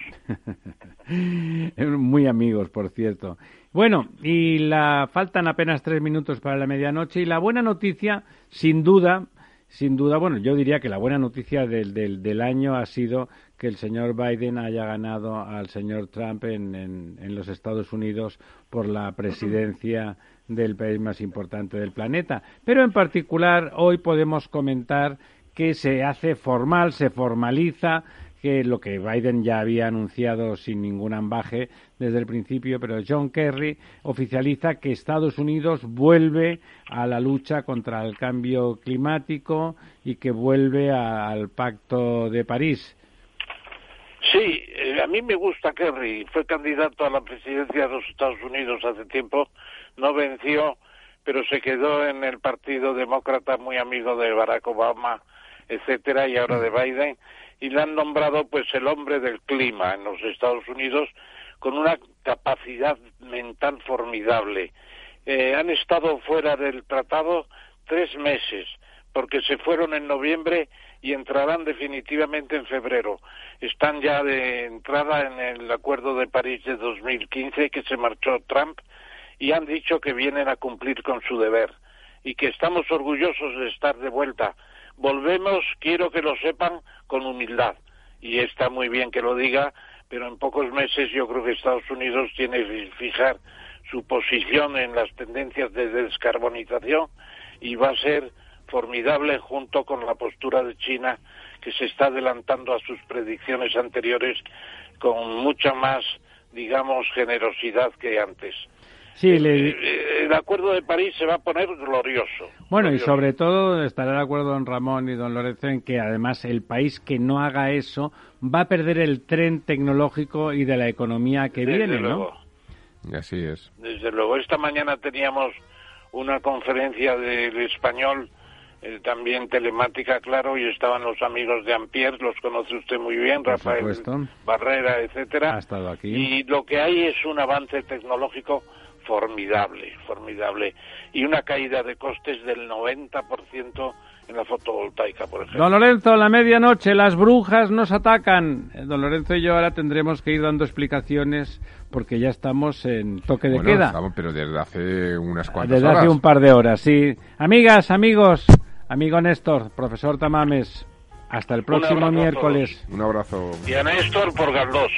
Muy amigos, por cierto. Bueno, y la faltan apenas tres minutos para la medianoche y la buena noticia, sin duda, sin duda, bueno, yo diría que la buena noticia del, del, del año ha sido que el señor Biden haya ganado al señor Trump en, en, los Estados Unidos por la presidencia del país más importante del planeta. Pero en particular hoy podemos comentar que se hace formal, se formaliza que lo que Biden ya había anunciado sin ningún ambaje desde el principio, pero John Kerry oficializa que Estados Unidos vuelve a la lucha contra el cambio climático y que vuelve al Pacto de París. Sí, eh, a mí me gusta Kerry. Fue candidato a la presidencia de los Estados Unidos hace tiempo, no venció, pero se quedó en el Partido Demócrata, muy amigo de Barack Obama, etcétera, y ahora de Biden, y le han nombrado pues el hombre del clima en los Estados Unidos con una capacidad mental formidable. Eh, han estado fuera del tratado tres meses, porque se fueron en noviembre y entrarán definitivamente en febrero. Están ya de entrada en el Acuerdo de París de 2015 que se marchó Trump y han dicho que vienen a cumplir con su deber y que estamos orgullosos de estar de vuelta. Volvemos, quiero que lo sepan, con humildad. Y está muy bien que lo diga, pero en pocos meses yo creo que Estados Unidos tiene que fijar su posición en las tendencias de descarbonización y va a ser formidable junto con la postura de China que se está adelantando a sus predicciones anteriores con mucha más, digamos, generosidad que antes. Sí, eh, eh, el acuerdo de París se va a poner glorioso. Bueno, y sobre todo estará de acuerdo don Ramón y don Lorenzo en que además el país que no haga eso va a perder el tren tecnológico y de la economía que viene, luego. ¿no? Así es. Desde luego, esta mañana teníamos una conferencia del español eh, también telemática, claro, y estaban los amigos de Ampier, los conoce usted muy bien, Rafael Barrera, etcétera. Ha estado aquí. Y lo que hay es un avance tecnológico formidable, formidable, y una caída de costes del 90% en la fotovoltaica, por ejemplo. Don Lorenzo, la medianoche, las brujas nos atacan. Eh, don Lorenzo y yo ahora tendremos que ir dando explicaciones porque ya estamos en toque de queda. Estamos, pero desde hace unas cuantas Desde hace un par de horas, sí. Amigas, amigos, Amigo Néstor, profesor Tamames, hasta el próximo miércoles. Un abrazo. Y a Néstor por Galdós.